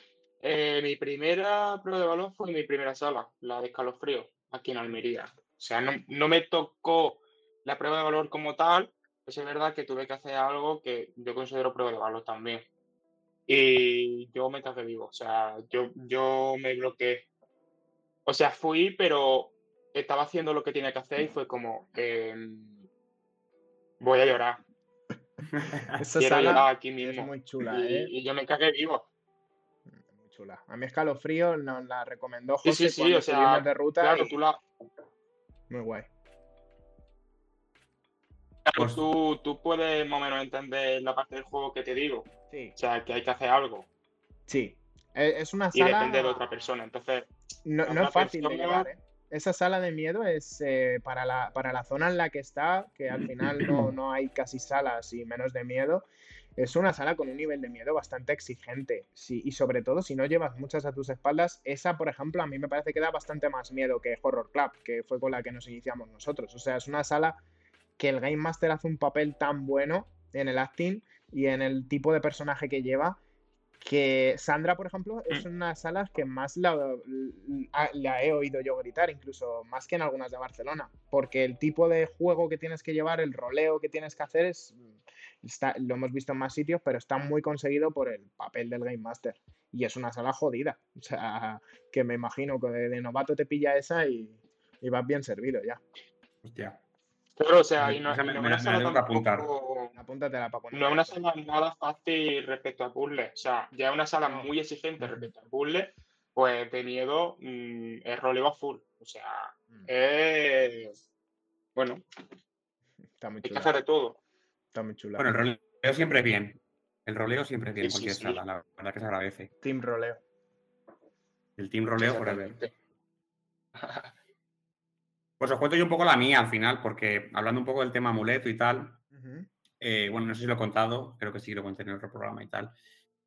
Eh, mi primera prueba de balón fue mi primera sala, la de escalofrío, aquí en Almería. O sea, no, me tocó la prueba de valor como tal, pues es verdad que tuve que hacer algo que yo considero prueba de valor también. Y yo me traje vivo, o sea, yo, yo me bloqueé. O sea, fui, pero estaba haciendo lo que tenía que hacer y fue como, em, voy a llorar. Esa Quiero sala llegar aquí es mismo. muy chula, y, ¿eh? y yo me cagué vivo. Chula. A mí Escalofrío nos la recomendó Sí, José sí, sí, cuando o sea, de ruta Claro, y tú, la, muy guay. claro, Pues- tú, tú puedes más o menos entender la parte del juego que te digo. Sí, O sea, que hay que hacer algo. sí. Eh, Es una Y sala... depende de otra persona. Entonces, No, no es fácil de llevar, ¿eh? Esa sala de miedo es eh, para, la, para la zona en la que está, que al final no, no hay casi salas y menos de miedo. Es una sala con un nivel de miedo bastante exigente. Sí, y sobre todo, si no llevas muchas a tus espaldas, esa, por ejemplo, a mí me parece que da bastante más miedo que Horror Club, que fue con la que nos iniciamos nosotros. O sea, es una sala que el Game Master hace un papel tan bueno en el acting y en el tipo de personaje que lleva que Sandra, por ejemplo, es Mm. una de las salas que más la, la- la he oído yo gritar, incluso más que en algunas de Barcelona, porque el tipo de juego que tienes que llevar, el roleo que tienes que hacer es, está, lo hemos visto en más sitios, pero está muy conseguido por el papel del Game Master. Y es una sala jodida, o sea, que me imagino que de, de novato te pilla esa y, y vas bien servido ya. Hostia. claro, o sea, Me- y no, me- no me una me la sala apuntar. tampoco- Apúntatela para poner. No es una sala nada fácil respecto a puzzles. O sea, ya es una sala No. muy exigente respecto a puzzles, pues de miedo mm, es roleo full. O sea, Mm, es. Bueno, Está muy hay que hacer de todo. Está muy chula. Bueno, el roleo siempre es bien. El roleo siempre es bien en Sí, cualquier sí. sala, la verdad que se agradece. Team roleo. El team roleo forever. Exactamente. Pues os cuento yo un poco la mía al final, porque hablando un poco del tema amuleto y tal, eh, bueno, no sé si lo he contado, creo que sí lo conté en otro programa y tal,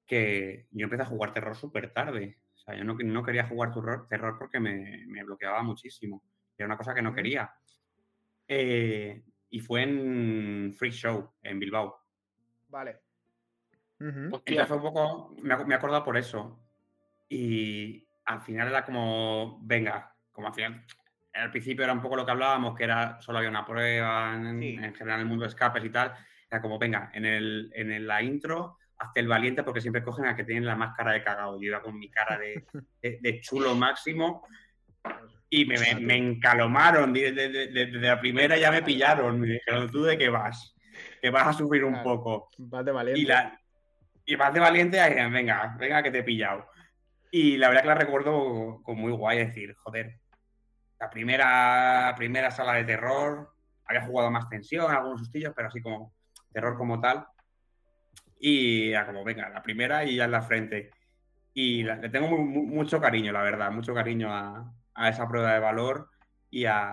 que yo empecé a jugar terror súper tarde. O sea, yo no, no quería jugar terror, terror porque me, me bloqueaba muchísimo. Era una cosa que no quería. Eh, y fue en Freak Show, en Bilbao. Vale. Hostia, Entonces fue un poco, me, me he acordado por eso. Y al final era como, venga, como al final, al principio era un poco lo que hablábamos, que era solo había una prueba, en, Sí. en general en el mundo de escapes y tal. Era como, venga, en, el, en el- la intro, hazte el valiente porque siempre cogen a que tienen la máscara de cagado. Yo iba con mi cara de, de- de chulo máximo y me, me- me encalomaron. de- de- de- de- Desde la primera ya me pillaron. Me dijeron, ¿tú de qué vas? Que vas a sufrir un poco. Vas de valiente. Y, la, y más de valiente, ahí, venga, venga que te he pillado. Y la verdad que la recuerdo con muy guay, decir, joder, la primera, primera sala de terror, había jugado más tensión, algunos sustillos, pero así como terror como tal. Y era como, venga, la primera y ya en la frente. Y la- le tengo mu- mu- mucho cariño, la verdad, mucho cariño a, a esa prueba de valor y a,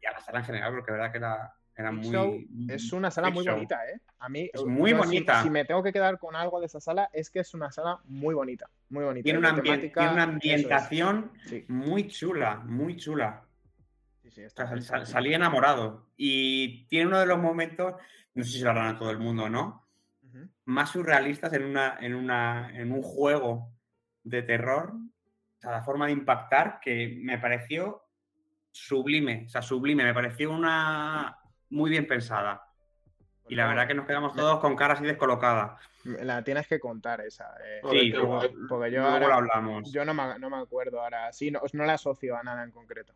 y a la sala en general, porque la verdad que era, era muy... Show es una sala muy Show. bonita, ¿eh? A mí, Es muy yo si- bonita. Si, me tengo que quedar con algo de esa sala, es que es una sala muy bonita. Muy bonita. Tiene Y una, la ambien- temática, tiene una eso es. ambientación Sí, muy chula, muy chula. sí, sí, O está sea, sal- está sal- salí enamorado. Y tiene uno de los momentos, no sé si lo harán a todo el mundo o no, más surrealistas en, una, en, una, en un juego de terror. O sea, la forma de impactar que me pareció sublime. O sea, sublime. Me pareció una muy bien pensada. Y la Pues verdad que nos quedamos todos con caras así descolocadas. Me La tienes que contar esa. eh, Sí, luego, guay. porque yo luego ahora- lo hablamos. Yo no me, no me acuerdo ahora. Sí, no, no la asocio a nada en concreto.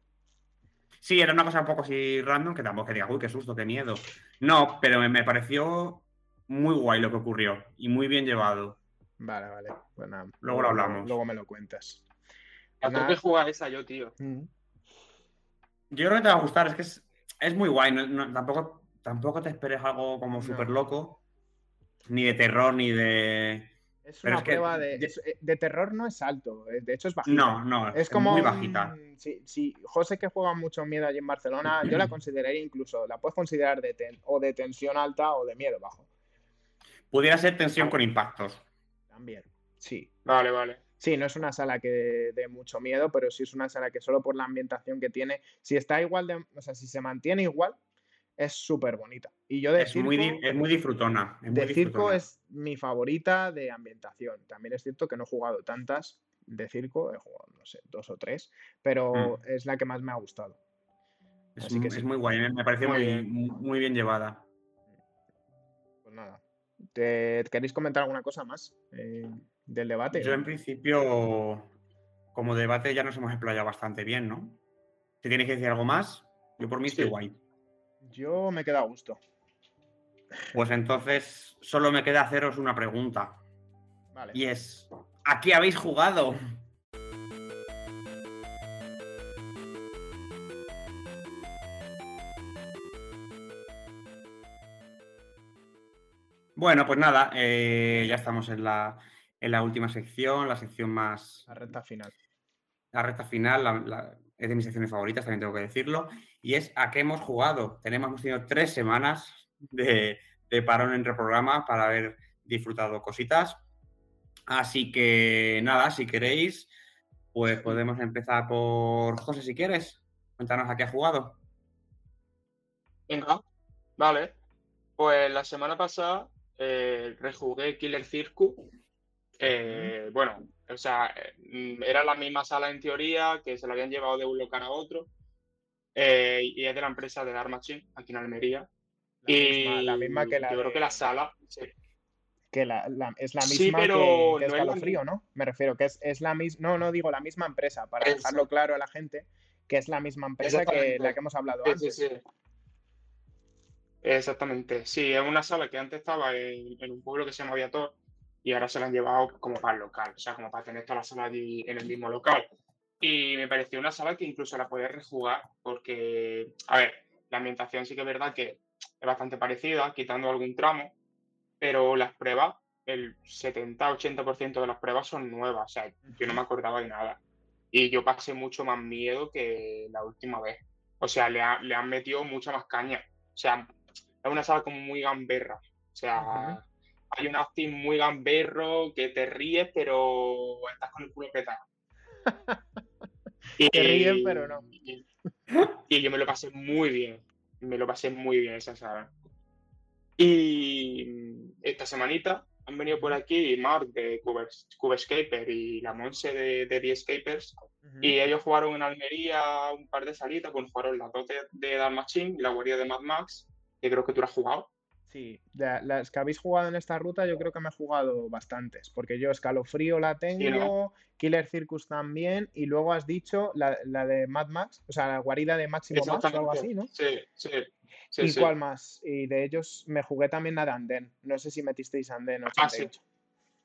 Sí, era una cosa un poco así random, que tampoco que diga, uy, qué susto, qué miedo. No, pero me, me pareció muy guay lo que ocurrió y muy bien llevado. Vale, vale. Pues nada, Luego lo hablamos. Luego me lo cuentas. Tope jugar esa yo, tío. Ujú. Yo creo que te va a gustar, es que es, es muy guay. no- no- tampoco, tampoco te esperes algo como No. súper loco, ni de terror, ni de. Es una es que prueba de, de- es- eh, de terror, no es alto. eh, De hecho, es bajita. No, no, Es como muy un- bajita. Si, si José que juega mucho miedo allí en Barcelona, yo la consideraría incluso, la puedes considerar de ten- o de tensión alta o de miedo bajo. Pudiera ser tensión con impactos. También. Sí. Vale, vale. Sí, no es una sala que dé mucho miedo, pero sí es una sala que solo por la ambientación que tiene, si está igual de, o sea, si se mantiene igual, es súper bonita. Y yo de Es muy, es disfrutona. es muy de circo disfrutona. es mi favorita de ambientación. También es cierto que no he jugado tantas de circo, he jugado, no sé, dos o tres, pero Mm. es la que más me ha gustado. Es, así que es sí. muy guay, me- me pareció Muy muy, bien. muy, muy bien llevada. Pues nada. ¿Te- ¿Queréis comentar alguna cosa más eh, del debate? Yo en principio, como debate, ya nos hemos explayado bastante bien, ¿no? Si tienes que decir algo más, yo por mí estoy Sí. guay. Yo me quedo a gusto. Pues entonces solo me queda haceros una pregunta. Vale. Y es, ¿a qué habéis jugado? Bueno, pues nada, eh, ya estamos en la, en la última sección, la sección más, La recta final. la recta final, la- la- es de mis secciones favoritas, también tengo que decirlo, y es a qué hemos jugado. Tenemos, hemos tenido tres semanas de, de parón entre programas para haber disfrutado cositas. Así que nada, si queréis, pues podemos empezar por José, si quieres. Cuéntanos a qué has jugado. Venga, vale. Pues la semana pasada eh, rejugué Killer Circus. Eh, Bueno, o sea, eh, era la misma sala en teoría, que se la habían llevado de un local a otro. eh, y es de la empresa de Dark Machine, aquí en Almería. La y misma, la misma que la yo creo que la sala. sí. que la, la- es la Sí, misma pero que, que no es Escalofrío, ¿no? Me refiero que es, es la misma, no, no digo la misma empresa, para Eso. dejarlo claro a la gente, que es la misma empresa que la que hemos hablado Sí, antes. sí, sí. Exactamente. Sí, es una sala que antes estaba en, en un pueblo que se llama Viator y ahora se la han llevado como para el local, o sea, como para tener toda la sala allí en el mismo local. Y me pareció una sala que incluso la podía rejugar porque, a ver, la ambientación sí que es verdad que es bastante parecida, quitando algún tramo, pero las pruebas, el 70-80% de las pruebas son nuevas, o sea, yo no me acordaba de nada. Y yo pasé mucho más miedo que la última vez. O sea, le, ha- le han metido mucha más caña. O sea, es una sala como muy gamberra. O sea, Ujú. Hay un acting muy gamberro que te ríes, pero estás con el culo petado. Y, Te ríes, pero no. Y, y yo me lo pasé muy bien. Me lo pasé muy bien esa sala. Y esta semanita han venido por aquí Mark de Cube, Cube Escaper y la Monse de, de The Escapers. Ujú. Y ellos jugaron en Almería un par de salitas, bueno, jugaron las dos de, de Dark Machine y la guardia de Mad Max, que creo que tú la has jugado. Sí, de las que habéis jugado en esta ruta, yo creo que me he jugado bastantes, porque yo Escalofrío la tengo, ¿no? Killer Circus también, y luego has dicho la, la de Mad Max, o sea, la guarida de Máximo Max o algo así, ¿no? Sí, sí. sí, ¿Y sí. cuál más? Y de ellos me jugué también la de Anden. No sé si metisteis Anden Ah, sí. 88.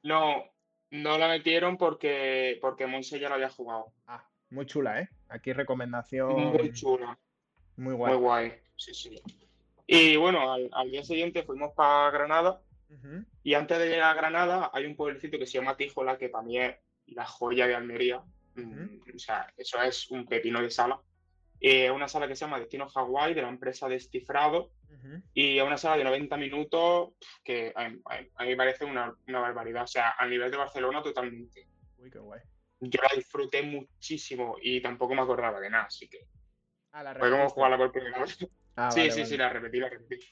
No, no la metieron porque, porque Monse ya la había jugado. Ah, muy chula, ¿eh? Aquí recomendación Muy chula. muy guay. Muy guay. Sí, sí. Y bueno, al, al día siguiente fuimos para Granada Ujú. y antes de llegar a Granada hay un pueblecito que se llama Tíjola, que para mí es la joya de Almería. Mm, O sea, eso es un pepino de sala. Es una sala que se llama Destino Hawái de la empresa Descifrado Ujú. y es una sala de 90 minutos que a, mí- a me parece una, una barbaridad. O sea, a nivel de Barcelona totalmente. Uy, qué guay. Yo la disfruté muchísimo y tampoco me acordaba de nada, así que Ah, la fue como jugarla por primera vez. Ah, sí, vale, sí, vale. sí, la repetí, la repetí.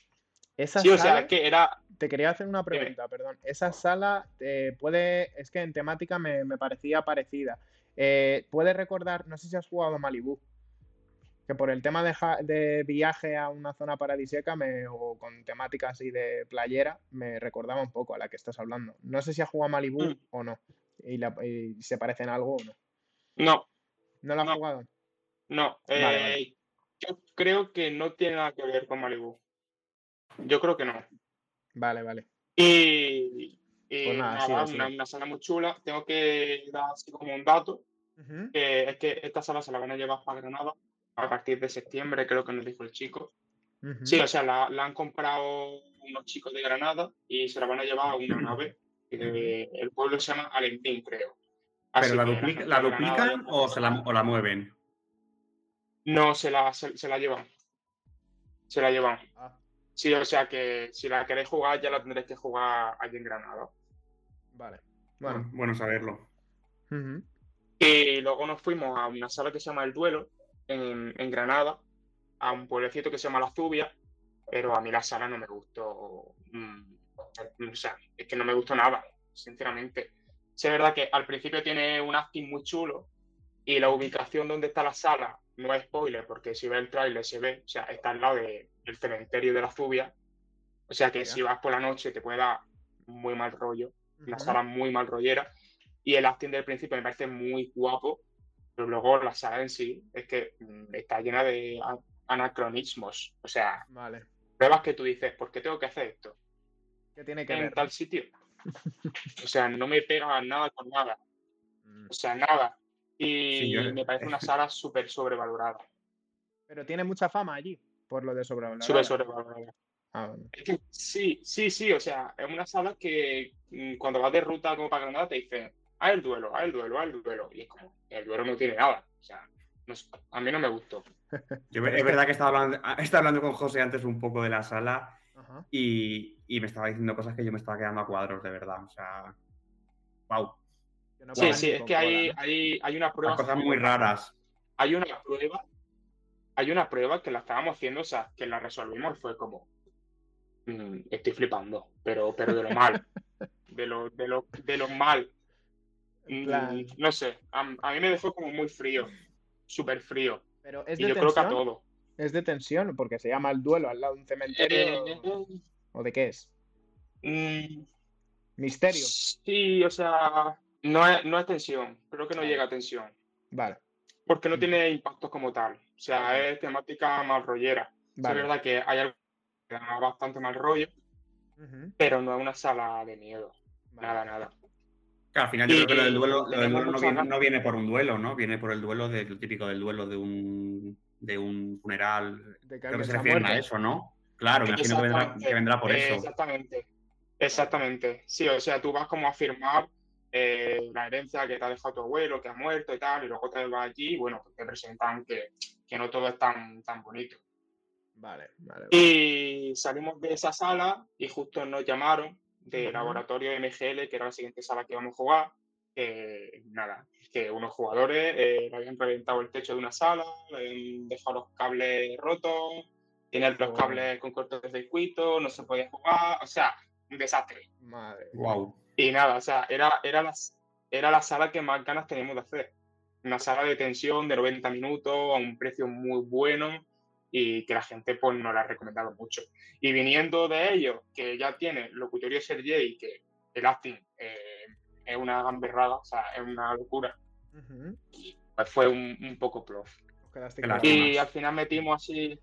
Esa Sí, o sea, sala- es que era. Te quería hacer una pregunta, perdón. Esa sala eh, puede, es que en temática me, me parecía parecida. Eh, ¿Puede recordar, no sé si has jugado a Malibú, que por el tema de, de viaje a una zona paradisíaca me, o con temática así de playera, me recordaba un poco a la que estás hablando. No sé si has jugado a Malibú Mm. o no, y, la- y se parecen algo o no. No, ¿No la has No. jugado? no. Vale, eh, vale. Yo creo que no tiene nada que ver con Malibu. Yo creo que no. Vale, vale. Y, y Pues nada, nada, sigue, una, sala muy chula. Tengo que dar así como un dato, es que esta sala se la van a llevar para Granada a partir de septiembre, creo que nos dijo el chico. Sí, o sea, la, la han comprado unos chicos de Granada y se la van a llevar a una nave. el pueblo se llama Alentín, creo. Así ¿Pero la, que duplica- la Granada duplican o, se la, o la mueven? No, se la, se, se la llevan. Se la llevan. Ah, Sí, o sea que si la queréis jugar, ya la tendréis que jugar allí en Granada. vale. Bueno, Bueno. bueno saberlo. Y luego nos fuimos a una sala que se llama El Duelo, en, en Granada, a un pueblecito que se llama La Zubia, pero a mí la sala no me gustó. mm, O sea, es que no me gustó nada, sinceramente. Sí, es verdad que al principio tiene un acting muy chulo y la ubicación donde está la sala no es spoiler, porque si ves el tráiler se ve, o sea, está al lado de- del cementerio de La Zubia. O sea que si vas por la noche te puede dar muy mal rollo una Ujú. sala muy mal rollera. Y el acting del principio me parece muy guapo, pero luego la sala en sí es que mm, está llena de anacronismos. O sea, Vale. pruebas que tú dices, ¿por qué tengo que hacer esto? ¿Qué tiene que en ver? tal sitio. O sea, no me pega nada con nada. Mm. O sea, nada. Y Sí, yo- me parece una sala súper sobrevalorada. Pero tiene mucha fama allí, por lo de sobrevalorada. Súper sobrevalorada. Ah, bueno. Es que sí, sí, sí. O sea, es una sala que mm, cuando vas de ruta como para Granada te dicen, haz el duelo, haz el duelo, haz el duelo. Y es como, el duelo no tiene nada. O sea, no a mí no me gustó. Yo- es verdad que estaba hablando, estaba hablando con José antes un poco de la sala y, y me estaba diciendo cosas que yo me estaba quedando a cuadros, de verdad. O sea, wow. Que no Sí, sí, es que hay, hay, hay una prueba. cosas muy raras. Hay una prueba, hay una prueba que la estábamos haciendo, o sea, que la resolvimos fue como, mm, estoy flipando, pero, pero de lo mal, de lo, de lo, de lo mal. Mm, No sé, a, a mí me dejó como muy frío, súper frío. Pero es Y de yo creo que a todo. Es de tensión, porque se llama el duelo al lado de un cementerio. Eh, ¿O de qué es? mm, Misterio. sí, o sea, no es, no es tensión, creo que no Vale. llega a tensión, Vale, porque no Mm. tiene impactos como tal. O sea, es temática más rollera. Vale. Es verdad que hay algo que da bastante mal rollo, pero no es una sala de miedo. vale. Nada, nada. Claro, al final yo Y- creo que lo del duelo, lo del tenemos duelo no, viene, no viene por un duelo, ¿no? Viene por el duelo de, lo típico del duelo de un, de un funeral. De Creo que se a eso, ¿no? Claro, imagino que vendrá, que vendrá por eh, eso. Exactamente, exactamente. Sí, o sea, tú vas como a firmar eh, la herencia que te ha dejado tu abuelo, que ha muerto y tal, y luego te vas allí y bueno, pues te presentan que, que no todo es tan, tan bonito. Vale, vale. vale. Y salimos de esa sala y justo nos llamaron del Ujú. laboratorio de MGL, que era la siguiente sala que íbamos a jugar. que nada, que unos jugadores eh, le habían reventado el techo de una sala, le habían dejado los cables rotos, tienen los Oh. cables con cortocircuito, no se podía jugar, o sea, un desastre. Madre. Wow. Y nada, o sea, era, era, la, era la sala que más ganas teníamos de hacer. Una sala de tensión de 90 minutos a un precio muy bueno y que la gente pues nos la ha recomendado mucho. Y viniendo de ellos, que ya tiene locutorio Sergey, que el acting eh, es una gamberrada, o sea, es una locura, Ujú. pues fue un, un poco lástima. Y al final metimos así,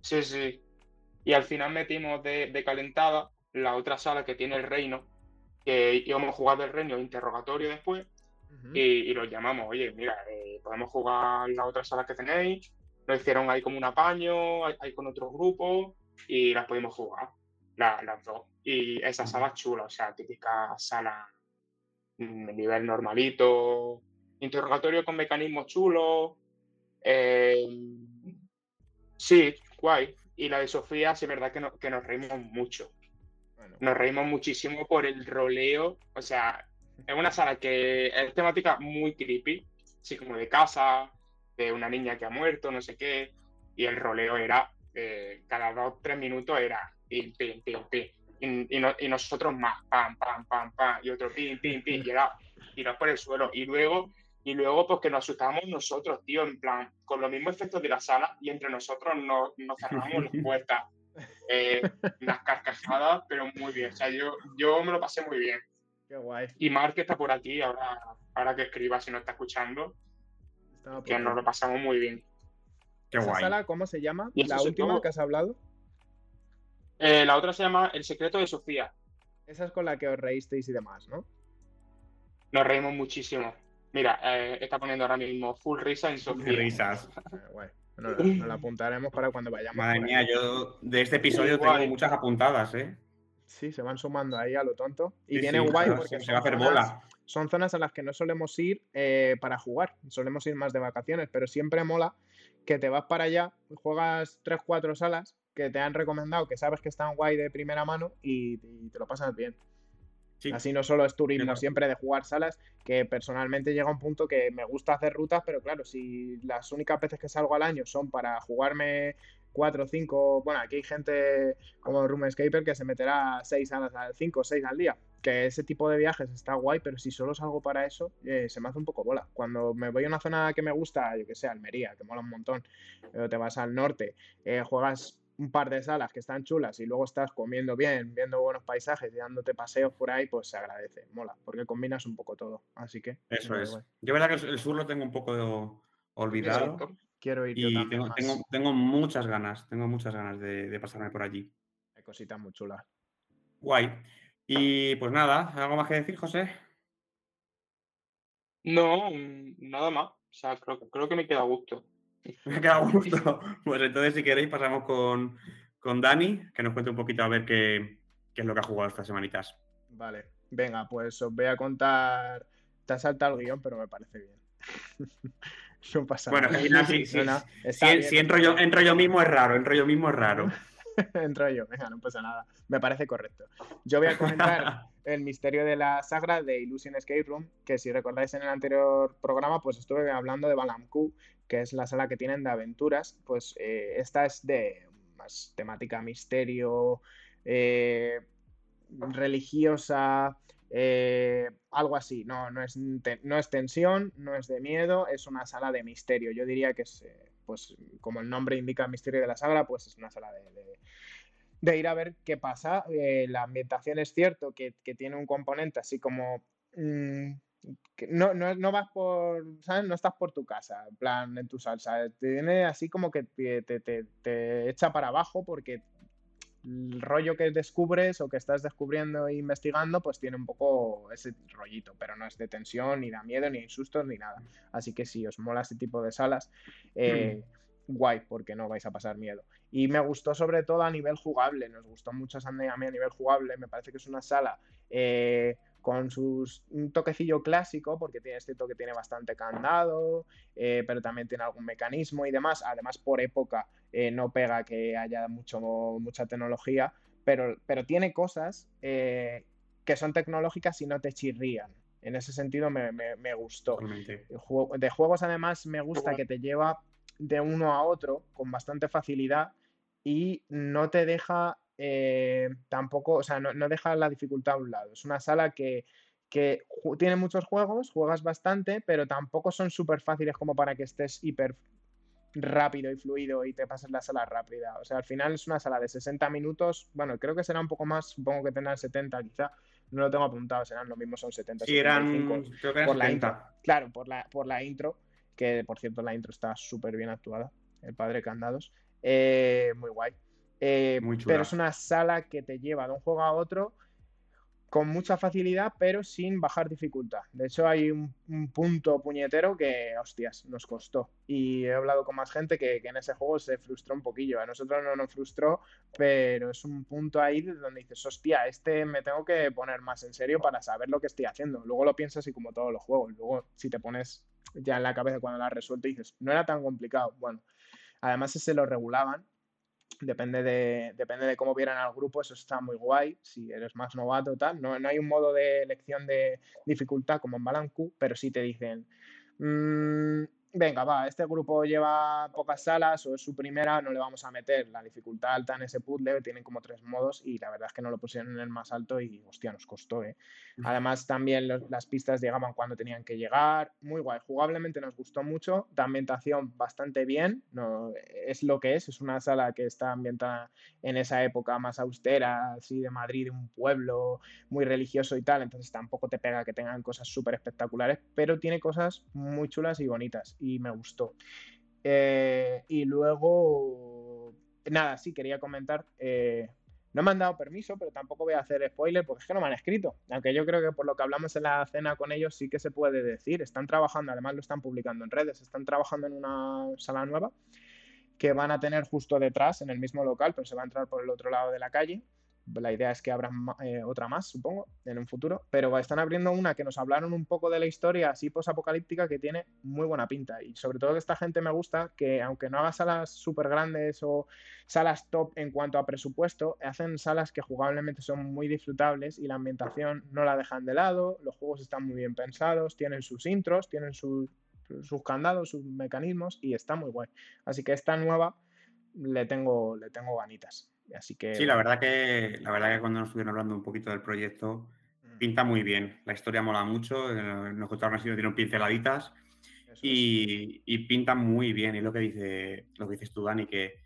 sí, sí. Y al final metimos de, de calentada la otra sala que tiene el reino, que íbamos a jugar del reino interrogatorio después, y, y los llamamos, oye, mira, eh, podemos jugar la otra sala que tenéis. Nos hicieron ahí como un apaño, ahí, con otros grupos, y las pudimos jugar, la- las dos. Y esa sala es chula, o sea, típica sala mm, nivel normalito, interrogatorio con mecanismos chulos. eh, sí, guay. Y la de Sofía, sí es verdad que, no- que nos reímos mucho. Bueno, Nos reímos muchísimo por el roleo. O sea, es una sala que es temática muy creepy, así como de casa, de una niña que ha muerto, no sé qué. Y el roleo era, eh, cada dos, tres minutos era pim, pim, pim, pim. Y, y no- y nosotros más, pam, pam, pam, pam, y otro pim, pim, pim, y era tirar por el suelo. Y luego, y luego pues que nos asustábamos nosotros, tío, en plan, con los mismos efectos de la sala, y entre nosotros nos, nos cerramos las puertas. Eh, unas carcajadas, pero muy bien. O sea, yo, yo me lo pasé muy bien. qué guay. Y Mark que está por aquí, ahora, ahora que escriba, si no está escuchando, Estaba que nos lo pasamos muy bien. Qué ¿Esa guay. sala cómo se llama? La última todo. que has hablado. Eh, la otra se llama El secreto de Sofía. Esa es con la que os reísteis y demás, ¿no? Nos reímos muchísimo. Mira, eh, está poniendo ahora mismo full risa en Sofía. risas. Eh, guay. La- nos la apuntaremos para cuando vayamos. Madre mía, yo de este episodio tengo muchas apuntadas, ¿eh? Sí, se van sumando ahí a lo tonto. Y Sí, viene sí, guay se va- porque se va a hacer zonas- bola. son zonas a las que no solemos ir eh, para jugar, solemos ir más de vacaciones, pero siempre mola que te vas para allá, juegas 3-4 salas que te han recomendado, que sabes que están guay de primera mano y, y te lo pasas bien. Sí. Así no solo es turismo Claro. siempre de jugar salas, que personalmente llega un punto que me gusta hacer rutas, pero claro, si las únicas veces que salgo al año son para jugarme 4 o 5, bueno, aquí hay gente como Roomscaper que se meterá 6 salas al 5 o 6 al día, que ese tipo de viajes está guay, pero si solo salgo para eso, eh, se me hace un poco bola. Cuando me voy a una zona que me gusta, yo que sé, Almería, que mola un montón, pero te vas al norte, eh, juegas un par de salas que están chulas y luego estás comiendo bien, viendo buenos paisajes y dándote paseos por ahí, pues se agradece, mola, porque combinas un poco todo. Así que. Eso es. guay. Yo, verdad que el- sur lo tengo un poco olvidado. Exacto. Quiero ir yo Y también tengo, más. tengo, tengo muchas ganas, tengo muchas ganas de, de pasarme por allí. Hay cositas muy chulas. Guay. Y pues nada, ¿algo más que decir, José? No, nada más. O sea, creo, creo que me queda a gusto. Me ha quedado gusto. Pues entonces, si queréis, pasamos con, con Dani, que nos cuente un poquito a ver qué, qué es lo que ha jugado estas semanitas. Vale, venga, pues os voy a contar. Te ha saltado el guion, pero me parece bien. no pasa Bueno, nada. final, sí, sí, No, no, sí. está Si, bien, si yo, entro yo mismo es raro, entro yo mismo es raro. Entro yo, venga, no pasa nada. Me parece correcto. Yo voy a comentar el misterio de la sagra de Illusion Escape Room, que si recordáis en el anterior programa, pues estuve hablando de Balamku, que es la sala que tienen de aventuras. Pues eh, esta es de más temática misterio, eh, religiosa, eh, algo así. No, no es, no es tensión, no es de miedo, es una sala de misterio. Yo diría que es, eh, pues, como el nombre indica, misterio de la sagra, pues es una sala de, de- de ir a ver qué pasa. Eh, la ambientación es cierto que, que tiene un componente así como... mm, no, no, no vas por, ¿sabes? No estás por tu casa, en plan, en tu salsa. Tiene así como que te, te- te- echa para abajo porque el rollo que descubres o que estás descubriendo e investigando, pues tiene un poco ese rollito, pero no es de tensión, ni da miedo, ni sustos, ni nada. Así que si os mola ese tipo de salas, eh, guay, porque no vais a pasar miedo. Y me gustó sobre todo a nivel jugable, nos gustó mucho Sunday a mí a nivel jugable, me parece que es una sala eh, con sus, un toquecillo clásico, porque tiene este toque, tiene bastante candado, eh, pero también tiene algún mecanismo y demás. Además, por época eh, no pega que haya mucho, mucha tecnología, pero, pero tiene cosas que son tecnológicas y no te chirrían. En ese sentido me, me- me gustó. De juegos además me gusta que te lleva de uno a otro con bastante facilidad y no te deja eh, tampoco, o sea, no, no deja la dificultad a un lado. Es una sala que, que tiene muchos juegos, juegas bastante, pero tampoco son súper fáciles como para que estés hiper rápido y fluido y te pases la sala rápida. O sea, al final es una sala de 60 minutos, bueno, creo que será un poco más, supongo que tendrán 70 quizá, no lo tengo apuntado, serán lo mismo, son 70. Sí, eran, 75 creo que eran por la 70. intro. Claro, por la, por la intro, que por cierto la intro está súper bien actuada, el padre Candados. Eh, muy guay. Eh, Muy chula. pero es una sala que te lleva de un juego a otro con mucha facilidad, pero sin bajar dificultad. De hecho, hay un, un punto puñetero que, hostias, nos costó. Y he hablado con más gente que, que en ese juego se frustró un poquillo. A nosotros no nos frustró, pero es un punto ahí donde dices, hostia, este me tengo que poner más en serio para saber lo que estoy haciendo. Luego lo piensas y como todos los juegos. Luego, si te pones ya en la cabeza cuando lo has resuelto, dices, no era tan complicado. Bueno, además ese lo regulaban depende de, depende de cómo vieran al grupo, eso está muy guay, si eres más novato tal, no, no hay un modo de elección de dificultad como en Balancu, pero sí te dicen, "Mm, venga, va, este grupo lleva pocas salas o es su primera, no le vamos a meter la dificultad alta en ese puzzle, tienen como tres modos y la verdad es que no lo pusieron en el más alto y hostia, nos costó, ¿eh? Además, también los- las pistas llegaban cuando tenían que llegar. Muy guay. Jugablemente nos gustó mucho. De ambientación bastante bien. No, es lo que es. Es una sala que está ambientada en esa época más austera, así de Madrid, de un pueblo muy religioso y tal. Entonces tampoco te pega que tengan cosas súper espectaculares, pero tiene cosas muy chulas y bonitas. Y me gustó. Eh, y luego, nada, sí, quería comentar. eh, no me han dado permiso, pero tampoco voy a hacer spoiler porque es que no me han escrito. Aunque yo creo que por lo que hablamos en la cena con ellos sí que se puede decir. Están trabajando, además lo están publicando en redes, están trabajando en una sala nueva que van a tener justo detrás, en el mismo local, pero se va a entrar por el otro lado de la calle. La idea es que abran eh, otra más, supongo, en un futuro. Pero están abriendo una que nos hablaron un poco de la historia así posapocalíptica que tiene muy buena pinta. Y sobre todo que esta gente me gusta que, aunque no haga salas súper grandes o salas top en cuanto a presupuesto, hacen salas que jugablemente son muy disfrutables y la ambientación no la dejan de lado, los juegos están muy bien pensados, tienen sus intros, tienen sus, sus candados, sus mecanismos y está muy guay. Así que esta nueva le tengo, le tengo ganitas. Así que Sí, la verdad que la verdad que cuando nos estuvieron hablando un poquito del proyecto, pinta muy bien. La historia mola mucho, eh, nos contaron así, nos dieron pinceladitas es. y, y pinta muy bien. Y lo que dice, lo que dices tú, Dani, que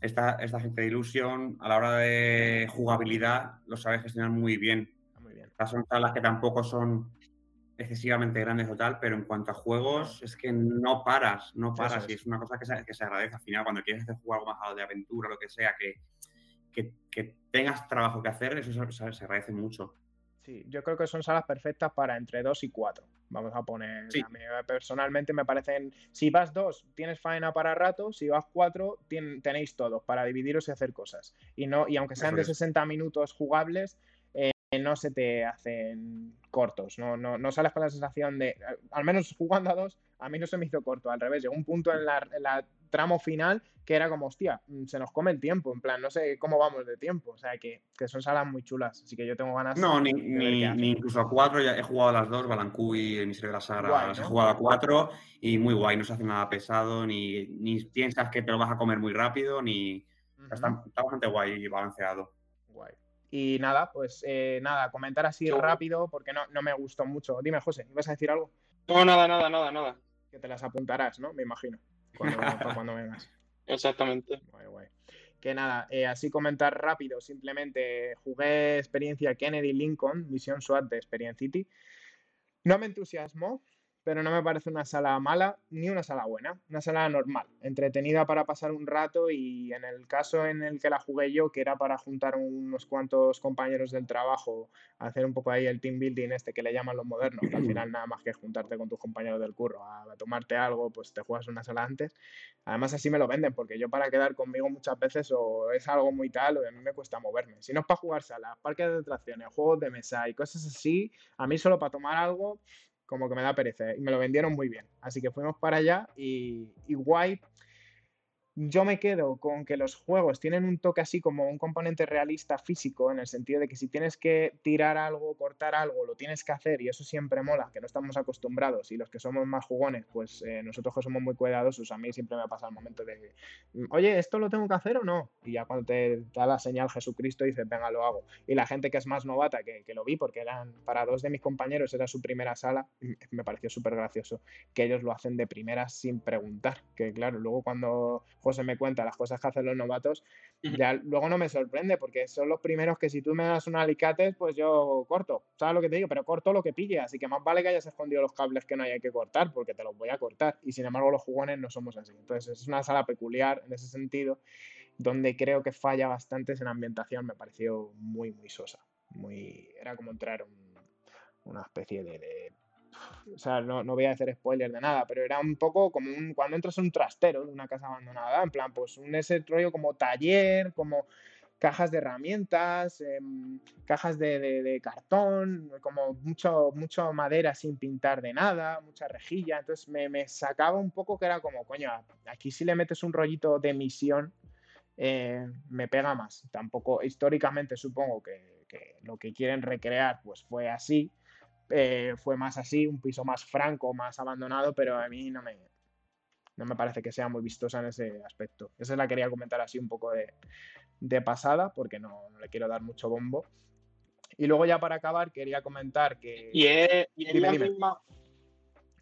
esta, esta gente de ilusión, a la hora de jugabilidad, lo sabe gestionar muy bien. Está muy bien. Son salas que tampoco son excesivamente grandes o tal, pero en cuanto a juegos es que no paras, no paras y es una cosa que se, que se, agradece al final cuando quieres hacer jugar algo más de aventura, lo que sea, que, que, que tengas trabajo que hacer, eso se, se, agradece mucho. Sí, yo creo que son salas perfectas para entre 2 y 4. Vamos a poner. A mí personalmente me parecen. Si vas 2, tienes faena para rato. Si vas 4, tenéis todos para dividiros y hacer cosas. Y no y aunque sean de 60 minutos jugables, eh, no se te hacen cortos. No, no, no sales con la sensación de. Al menos jugando a 2, a mí no se me hizo corto. Al revés, llegó un punto en la, en la tramo final que era como, hostia, mm, se nos come el tiempo, en plan, no sé cómo vamos de tiempo, o sea, que, que son salas muy chulas, así que yo tengo ganas. No, ni, ni, ni, incluso a cuatro, ya he jugado a las dos, Balancú y el Misterio de la Sagra, las he jugado a cuatro y muy guay, no se hace nada pesado, ni, ni piensas que te lo vas a comer muy rápido, ni... está, bastante guay y balanceado. Guay. Y nada, pues eh, nada, comentar así rápido porque no, no me gustó mucho. Dime, José, ¿ibas a decir algo? No, nada, nada, nada, nada. Que te las apuntarás, ¿no? Me imagino. Cuando, cuando vengas. Exactamente. Guay, guay. Que nada, eh, así comentar rápido, simplemente jugué experiencia Kennedy Lincoln, misión SWAT de Experience City. No me entusiasmó, pero no me parece una sala mala ni una sala buena, una sala normal, entretenida para pasar un rato y en el caso en el que la jugué yo, que era para juntar unos cuantos compañeros del trabajo, hacer un poco ahí el team building este que le llaman los modernos, que al final nada más que juntarte con tus compañeros del curro a, tomarte algo, pues te juegas una sala antes. Además así me lo venden, porque yo para quedar conmigo muchas veces o es algo muy tal o a mí me cuesta moverme. Si no es para jugar salas, parques de atracciones, juegos de mesa y cosas así, a mí solo para tomar algo como que me da pereza. Y me lo vendieron muy bien. Así que fuimos para allá y, y guay yo me quedo con que los juegos tienen un toque así como un componente realista físico, en el sentido de que si tienes que tirar algo, cortar algo, lo tienes que hacer y eso siempre mola, que no estamos acostumbrados y los que somos más jugones, pues eh, nosotros somos muy cuidadosos, a mí siempre me pasa el momento de, oye, ¿esto lo tengo que hacer o no? Y ya cuando te da la señal Jesucristo dices, venga, lo hago. Y la gente que es más novata, que, que lo vi, porque eran para dos de mis compañeros, era su primera sala, me pareció súper gracioso que ellos lo hacen de primera sin preguntar, que claro, luego cuando se me cuenta las cosas que hacen los novatos, ya luego no me sorprende porque son los primeros que si tú me das un alicate, pues yo corto, ¿sabes lo que te digo? Pero corto lo que pille, así que más vale que hayas escondido los cables que no hay que cortar porque te los voy a cortar y sin embargo los jugones no somos así. Entonces es una sala peculiar en ese sentido donde creo que falla bastante en ambientación, me pareció muy, muy sosa. Muy, era como entrar un, una especie de o sea, no, no, voy a hacer spoiler de nada, pero era un poco como cuando entras en un trastero de una casa abandonada, en plan, pues un ese rollo como taller, como cajas de herramientas, em, cajas de, de, cartón, como mucho, mucho madera sin pintar de nada, mucha rejilla, entonces me, me, sacaba un poco que era como, coño, aquí si le metes un rollito de misión, eh, me pega más. Tampoco, históricamente supongo que, que lo que quieren recrear pues fue así, eh, fue más así, un piso más franco, más abandonado, pero a mí no me, no me parece que sea muy vistosa en ese aspecto. Esa la quería comentar así un poco de, de pasada, porque no, no, le quiero dar mucho bombo. Y luego ya para acabar quería comentar que... Y es, y la misma...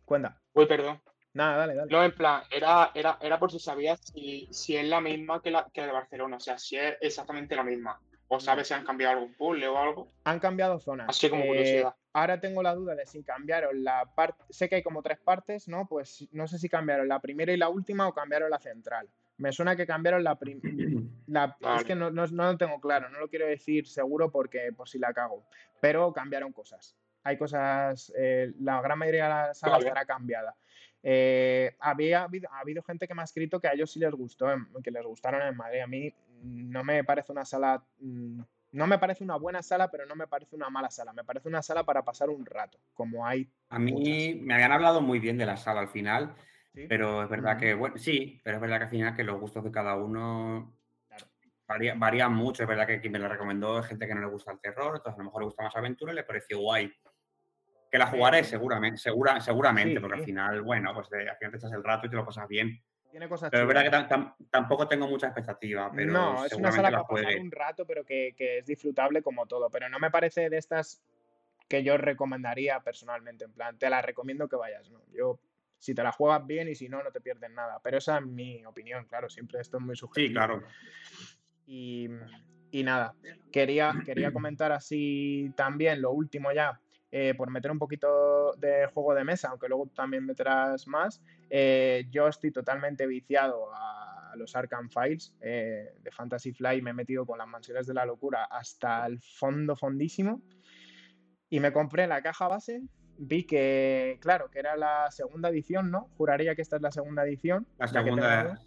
Cuenta. Uy, perdón. Nada, dale, dale. No, en plan, era, era, era por si sabías si, si es la misma que la, que la de Barcelona, o sea, si es exactamente la misma. ¿O sabes si han cambiado algún puzzle o algo? Han cambiado zonas. Así como curiosidad. Eh, ahora tengo la duda de si cambiaron la parte. Sé que hay como tres partes, ¿no? Pues no sé si cambiaron la primera y la última o cambiaron la central. Me suena que cambiaron la primera. Es que no, no, no, lo tengo claro, no lo quiero decir seguro porque por si la cago. Pero cambiaron cosas. Hay cosas. Eh, la gran mayoría de la sala estará cambiada. Eh, había habido, ha habido gente que me ha escrito que a ellos sí les gustó, que les gustaron en Madrid. A mí no me parece una sala, mm, no me parece una buena sala, pero no me parece una mala sala. Me parece una sala para pasar un rato, como hay. A mí me habían hablado muy bien de la sala al final, pero es verdad que, bueno, sí, pero es verdad que al final que los gustos de cada uno varían mucho. Es verdad que quien me la recomendó es gente que no le gusta el terror, entonces a lo mejor le gusta más aventura y le pareció guay. Que la jugaré seguramente, segura, seguramente, porque al final, bueno, pues al final te echas el rato y te lo pasas bien. Tiene cosas pero es verdad que tampoco tengo mucha expectativa. Pero no, es una sala para pasar un rato, pero que, que, es disfrutable como todo. Pero no me parece de estas que yo recomendaría personalmente. En plan, te la recomiendo que vayas. ¿no? Yo, si te la juegas bien y si no, no te pierdes nada. Pero esa es mi opinión, claro. Siempre esto es muy subjetivo. Sí, claro. Y, y nada, quería, quería comentar así también lo último ya eh, por meter un poquito de juego de mesa, aunque luego también meterás más, eh, yo estoy totalmente viciado a los Arkham Files eh, de Fantasy Fly, me he metido con las mansiones de la locura hasta el fondo fondísimo y me compré la caja base. Vi que, claro, que era la segunda edición, ¿no? Juraría que esta es la segunda edición. La segunda,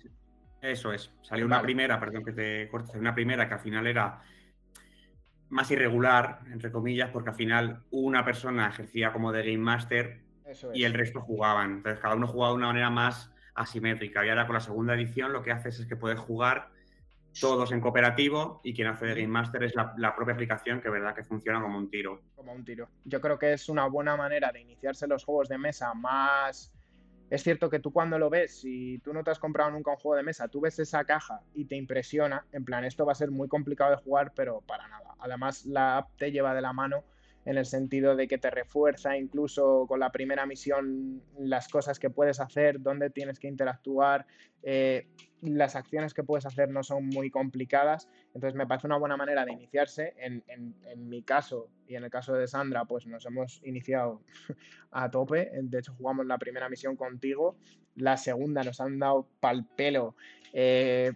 eso es. Salió una primera, perdón que te corte, una primera que al final era más irregular, entre comillas, porque al final una persona ejercía como de Game Master y el resto jugaban. Entonces cada uno jugaba de una manera más asimétrica. Y ahora con la segunda edición lo que haces es que puedes jugar todos en cooperativo y quien hace de Game Master es la, la, propia aplicación que verdad que funciona como un tiro. Como un tiro. Yo creo que es una buena manera de iniciarse los juegos de mesa más es cierto que tú cuando lo ves, si tú no te has comprado nunca un juego de mesa, tú ves esa caja y te impresiona, en plan, esto va a ser muy complicado de jugar, pero para nada. Además, la app te lleva de la mano en el sentido de que te refuerza incluso con la primera misión las cosas que puedes hacer, dónde tienes que interactuar, eh, las acciones que puedes hacer no son muy complicadas, entonces me parece una buena manera de iniciarse. En, mi caso y en el caso de Sandra, pues nos hemos iniciado a tope, de hecho jugamos la primera misión contigo, la segunda nos han dado pal pelo. Eh,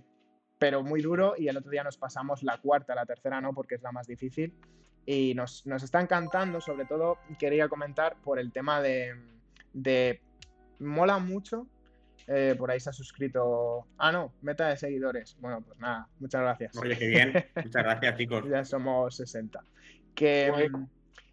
pero muy duro y el otro día nos pasamos la cuarta, la tercera no, porque es la más difícil y nos, nos está encantando, sobre todo quería comentar por el tema de, de mola mucho. Eh, por ahí se ha suscrito. Ah, no, meta de seguidores. Bueno, pues nada, muchas gracias. Oye, qué bien. Muchas gracias, chicos. ya somos 60. Que mm,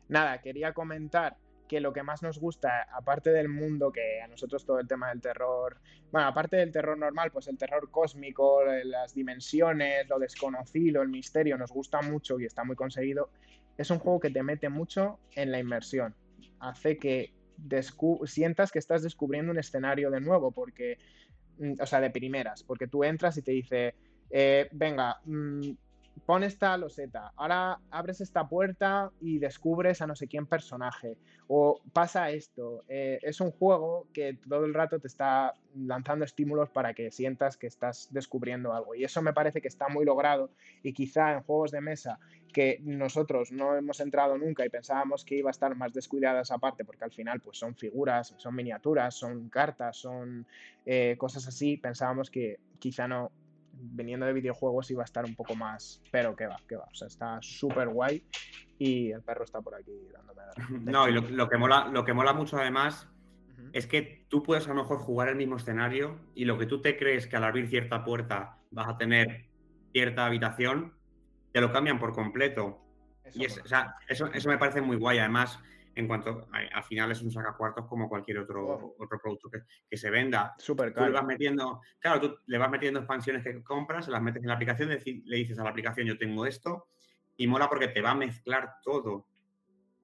nada, quería comentar que lo que más nos gusta, aparte del mundo, que a nosotros todo el tema del terror, bueno, aparte del terror normal, pues el terror cósmico, las dimensiones, lo desconocido, el misterio, nos gusta mucho y está muy conseguido es un juego que te mete mucho en la inmersión. Hace que sientas que estás descubriendo un escenario de nuevo, porque, mm, o sea, de primeras, porque tú entras y te dice, eh, venga, mm, pon esta loseta, ahora abres esta puerta y descubres a no sé quién personaje, o pasa esto. Eh, es un juego que todo el rato te está lanzando estímulos para que sientas que estás descubriendo algo, y eso me parece que está muy logrado, y quizá en juegos de mesa que nosotros no hemos entrado nunca y pensábamos que iba a estar más descuidada esa parte, porque al final pues son figuras, son miniaturas, son cartas, son eh, cosas así, pensábamos que quizá no, viniendo de videojuegos iba a estar un poco más, pero que va, que va, o sea, está súper guay y el perro está por aquí dándome... No, y lo, que mola, lo que mola mucho además es que tú puedes a lo mejor jugar el mismo escenario y lo que tú te crees que al abrir cierta puerta vas a tener cierta habitación, te lo cambian por completo. y o sea, eso, eso me parece muy guay. Además, en cuanto al final es un sacacuartos como cualquier otro, otro producto que, se venda. Súper caro. le vas metiendo, claro, tú le vas metiendo expansiones que compras, las metes en la aplicación, le dices a la aplicación yo tengo esto y mola porque te va a mezclar todo.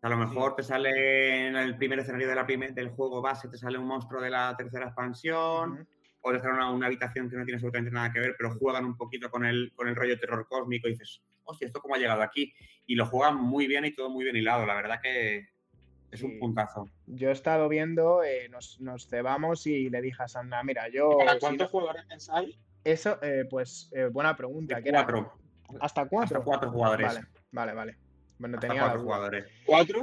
A lo mejor te sale en el primer escenario de la del juego base, te sale un monstruo de la tercera expansión, o te sale una, una, habitación que no tiene absolutamente nada que ver, pero juegan un poquito con el, con el rollo terror cósmico y dices, hostia, ¿esto cómo ha llegado aquí? Y lo juegan muy bien y todo muy bien hilado. La verdad que es un puntazo. Yo he estado viendo, eh, nos, nos, cebamos y le dije a Sandra, mira, yo... ¿Para cuántos jugadores pensáis? Eso, eh, pues, eh, buena pregunta. cuatro. ¿Hasta cuatro? Hasta cuatro jugadores. Vale, vale, vale. Bueno, Hasta tenía cuatro jugadores. ¿Cuatro?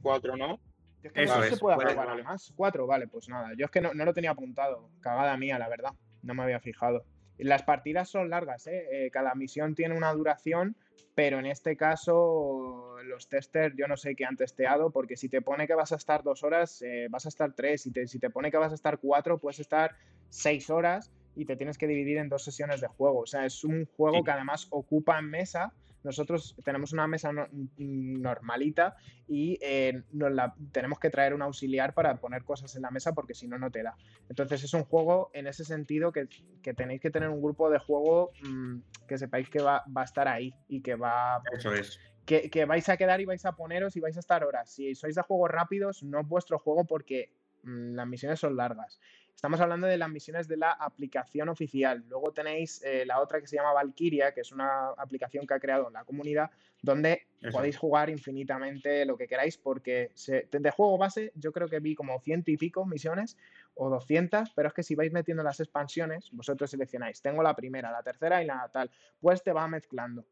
¿Cuatro, no? Es que no se puede jugar más. Cuatro, vale, pues nada. Yo es que no, no, lo tenía apuntado. Cagada mía, la verdad. No me había fijado. Las partidas son largas, ¿eh? Cada misión tiene una duración pero en este caso los testers yo no sé qué han testeado, porque si te pone que vas a estar dos horas, eh, vas a estar tres, y si te pone que vas a estar cuatro, puedes estar seis horas y te tienes que dividir en dos sesiones de juego. O sea, es un juego que además ocupa en mesa nosotros tenemos una mesa normalita y eh, nos la, tenemos que traer un auxiliar para poner cosas en la mesa porque si no, no te da. Entonces es un juego en ese sentido que, tenéis que tener un grupo de juego mm, que sepáis que va, va, a estar ahí y que va... Eso es. Que, que, vais a quedar y vais a poneros y vais a estar horas. Si sois de juegos rápidos, no es vuestro juego porque mm, las misiones son largas. Estamos hablando de las misiones de la aplicación oficial. Luego tenéis eh, la otra que se llama Valkyria, que es una aplicación que ha creado la comunidad, donde podéis jugar infinitamente lo que queráis, porque de juego base yo creo que vi como ciento y pico misiones o 200, pero es que si vais metiendo las expansiones, vosotros seleccionáis, tengo la primera, la tercera y la tal, pues te va mezclando.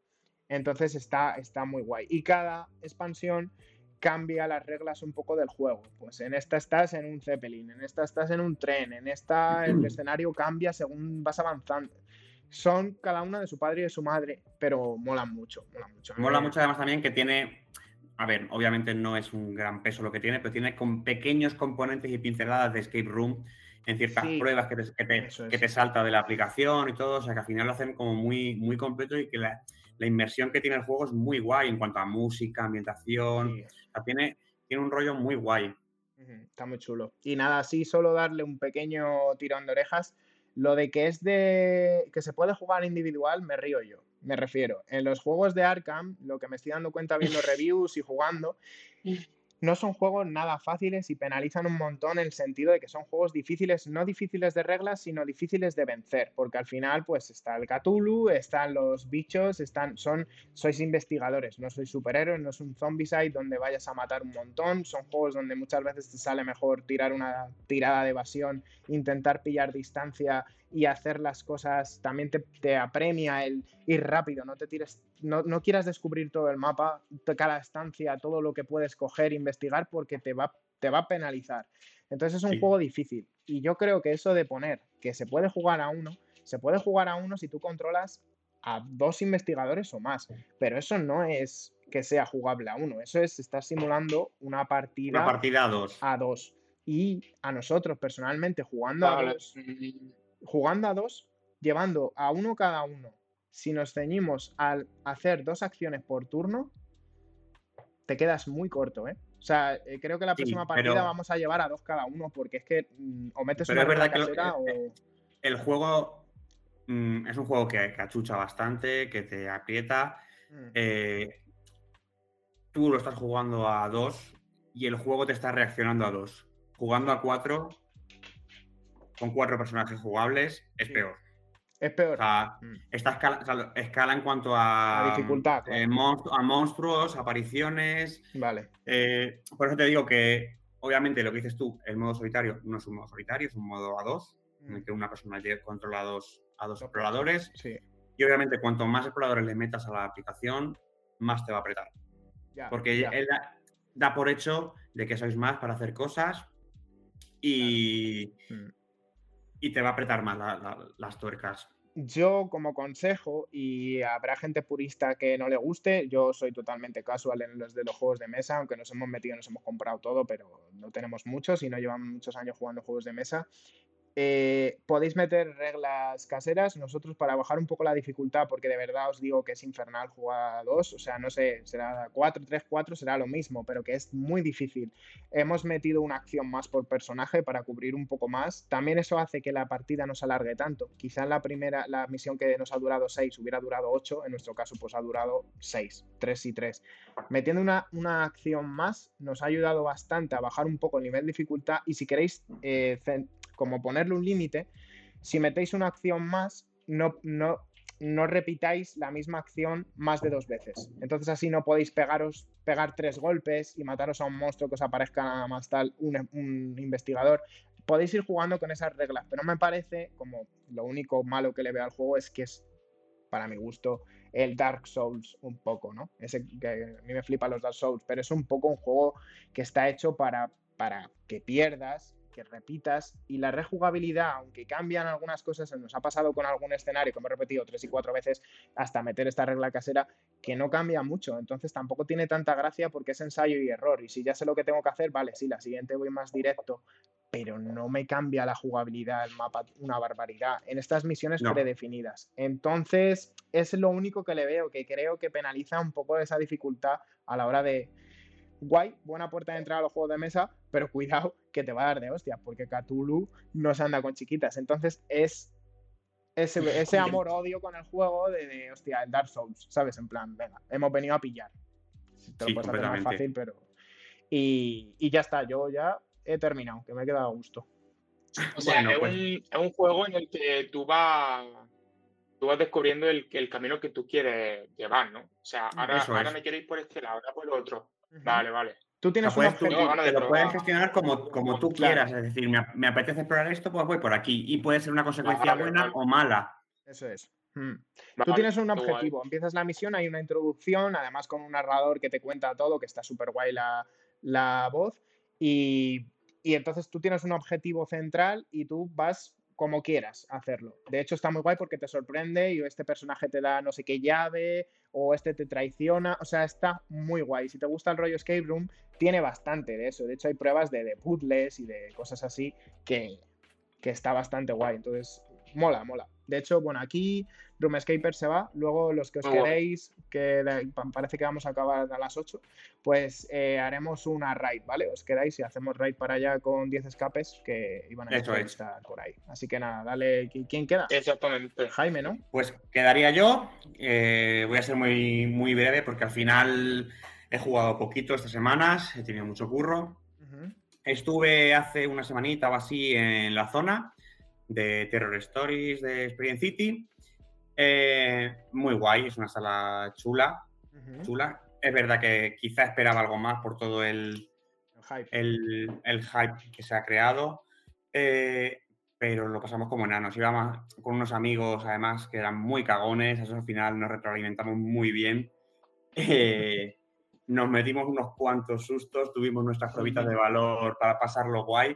Entonces está, está muy guay. Y cada expansión cambia las reglas un poco del juego. Pues en esta estás en un Zeppelin, en esta estás en un tren, en esta el escenario cambia según vas avanzando. Son cada una de su padre y de su madre, pero molan mucho, mola mucho. Mola mucho además también que tiene, a ver, obviamente no es un gran peso lo que tiene, pero tiene con pequeños componentes y pinceladas de escape room en ciertas pruebas que te, que te, salta de la aplicación y todo, o sea que al final lo hacen como muy, muy completo y que la, la inmersión que tiene el juego es muy guay en cuanto a música, ambientación. tiene, tiene un rollo muy guay. Está muy chulo. Y nada, así solo darle un pequeño tirón de orejas. Lo de que es de. que se puede jugar individual, me río yo. Me refiero. En los juegos de Arkham, lo que me estoy dando cuenta viendo reviews y jugando, no son juegos nada fáciles y penalizan un montón en el sentido de que son juegos difíciles, no difíciles de reglas, sino difíciles de vencer, porque al final pues está el Cthulhu, están los bichos, están, son, sois investigadores, no sois superhéroes, no es un zombicide donde vayas a matar un montón, son juegos donde muchas veces te sale mejor tirar una tirada de evasión, intentar pillar distancia y hacer las cosas, también te, apremia el ir rápido, no te tires, no, no, quieras descubrir todo el mapa, cada estancia, todo lo que puedes coger, investigar, porque te va, te va a penalizar. Entonces es un juego difícil. Y yo creo que eso de poner que se puede jugar a uno, se puede jugar a uno si tú controlas a dos investigadores o más. Pero eso no es que sea jugable a uno, eso es estar simulando una partida, una partida a dos. A dos. Y a nosotros personalmente jugando a dos jugando a dos, llevando a uno cada uno, si nos ceñimos al hacer dos acciones por turno, te quedas muy corto, ¿eh? O sea, eh, creo que la próxima partida vamos a llevar a dos cada uno, porque es que mm, o metes una es verdad que o... el juego mm, es un juego que, achucha bastante, que te aprieta. Mm. Eh, tú lo estás jugando a dos y el juego te está reaccionando a dos. Jugando a cuatro, con cuatro personajes jugables, es peor. Es peor. O sea, mm. esta escala, en cuanto a, dificultad. Eh, a monstruos, apariciones. Vale. Eh, por eso te digo que, obviamente, lo que dices tú, el modo solitario no es un modo solitario, es un modo a dos, en el mm. que una persona controla a dos, a dos exploradores. Sí. Y obviamente, cuanto más exploradores le metas a la aplicación, más te va a apretar. Porque él da, por hecho de que sois más para hacer cosas y, mm y te va a apretar más las tuercas. Yo como consejo, y habrá gente purista que no le guste, yo soy totalmente casual en los de los juegos de mesa, aunque nos hemos metido, nos hemos comprado todo, pero no tenemos muchos y no llevamos muchos años jugando juegos de mesa. Eh, podéis meter reglas caseras. Nosotros, para bajar un poco la dificultad, porque de verdad os digo que es infernal jugar a dos, o sea, no sé, será 4, 3, 4, será lo mismo, pero que es muy difícil. Hemos metido una acción más por personaje para cubrir un poco más. También eso hace que la partida no se alargue tanto. Quizás la primera, la misión que nos ha durado 6 hubiera durado 8, en nuestro caso, pues ha durado 6, 3 y 3. Metiendo una, una acción más nos ha ayudado bastante a bajar un poco el nivel de dificultad y si queréis eh, como ponerle un límite, si metéis una acción más, no, no, no repitáis la misma acción más de dos veces. Entonces así no podéis pegaros, pegar tres golpes y mataros a un monstruo que os aparezca nada más tal, un, investigador. Podéis ir jugando con esas reglas, pero me parece como lo único malo que le veo al juego es que es, para mi gusto, el Dark Souls un poco, ¿no? Ese que a mí me flipa los Dark Souls, pero es un poco un juego que está hecho para, para que pierdas que repitas y la rejugabilidad, aunque cambian algunas cosas, se nos ha pasado con algún escenario que hemos repetido tres y cuatro veces hasta meter esta regla casera, que no cambia mucho, entonces tampoco tiene tanta gracia porque es ensayo y error, y si ya sé lo que tengo que hacer, vale, sí, la siguiente voy más directo, pero no me cambia la jugabilidad, el mapa, una barbaridad, en estas misiones predefinidas. Entonces, es lo único que le veo, que creo que penaliza un poco esa dificultad a la hora de, guay, buena puerta de entrada a los juegos de mesa, pero cuidado que te va a dar de hostia, porque Cthulhu no se anda con chiquitas. Entonces es ese, amor-odio con el juego de, hostia, el Dark Souls, ¿sabes? En plan, venga, hemos venido a pillar. Te lo puedes hacer más fácil, pero. Y, ya está, yo ya he terminado, que me he quedado a gusto. O sea, es, pues un, juego en el que tú vas, tú vas descubriendo el, el camino que tú quieres llevar, ¿no? O sea, ahora, ahora me quiero ir por este lado, ahora por el otro. Vale, vale. Tú tienes un objetivo. te lo puedes gestionar como, como tú quieras. Es decir, me, apetece explorar esto, pues voy por aquí. Y puede ser una consecuencia buena o mala. Eso es. Hmm. Tú tienes un objetivo, empiezas la misión, hay una introducción, además con un narrador que te cuenta todo, que está súper guay la, la voz, y, y entonces tú tienes un objetivo central y tú vas como quieras hacerlo. De hecho, está muy guay porque te sorprende y este personaje te da no sé qué llave o este te traiciona, o sea, está muy guay. Si te gusta el rollo escape room, tiene bastante de eso. De hecho, hay pruebas de, de puzzles y de cosas así que, que está bastante guay. Entonces, mola, mola. De hecho, bueno, aquí Roomscaper se va. Luego, los que os Muy queréis, que de- parece que vamos a acabar a las 8, pues eh, haremos una raid, ¿vale? Os quedáis y hacemos raid para allá con 10 escapes que iban a estar por ahí. Así que nada, dale. ¿qui- ¿Quién queda? Exactamente. Jaime, ¿no? Pues quedaría yo. eh, voy a ser muy, muy breve porque al final he jugado poquito estas semanas, he tenido mucho curro. Estuve hace una semanita o así en la zona de Terror Stories de Experience City. Eh, muy guay, es una sala chula, chula. Es verdad que quizá esperaba algo más por todo el, El hype. el, el hype que se ha creado, eh, pero lo pasamos como enanos. Íbamos con unos amigos, además, que eran muy cagones, eso al final nos retroalimentamos muy bien. Eh, nos metimos unos cuantos sustos, tuvimos nuestras probitas de valor para pasarlo guay.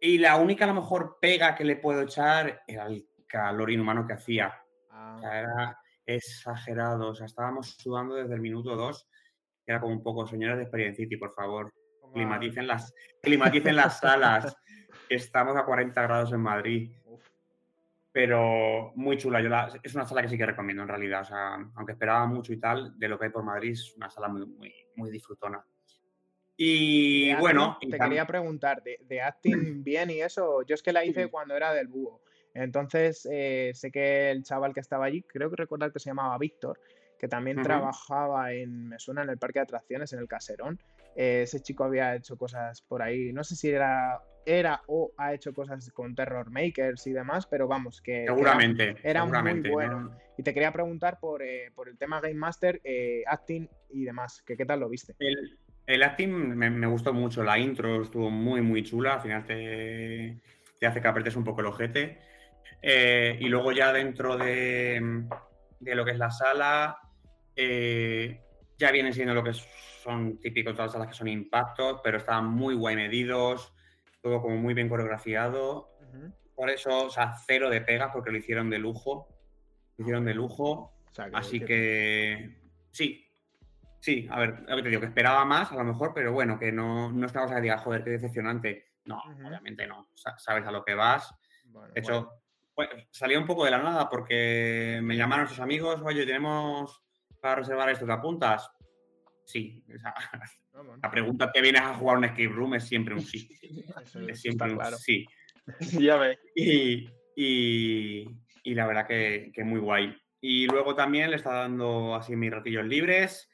Y la única, a lo mejor, pega que le puedo echar era el calor inhumano que hacía. Ah, O sea, era exagerado. O sea, estábamos sudando desde el minuto 2. Era como un poco, señores de Experience City, por favor, climaticen las, climaticen las salas. Estamos a 40 grados en Madrid. Uf. Pero muy chula. Yo la- es una sala que sí que recomiendo en realidad. O sea, aunque esperaba mucho y tal, de lo que hay por Madrid, es una sala muy, muy, muy disfrutona. Y De bueno, acting, te quería preguntar, de, de acting bien y eso, yo es que la hice cuando era del búho. Entonces, eh, sé que el chaval que estaba allí, creo que recordar que se llamaba Víctor, que también trabajaba en, me suena, en el parque de atracciones, en el Caserón. Eh, ese chico había hecho cosas por ahí, no sé si era, era o ha hecho cosas con Terror Makers y demás, pero vamos, que, que era- seguramente. era muy seguramente, ¿no? bueno. Y te quería preguntar por, eh, por el tema Game Master, eh, acting y demás, que qué tal lo viste. El, el acting me, me gustó mucho, la intro estuvo muy, muy chula, al final te, te hace que apretes un poco el ojete. Eh, y luego ya dentro de, de lo que es la sala, eh, ya vienen siendo lo que son típicos todas las salas que son impactos, pero estaban muy guay medidos, todo como muy bien coreografiado. Por eso, o sea, cero de pegas porque lo hicieron de lujo. Lo hicieron de lujo. O sea, Así que sí, sí, a ver, lo que te digo, que esperaba más a lo mejor, pero bueno, que no, no es una cosa que diga, joder, qué decepcionante. No, obviamente no, sa- sabes a lo que vas. bueno, De hecho, pues, salió un poco de la nada porque me llamaron sus amigos, oye, tenemos para reservar esto, ¿te apuntas? Sí, o sea, Ah, bueno. la pregunta, ¿te vienes a jugar un escape room? Es siempre un sí. Es siempre un claro. sí. Ya ves. Y, y- y la verdad que, que muy guay. Y luego también le está dando así mis ratillos libres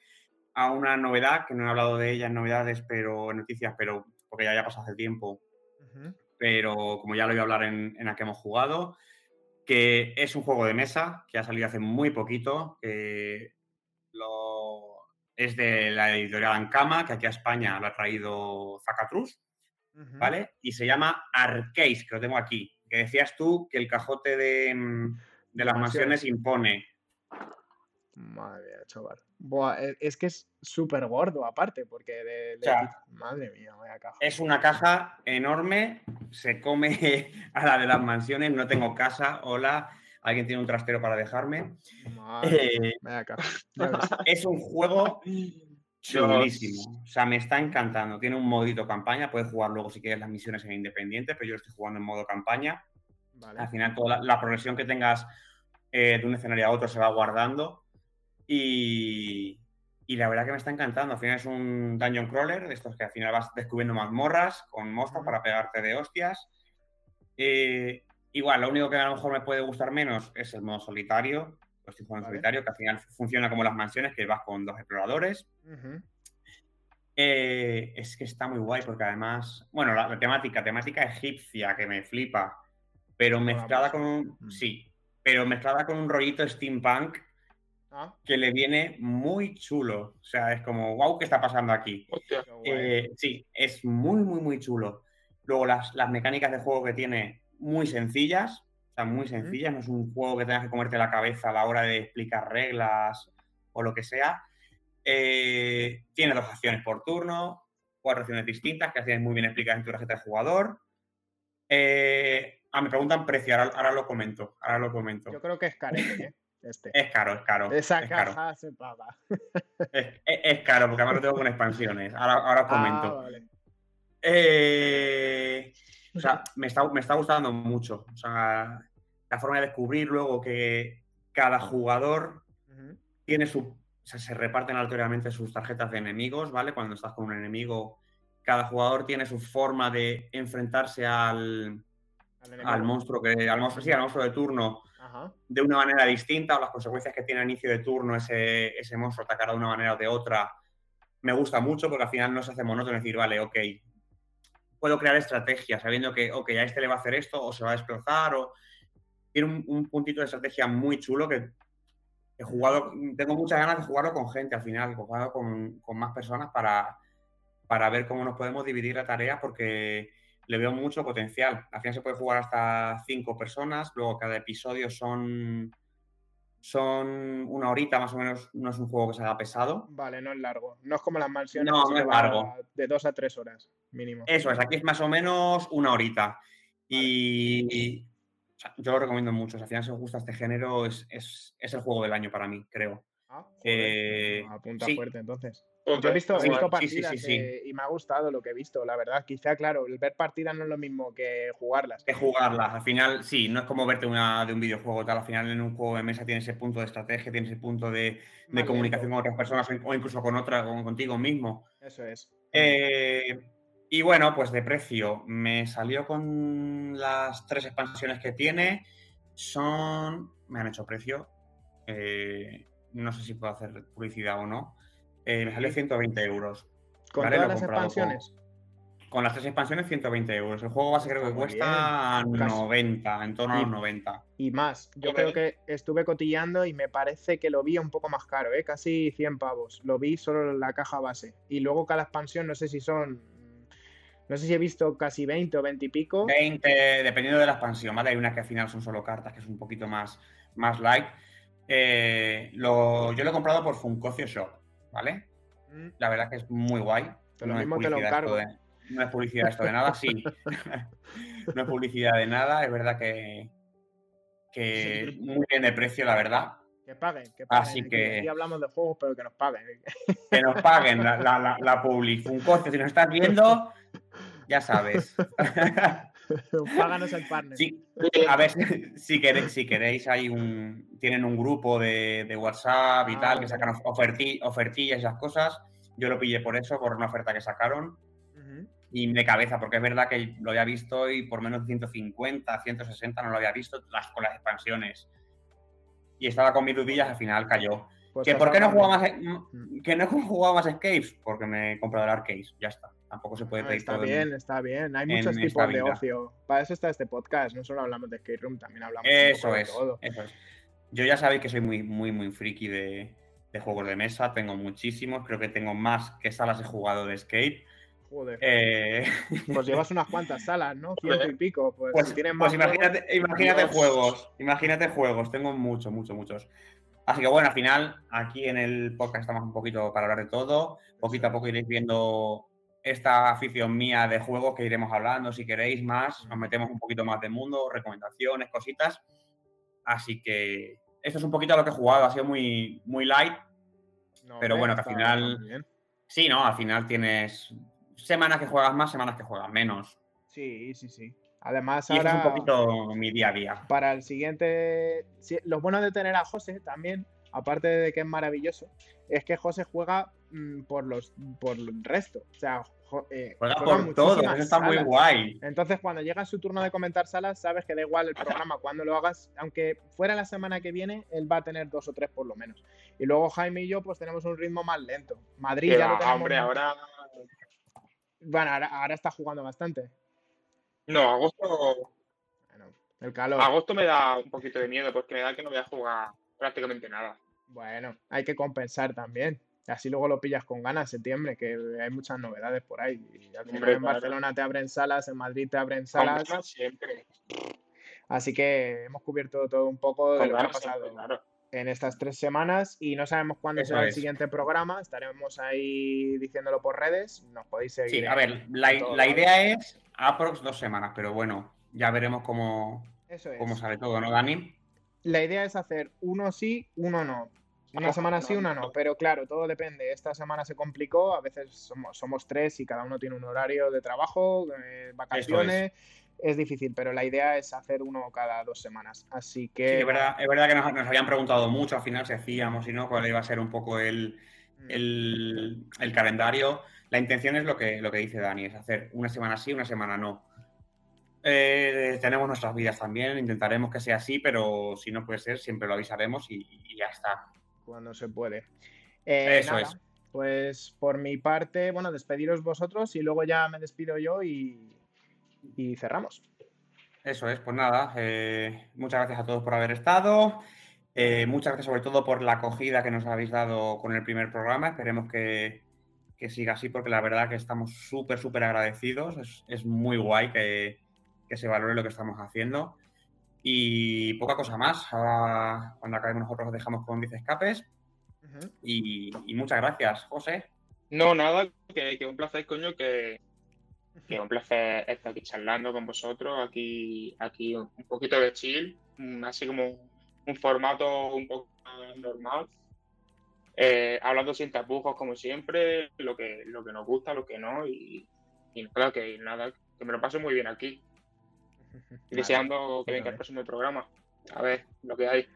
a una novedad, que no he hablado de ella en novedades, pero en noticias, pero porque ya haya pasado hace tiempo, pero como ya lo voy a hablar en, en la que hemos jugado, que es un juego de mesa que ha salido hace muy poquito, lo, es de la editorial Ankama, que aquí a España lo ha traído Zacatrus. ¿vale? Y se llama Arcade, que lo tengo aquí. Que decías tú que el cajote de, mm, de las mansiones impone. Madre mía, chaval. Buah, e- es que es súper gordo aparte, porque de, de- sea, Madre mía, vaya caja. Es una caja enorme, se come a la de las mansiones, no tengo casa, hola, alguien tiene un trastero para dejarme. Madre, Eh, vaya caja. Es un juego chulísimo, o sea, me está encantando. Tiene un modito campaña, puedes jugar luego si quieres las misiones en independiente, pero yo lo estoy jugando en modo campaña. Vale. Al final, toda la, la progresión que tengas eh, de un escenario a otro se va guardando. Y, y la verdad que me está encantando. Al final es un dungeon crawler, de estos que al final vas descubriendo mazmorras con monstruos para pegarte de hostias. Eh, igual, lo único que a lo mejor me puede gustar menos es el modo solitario. Lo estoy jugando en solitario, que al final funciona como las mansiones, que vas con dos exploradores. Eh, es que está muy guay porque además, bueno, la, la temática, temática egipcia que me flipa, pero mezclada con un, Mm. sí, pero mezclada con un rollito steampunk Ah, que le viene muy chulo. O sea, es como, wow, ¿qué está pasando aquí? Hostia. Eh, sí, es muy, muy, muy chulo. Luego las, las mecánicas de juego que tiene, muy sencillas. O sea, muy sencillas, no es un juego que tengas que comerte la cabeza a la hora de explicar reglas o lo que sea. Eh, tiene dos acciones por turno, cuatro acciones distintas que hacen muy bien explicadas en tu tarjeta de jugador. Eh, ah, me preguntan precio, ahora, lo comento, ahora lo comento. Yo creo que es caro, ¿eh? Este. Es caro, es caro. Esa es caja caro. se paga. Es, caro, porque además lo tengo con expansiones. Ahora, ahora os Ah, comento. vale. Eh, o sea, me está, me está gustando mucho. O sea, la forma de descubrir luego que cada jugador tiene su. O sea, se reparten aleatoriamente sus tarjetas de enemigos, ¿vale? Cuando estás con un enemigo, cada jugador tiene su forma de enfrentarse al, Al al monstruo que. Al monstruo, sí, al monstruo de turno De una manera distinta o las consecuencias que tiene a inicio de turno ese, ese monstruo atacará de una manera o de otra, me gusta mucho porque al final no se hace monótono decir, vale, ok, puedo crear estrategias sabiendo que, ok, a este le va a hacer esto o se va a desplazar o... Tiene un, un puntito de estrategia muy chulo que he jugado, tengo muchas ganas de jugarlo con gente al final, jugarlo con, con más personas para, para ver cómo nos podemos dividir la tarea porque le veo mucho potencial. Al final se puede jugar hasta cinco personas, luego cada episodio son, son una horita más o menos, no es un juego que se haga pesado. Vale, no es largo. No es como las mansiones. No, que no es largo. De dos a tres horas, mínimo. Eso es, aquí es más o menos una horita. Y, y, o sea, yo lo recomiendo mucho. Al final si os gusta este género, es, es, es el juego del año para mí, creo. Ah, joder. Eh, apunta sí. fuerte, entonces. Joder, Yo he visto, he visto sí, partidas sí, sí. eh, y me ha gustado lo que he visto, la verdad. Quizá, claro, el ver partidas no es lo mismo que jugarlas. que jugarlas. Al final, sí, no es como verte una de un videojuego tal. Al final, en un juego de mesa tienes ese punto de estrategia, tienes ese punto de, de comunicación con otras personas o incluso con otra, con, contigo mismo. Eso es. Eh, y bueno, pues de precio, me salió con las tres expansiones que tiene. Son. Me han hecho precio. eh, no sé si puedo hacer publicidad o no. Eh, me salió 120 euros. Con Vale, todas las expansiones. Con las tres expansiones, 120 euros. El juego base creo que cuesta bien. Casi. 90, en torno a los 90. Y más. Yo creo que estuve cotillando y me parece que lo vi un poco más caro, ¿eh? casi 100 pavos. Lo vi solo en la caja base. Y luego cada expansión, no sé si son. No sé si he visto casi 20 o 20 y pico. 20, dependiendo de la expansión, ¿vale? Hay unas que al final son solo cartas, que es un poquito más, más light. Eh, lo- yo lo he comprado por Funkocio Shop, ¿vale? Mm, La verdad que es muy guay. No, es mismo te lo publicidad esto encargo. de, no es publicidad esto de nada, sí. no es publicidad de nada, es verdad que, que muy bien de precio, la verdad. Que paguen, que paguen. Así que- Aquí hablamos de juegos, pero que nos paguen. Que nos paguen la, la, la, la publi. Funkocio, si nos estás viendo, ya sabes. Páganos el partner. Sí, a ver, si queréis, si queréis, hay un, tienen un grupo de, de WhatsApp y Ah, tal, que vale. sacan oferti- ofertillas y esas cosas. Yo lo pillé por eso, por una oferta que sacaron. Y de cabeza, porque es verdad que lo había visto y por menos de 150, 160 no lo había visto las, con las expansiones. Y estaba con mis dudillas, al final cayó. Pues ¿Que ¿Por qué no bien. más, que no he jugado más Escapes? Porque me he comprado el Arcade, ya está. Tampoco se puede Ah, está todo en- bien, está bien. Hay muchos tipos de ocio. Para eso está este podcast. No solo hablamos de skate room, también hablamos de todo. eso es. Yo ya sabéis que soy muy, muy, muy friki de, de juegos de mesa. Tengo muchísimos. Creo que tengo más que salas he jugado de skate. Joder. Eh, Pues llevas unas cuantas salas, ¿no? Ciento y pico. Pues, pues si tienes pues más juegos, imagínate, imagínate Dios. juegos. Imagínate juegos. Tengo muchos, muchos, muchos. Así que bueno, al final, aquí en el podcast estamos un poquito para hablar de todo. Poquito a poco iréis viendo esta afición mía de juegos que iremos hablando. Si queréis más, nos metemos un poquito más de mundo, recomendaciones, cositas. Así que esto es un poquito lo que he jugado. Ha sido muy, muy light. no, pero bueno, que al final- bien. Sí, ¿no? Al final tienes semanas que juegas más, semanas que juegas menos. Sí, sí, sí. Además, Y eso es ahora, un poquito mi día a día. para el siguiente. sí, lo bueno de tener a José también, aparte de que es maravilloso, es que José juega mm, por los por el resto. O sea, eh, Juega juega por todo, eso está muy salas. guay. Entonces, cuando llega su turno de comentar salas, sabes que da igual el programa cuando lo hagas, aunque fuera la semana que viene, él va a tener dos o tres por lo menos. Y luego Jaime y yo, pues tenemos un ritmo más lento. Madrid ya lo va, tenemos. hombre, más- ahora. Bueno, ahora, ahora está jugando bastante. No, agosto. Bueno, el calor. Agosto me da un poquito de miedo porque me da que no voy a jugar prácticamente nada. Bueno, hay que compensar también. Así luego lo pillas con ganas septiembre, que hay muchas novedades por ahí. Y al final Hombre, en claro. Barcelona te abren salas, en Madrid te abren Con salas. ganas siempre. Así que hemos cubierto todo un poco de lo que ha pasado claro. en estas tres semanas y no sabemos cuándo Eso será el siguiente programa. Estaremos ahí diciéndolo por redes. Nos podéis seguir. Sí, en- a ver, la, en idea es aprox dos semanas, pero bueno, ya veremos cómo, Eso es. cómo sale todo, ¿no, Dani? La idea es hacer uno sí, uno no. Una semana sí, una no. Pero claro, todo depende. Esta semana se complicó. A veces somos, somos tres y cada uno tiene un horario de trabajo, eh, vacaciones. Es difícil, pero la idea es hacer uno cada dos semanas. Así Sí, que. es verdad, es verdad que nos, nos habían preguntado mucho al final si hacíamos y no, cuál iba a ser un poco el, Mm. el, el calendario. La intención es lo que, lo que dice Dani, es hacer una semana sí, una semana no. Eh, tenemos nuestras vidas también, intentaremos que sea así, pero si no puede ser, siempre lo avisaremos y, y ya está. Cuando se puede. Eh, Eso nada, es. Pues por mi parte, bueno, despediros vosotros y luego ya me despido yo y, y cerramos. Eso es, pues nada, eh, muchas gracias a todos por haber estado. Eh, muchas gracias sobre todo por la acogida que nos habéis dado con el primer programa. Esperemos que, que siga así porque la verdad que estamos súper, súper agradecidos. Es, es muy guay que, que se valore lo que estamos haciendo. Y poca cosa más. Ahora, cuando acabemos nosotros, os dejamos con 10 escapes. Y, y muchas gracias, José. No, nada, que, que un placer, coño, que, que un placer estar aquí charlando con vosotros, aquí, aquí un poquito de chill, mm, así como un formato un poco más normal, eh, hablando sin tapujos como siempre, lo que, lo que nos gusta, lo que no, y, y nada, que nada, que me lo paso muy bien aquí, y deseando que Vale. venga el próximo programa, a ver lo que hay.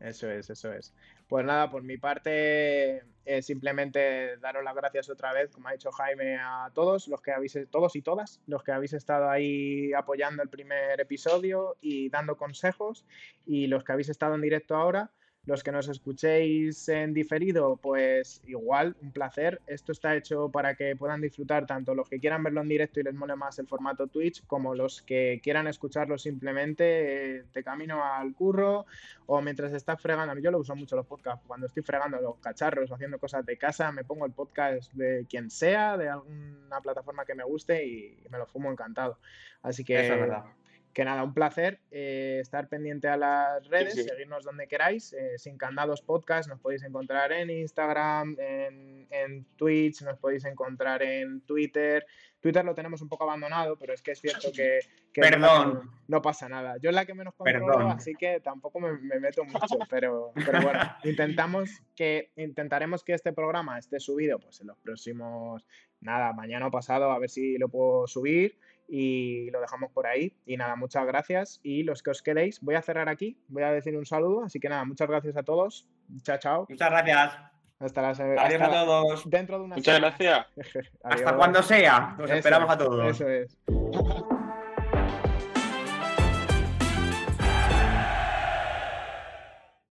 Eso es, eso es. Pues nada, por mi parte, eh, simplemente daros las gracias otra vez, como ha dicho Jaime, a todos los que habéis, todos y todas, los que habéis estado ahí apoyando el primer episodio y dando consejos, y los que habéis estado en directo ahora. Los que nos escuchéis en diferido, pues igual, un placer. Esto está hecho para que puedan disfrutar tanto los que quieran verlo en directo y les mole más el formato Twitch, como los que quieran escucharlo simplemente eh, de camino al curro o mientras estás fregando. Yo lo uso mucho los podcasts. Cuando estoy fregando los cacharros haciendo cosas de casa, me pongo el podcast de quien sea, de alguna plataforma que me guste y me lo fumo encantado. Así que Eso es verdad. Que nada, un placer eh, estar pendiente a las redes, sí. seguirnos donde queráis. eh, Sin Candados Podcast nos podéis encontrar en Instagram, en, en Twitch, nos podéis encontrar en Twitter. Twitter lo tenemos un poco abandonado, pero es que es cierto que, que Perdón. No, no pasa nada. Yo es la que menos controlo, Perdón. así que tampoco me, me meto mucho, pero, pero bueno, intentamos que, intentaremos que este programa esté subido pues en los próximos, nada, mañana o pasado, a ver si lo puedo subir y lo dejamos por ahí. Y nada, muchas gracias. Y los que os quedéis, voy a cerrar aquí, voy a decir un saludo. Así que nada, muchas gracias a todos. Chao, chao. Muchas gracias. Hasta la se- Adiós hasta a todos. dentro de una Muchas gracias. Hasta cuando sea. Los esperamos a todos. Eso es.